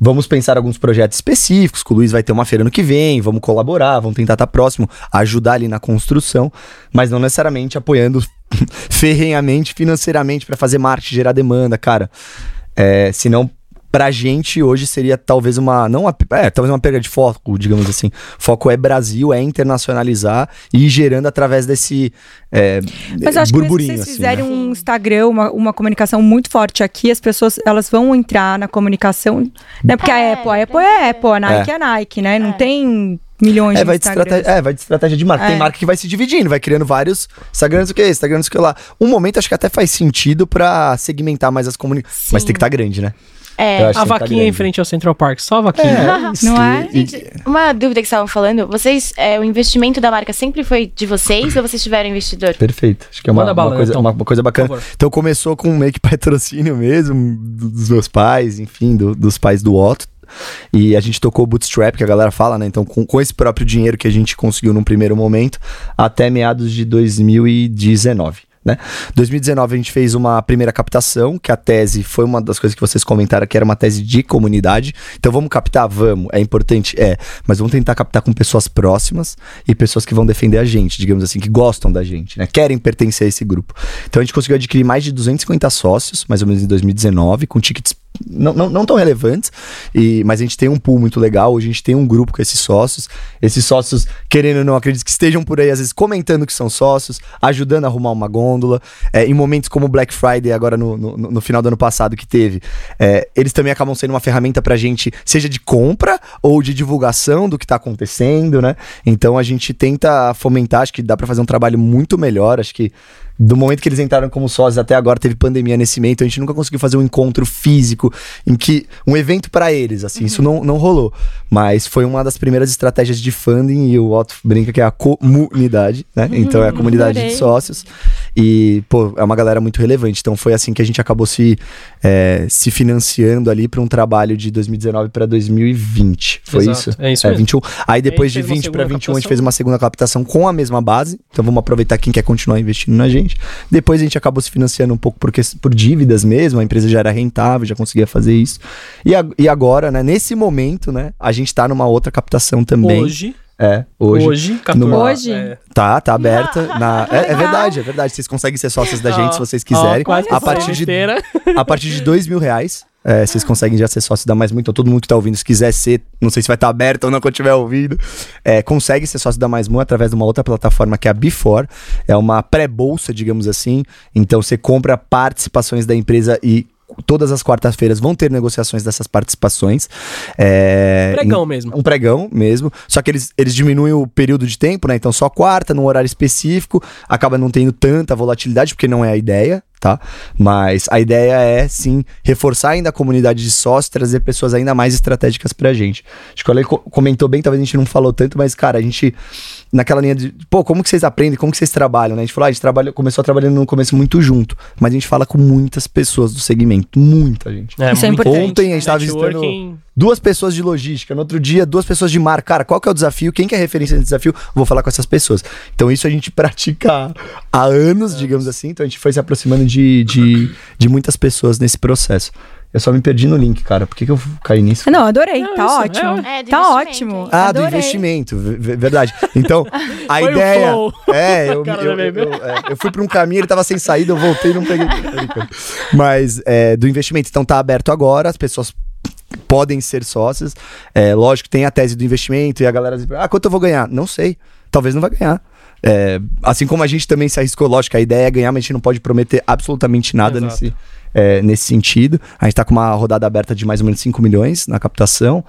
Vamos pensar alguns projetos específicos, que o Luiz vai ter uma feira no que vem, vamos colaborar, vamos tentar estar próximo, ajudar ali na construção, mas não necessariamente apoiando ferrenhamente financeiramente para fazer marketing, gerar demanda, cara. É, senão, pra gente hoje seria talvez uma. Não uma, é, talvez uma perda de foco, digamos assim. Foco é Brasil, é internacionalizar e ir gerando através desse é, Mas eu acho que mesmo se burburinho. vocês assim, fizerem né? um Instagram, uma, uma comunicação muito forte aqui, as pessoas elas vão entrar na comunicação. Né? Porque a É, Apple, a Apple é Apple, a Nike é, Nike, né? Não tem milhões É de vai, de estratégia, é, vai de estratégia de marca. É. Tem marca que vai se dividindo, vai criando vários Instagrams o que, Instagrams o que lá. Um momento acho que até faz sentido pra segmentar mais as comunidades. Mas tem que estar grande, né? É. A tá vaquinha em grande. frente ao Central Park, só a vaquinha. isso. Não é? Gente, uma dúvida que estavam falando, vocês, é, o investimento da marca sempre foi de vocês ou vocês tiveram investidor? Perfeito. Acho que é uma, bala, uma coisa, Netão. uma, coisa bacana. Então começou com meio que patrocínio mesmo, do- dos meus pais, enfim, do- dos pais do Otto. E a gente tocou o bootstrap, que a galera fala, né? Então, com, com esse próprio dinheiro que a gente conseguiu num primeiro momento, até meados de 2019. Né? 2019 a gente fez uma primeira captação, que a tese foi uma das coisas que vocês comentaram, que era uma tese de comunidade. Então vamos captar? Vamos. É importante? É. Mas vamos tentar captar com pessoas próximas e pessoas que vão defender a gente, digamos assim, que gostam da gente, né? Querem pertencer a esse grupo. Então a gente conseguiu adquirir mais de 250 sócios, mais ou menos em 2019, com tickets não, não, não tão relevantes, e, mas a gente tem um pool muito legal, a gente tem um grupo com esses sócios, esses sócios, querendo ou não, acredito que estejam por aí, às vezes comentando que são sócios, ajudando a arrumar uma gôndola, é, em momentos como o Black Friday, agora no, no, no final do ano passado que teve, é, eles também acabam sendo uma ferramenta pra gente, seja de compra ou de divulgação do que tá acontecendo, né? Então a gente tenta fomentar, acho que dá pra fazer um trabalho muito melhor, acho que do momento que eles entraram como sócios até agora teve pandemia nesse meio, então a gente nunca conseguiu fazer um encontro físico em que um evento para eles, assim, isso não, não rolou. Mas foi uma das primeiras estratégias de funding e o Otto brinca que é a comunidade, né? Então é a comunidade adorei. de sócios e, pô, é uma galera muito relevante. Então foi assim que a gente acabou se, é, se financiando ali para um trabalho de 2019 para 2020. Foi Exato, isso? é isso É, mesmo. 21. Aí depois de aí uma 20 para segunda 21 a gente captação. fez uma segunda captação com a mesma base. Então vamos aproveitar quem quer continuar investindo na gente. Depois a gente acabou se financiando um pouco por, por dívidas mesmo, a empresa já era rentável, já conseguia fazer isso. E, a- e agora, né, nesse momento, né, a gente tá numa outra captação também. Hoje, É, hoje. hoje, 14, numa- Hoje? é, Tá, tá aberta. Na, é, é verdade, é verdade. Vocês conseguem ser sócios da gente se vocês quiserem. Quase a, partir de, a partir de dois mil reais. É, vocês conseguem já ser sócio da Mais Mu. Então, todo mundo que tá ouvindo, se quiser ser, não sei se vai estar aberto ou não quando estiver ouvindo, é, consegue ser sócio da Mais Mu através de uma outra plataforma que é a Before. É uma pré-bolsa, digamos assim. Então, você compra participações da empresa e todas as quartas-feiras vão ter negociações dessas participações. É, Pregão mesmo. um pregão mesmo. Só que eles, eles diminuem o período de tempo, né? Então só quarta, num horário específico, acaba não tendo tanta volatilidade, porque não é a ideia, tá? Mas a ideia é, sim, reforçar ainda a comunidade de sócios, trazer pessoas ainda mais estratégicas pra gente. Acho que o Ale co- comentou bem, talvez a gente não falou tanto, mas, cara, a gente, naquela linha de, pô, como que vocês aprendem, como que vocês trabalham, né? A gente falou, ah, a gente trabalha, começou trabalhando no começo muito junto, mas a gente fala com muitas pessoas do segmento, muita gente. Isso é importante. Ontem a gente tava visitando duas pessoas de logística, no outro dia, duas pessoas de marca. Cara, qual que é o desafio? Quem que é referência nesse desafio? Vou falar com essas pessoas. Então, isso a gente pratica há anos, digamos assim. Então, a gente foi se aproximando de, de, de muitas pessoas nesse processo. Eu só me perdi no link, cara. Por que, que eu caí nisso? Não, adorei. Não, tá isso, ótimo. é. É, do tá investimento, ótimo. Ah, do Adorei. investimento, ve- ve- verdade. Então, a Foi ideia. flow. É, eu, eu, eu, eu- é, eu fui pra um caminho, ele tava sem saída, eu voltei e não peguei. Mas é, do investimento. Então tá aberto agora, as pessoas podem ser sócias. É, lógico, tem a tese do investimento e a galera diz, ah, quanto eu vou ganhar? Não sei. Talvez não vai ganhar. É, assim como a gente também se arriscou, lógico, a ideia é ganhar, mas a gente não pode prometer absolutamente nada Exato. nesse, é, nesse sentido. A gente tá com uma rodada aberta de mais ou menos 5 milhões na captação.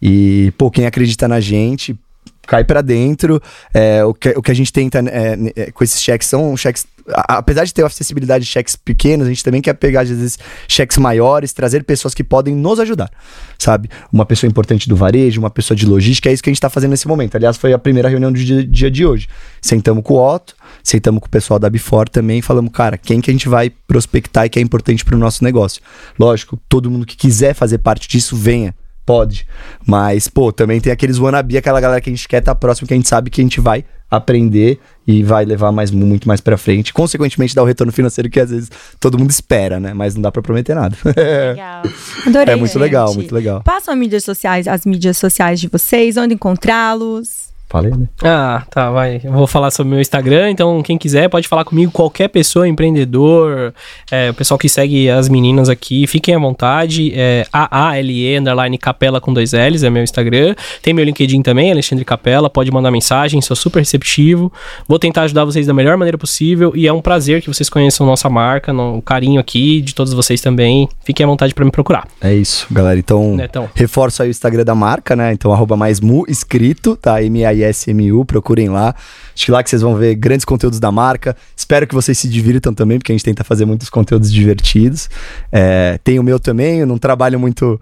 E, pô, quem acredita na gente, cai pra dentro. É, o, que, o que a gente tenta né, é, com esses cheques são cheques. apesar de ter acessibilidade de cheques pequenos, a gente também quer pegar, às vezes, cheques maiores, trazer pessoas que podem nos ajudar, sabe? Uma pessoa importante do varejo, uma pessoa de logística, é isso que a gente tá fazendo nesse momento. Aliás, foi a primeira reunião do dia, dia de hoje. Sentamos com o Otto, sentamos com o pessoal da Before também, e falamos, cara, quem que a gente vai prospectar e que é importante pro nosso negócio? Lógico, todo mundo que quiser fazer parte disso, venha. Pode. Mas, pô, também tem aqueles wannabe, aquela galera que a gente quer estar próximo, que a gente sabe que a gente vai aprender e vai levar mais, muito mais pra frente. Consequentemente, dar o retorno financeiro que às vezes todo mundo espera, né? Mas não dá pra prometer nada. Legal. Adorei. é muito gente. legal, muito legal. Passam as mídias sociais, as mídias sociais de vocês, onde encontrá-los. Falei, né? Ah, tá, vai. Eu vou falar sobre o meu Instagram, então quem quiser pode falar comigo, qualquer pessoa, empreendedor, é, o pessoal que segue as meninas aqui, fiquem à vontade. É AALE, underline Capela com dois L's, é meu Instagram. Tem meu LinkedIn também, Alexandre Capela, pode mandar mensagem, sou super receptivo. Vou tentar ajudar vocês da melhor maneira possível e é um prazer que vocês conheçam nossa marca, no, o carinho aqui de todos vocês também. Fiquem à vontade para me procurar. É isso, galera. Então, Netão. reforço aí o Instagram da marca, né? Então, arroba mais mu, escrito, tá? M-A-I-S-M-U, procurem lá. Acho que lá que vocês vão ver grandes conteúdos da marca. Espero que vocês se divirtam também, porque a gente tenta fazer muitos conteúdos divertidos. É, tem o meu também, eu não trabalho muito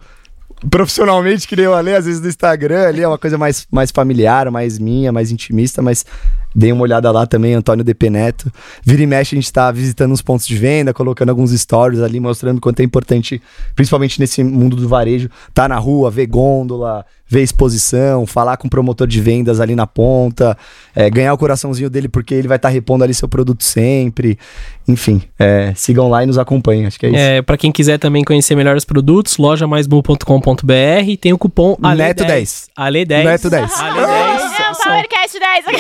profissionalmente, que nem eu ali, às vezes no Instagram, ali é uma coisa mais, mais familiar, mais minha, mais intimista, mas deem uma olhada lá também, Antônio DP Neto. Vira e mexe, a gente tá visitando uns pontos de venda, colocando alguns stories ali, mostrando quanto é importante, principalmente nesse mundo do varejo, tá na rua, ver gôndola, ver exposição, falar com o promotor de vendas ali na ponta, é, ganhar o coraçãozinho dele porque ele vai estar tá repondo ali seu produto sempre. Enfim, é, sigam lá e nos acompanhem, acho que é isso. É, para quem quiser também conhecer melhor os produtos, lojamaismu.com.br e tem o cupom ALE10. ALE10. Neto 10. ALE10. Ah, é, Powercast 10. É,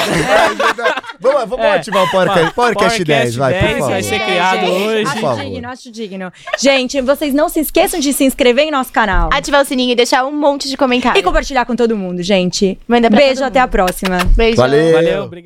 vamos vamos é. ativar o Powercast, Powercast 10, vai, por favor. Vai ser criado hoje. Acho digno, acho digno. Gente, vocês não se esqueçam de se inscrever em nosso canal. Ativar o sininho e deixar um monte de comentários compartilhar com todo mundo, gente. Beijo, até a próxima. Beijo. Valeu. Valeu obrigado.